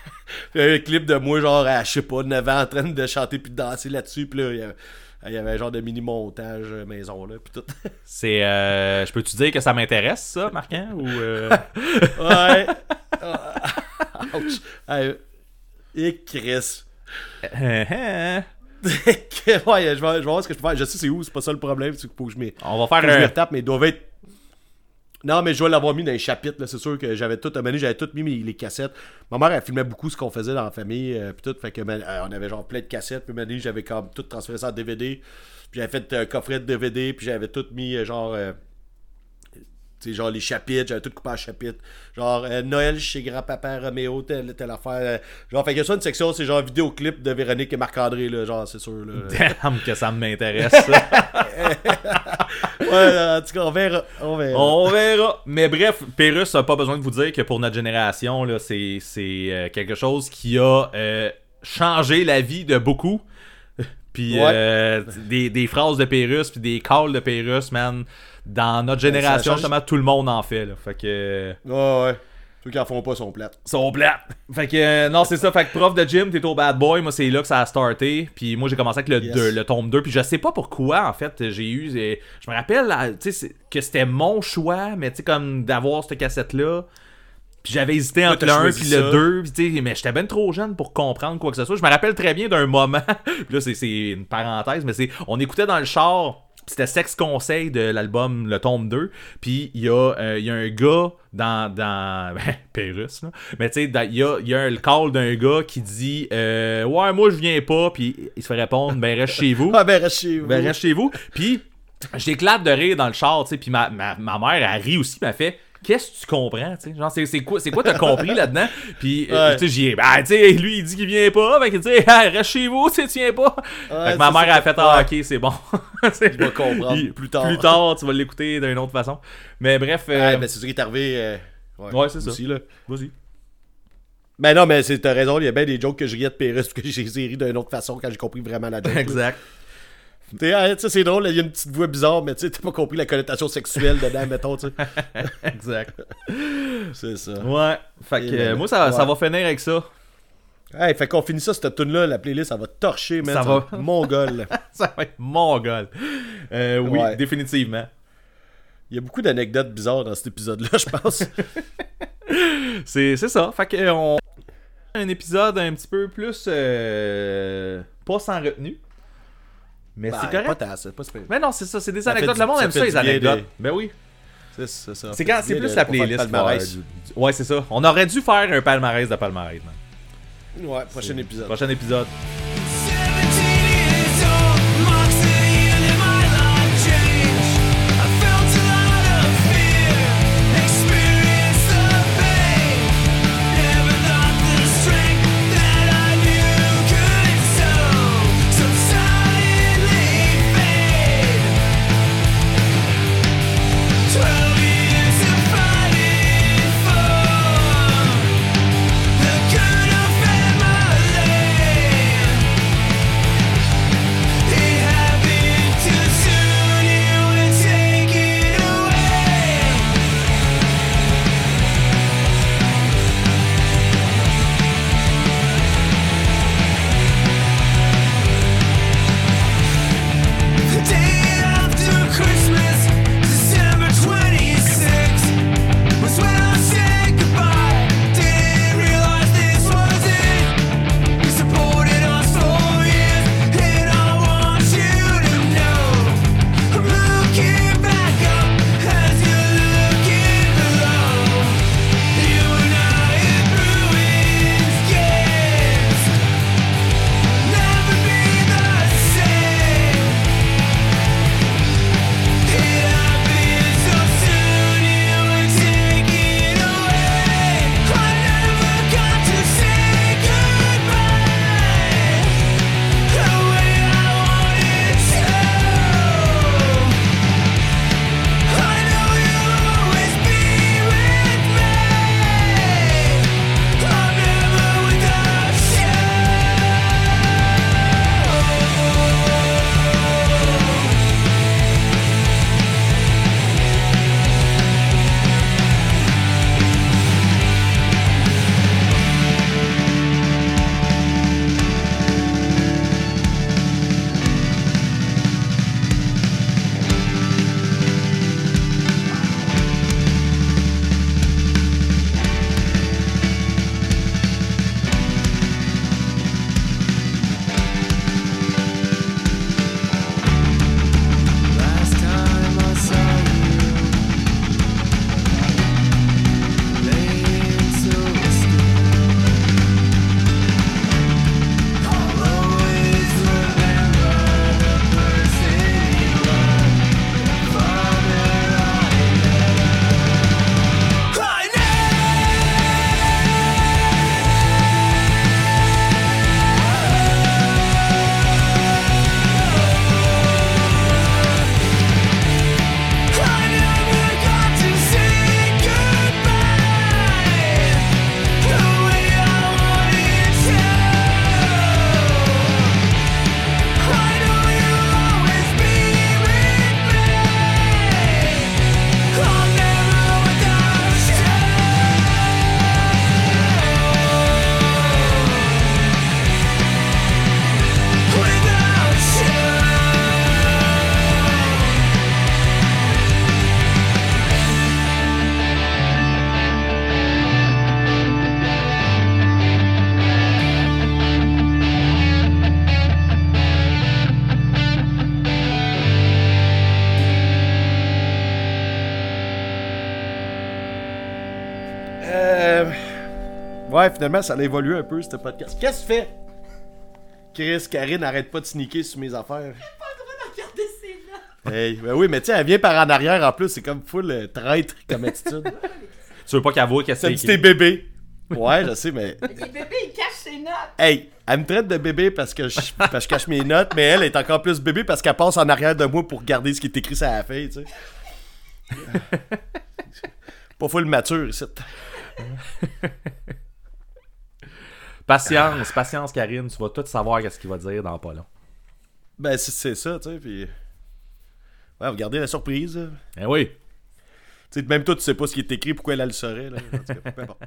un clip de moi, genre, à, je sais pas, 9 ans, en train de chanter puis de danser là-dessus, puis là, il y avait- un genre de mini-montage euh, maison, là, puis tout. C'est. Euh, je peux-tu dire que ça m'intéresse, ça, Marquin? Ou. euh, ouais. Ah, ouch. Hey, Et Chris. hein? ouais, je vais, je vais voir ce que je peux faire. Je sais c'est où, c'est pas ça le problème. C'est qu'il faut que je m'y- On va faut que je faire un. retape, mais ils doivent être. Non, mais je dois l'avoir mis dans les chapitres. là. C'est sûr que j'avais tout. Donné, j'avais tout mis mes- les cassettes. Ma mère, elle filmait beaucoup ce qu'on faisait dans la famille. euh, puis tout. Fait que, man, euh, on avait genre plein de cassettes. Puis, donné, j'avais comme tout transféré ça en DVD. Puis, j'avais fait un coffret de DVD. Puis, j'avais tout mis euh, genre. euh, tu sais, genre les chapitres, j'avais tout coupé en chapitres. Genre euh, Noël chez grand-papa Roméo, telle, telle affaire. euh, genre, fait que ça, une section, c'est genre vidéoclip de Véronique et Marc-André, là, genre, c'est sûr. Là. Damn, que ça m'intéresse, ça. ouais, en tout cas, on verra. On verra. On verra. Mais bref, Pérus a pas besoin de vous dire que pour notre génération, là, c'est, c'est euh, quelque chose qui a euh, changé la vie de beaucoup. Puis Ouais. euh, des, des phrases de Pérus, puis des calls de Pérus, man. Dans notre génération, change- justement, tout le monde en fait. Là. Fait que. Ouais, ouais. Ceux qui en font pas sont plates. sont plates. Fait que, euh, non, c'est ça. Fait que prof de gym, t'es au bad boy. Moi, c'est là que ça a starté. Puis moi, j'ai commencé avec le, Yes. deux- le tome 2. Puis je sais pas pourquoi, en fait, j'ai eu. Je me rappelle, là, tu sais, que c'était mon choix, mais tu sais, comme d'avoir cette cassette-là. Puis j'avais hésité entre le 1 choisi puis le ça. 2. Puis tu sais, mais j'étais ben trop jeune pour comprendre quoi que ce soit. Je me rappelle très bien d'un moment. puis là, c'est- c'est une parenthèse, mais c'est. On écoutait dans le char. C'était Sex Conseil de l'album Le Tome 2. Puis il y, a, euh, y a un gars dans. dans ben, Pérus, là. Mais tu sais, il y a, y a le call d'un gars qui dit euh, Ouais, moi je viens pas. Puis il se fait répondre Ben reste chez vous. Ah, ben, reste chez vous. Ben, reste chez vous. Puis, j'éclate de rire dans le char, tu sais. Puis ma, ma, ma mère, elle rit aussi, m'a fait. Qu'est-ce que tu comprends, tu sais? Genre, c'est quoi, c'est quoi t'as compris là-dedans? Puis, euh, Ouais. tu sais, j'y ai. Ben, tu sais, lui, il dit qu'il vient pas. Fait tu sais, Hey, reste chez vous, tu tu viens pas. fait que ma mère, a fait, ah, ok, c'est bon. Je vais comprendre plus tard. Plus tard, tu vas l'écouter d'une autre façon. Mais bref, euh, Ouais, ben, c'est ça qui est arrivé. euh, Ouais, c'est ça. là. vas-y. Ben non, mais c'est- t'as raison, il y a bien des jokes que je riais de Pérus que j'ai ri d'une autre façon quand j'ai compris vraiment la joke. Exact. Tu sais, c'est drôle, il y a une petite voix bizarre, mais tu t'as pas compris la connotation sexuelle dedans, mettons, tu. Exact. C'est ça. Ouais. Fait que, euh, ben, moi, ça, ça va finir avec ça. Hey, fait qu'on finit ça, cette tune là la playlist, ça va torcher, man. Ça Ça, va. Mongol. Ça va être mongol. Euh, oui, Ouais. définitivement. Il y a beaucoup d'anecdotes bizarres dans cet épisode-là, je pense. C'est c'est ça. Fait que euh, on un épisode un petit peu plus euh, pas sans retenue. Mais Ben, c'est correct. Pas. Mais non, c'est ça, c'est des Ça anecdotes. du- Le monde ça aime ça, les du anecdotes. Ben oui. C'est ça. C'est quand du plus la playlist. euh, Ouais, c'est ça. On aurait dû faire un palmarès de palmarès. man. Ouais, prochain épisode. Prochain épisode. Ouais, finalement, ça a évolué un peu, ce podcast. Qu'est-ce que tu fais? Chris, Karine, arrête pas de sneaker sur mes affaires. Pas le droit de regarder ses notes. Hey, ben oui, mais tu sais, elle vient par en arrière en plus, c'est comme full euh, traître comme attitude. Tu veux pas qu'elle voit qu'est-ce que tes bébés. Ouais, je sais, mais. Mais les bébés, ils cachent ses notes. Hey, elle me traite de bébé parce que je, parce que je cache mes notes, mais elle est encore plus bébé parce qu'elle passe en arrière de moi pour regarder ce qui est écrit sur la feuille, tu sais. Pas full mature ici. Patience, patience, Karine. Tu vas tout savoir qu'est-ce qu'il va dire dans pas long. Ben, c'est- c'est ça, tu sais, puis. Ouais, regardez la surprise. Eh oui. Tu sais, même toi, tu sais pas ce qui est écrit, pourquoi elle, elle le saurait, là. En tout cas, peu importe.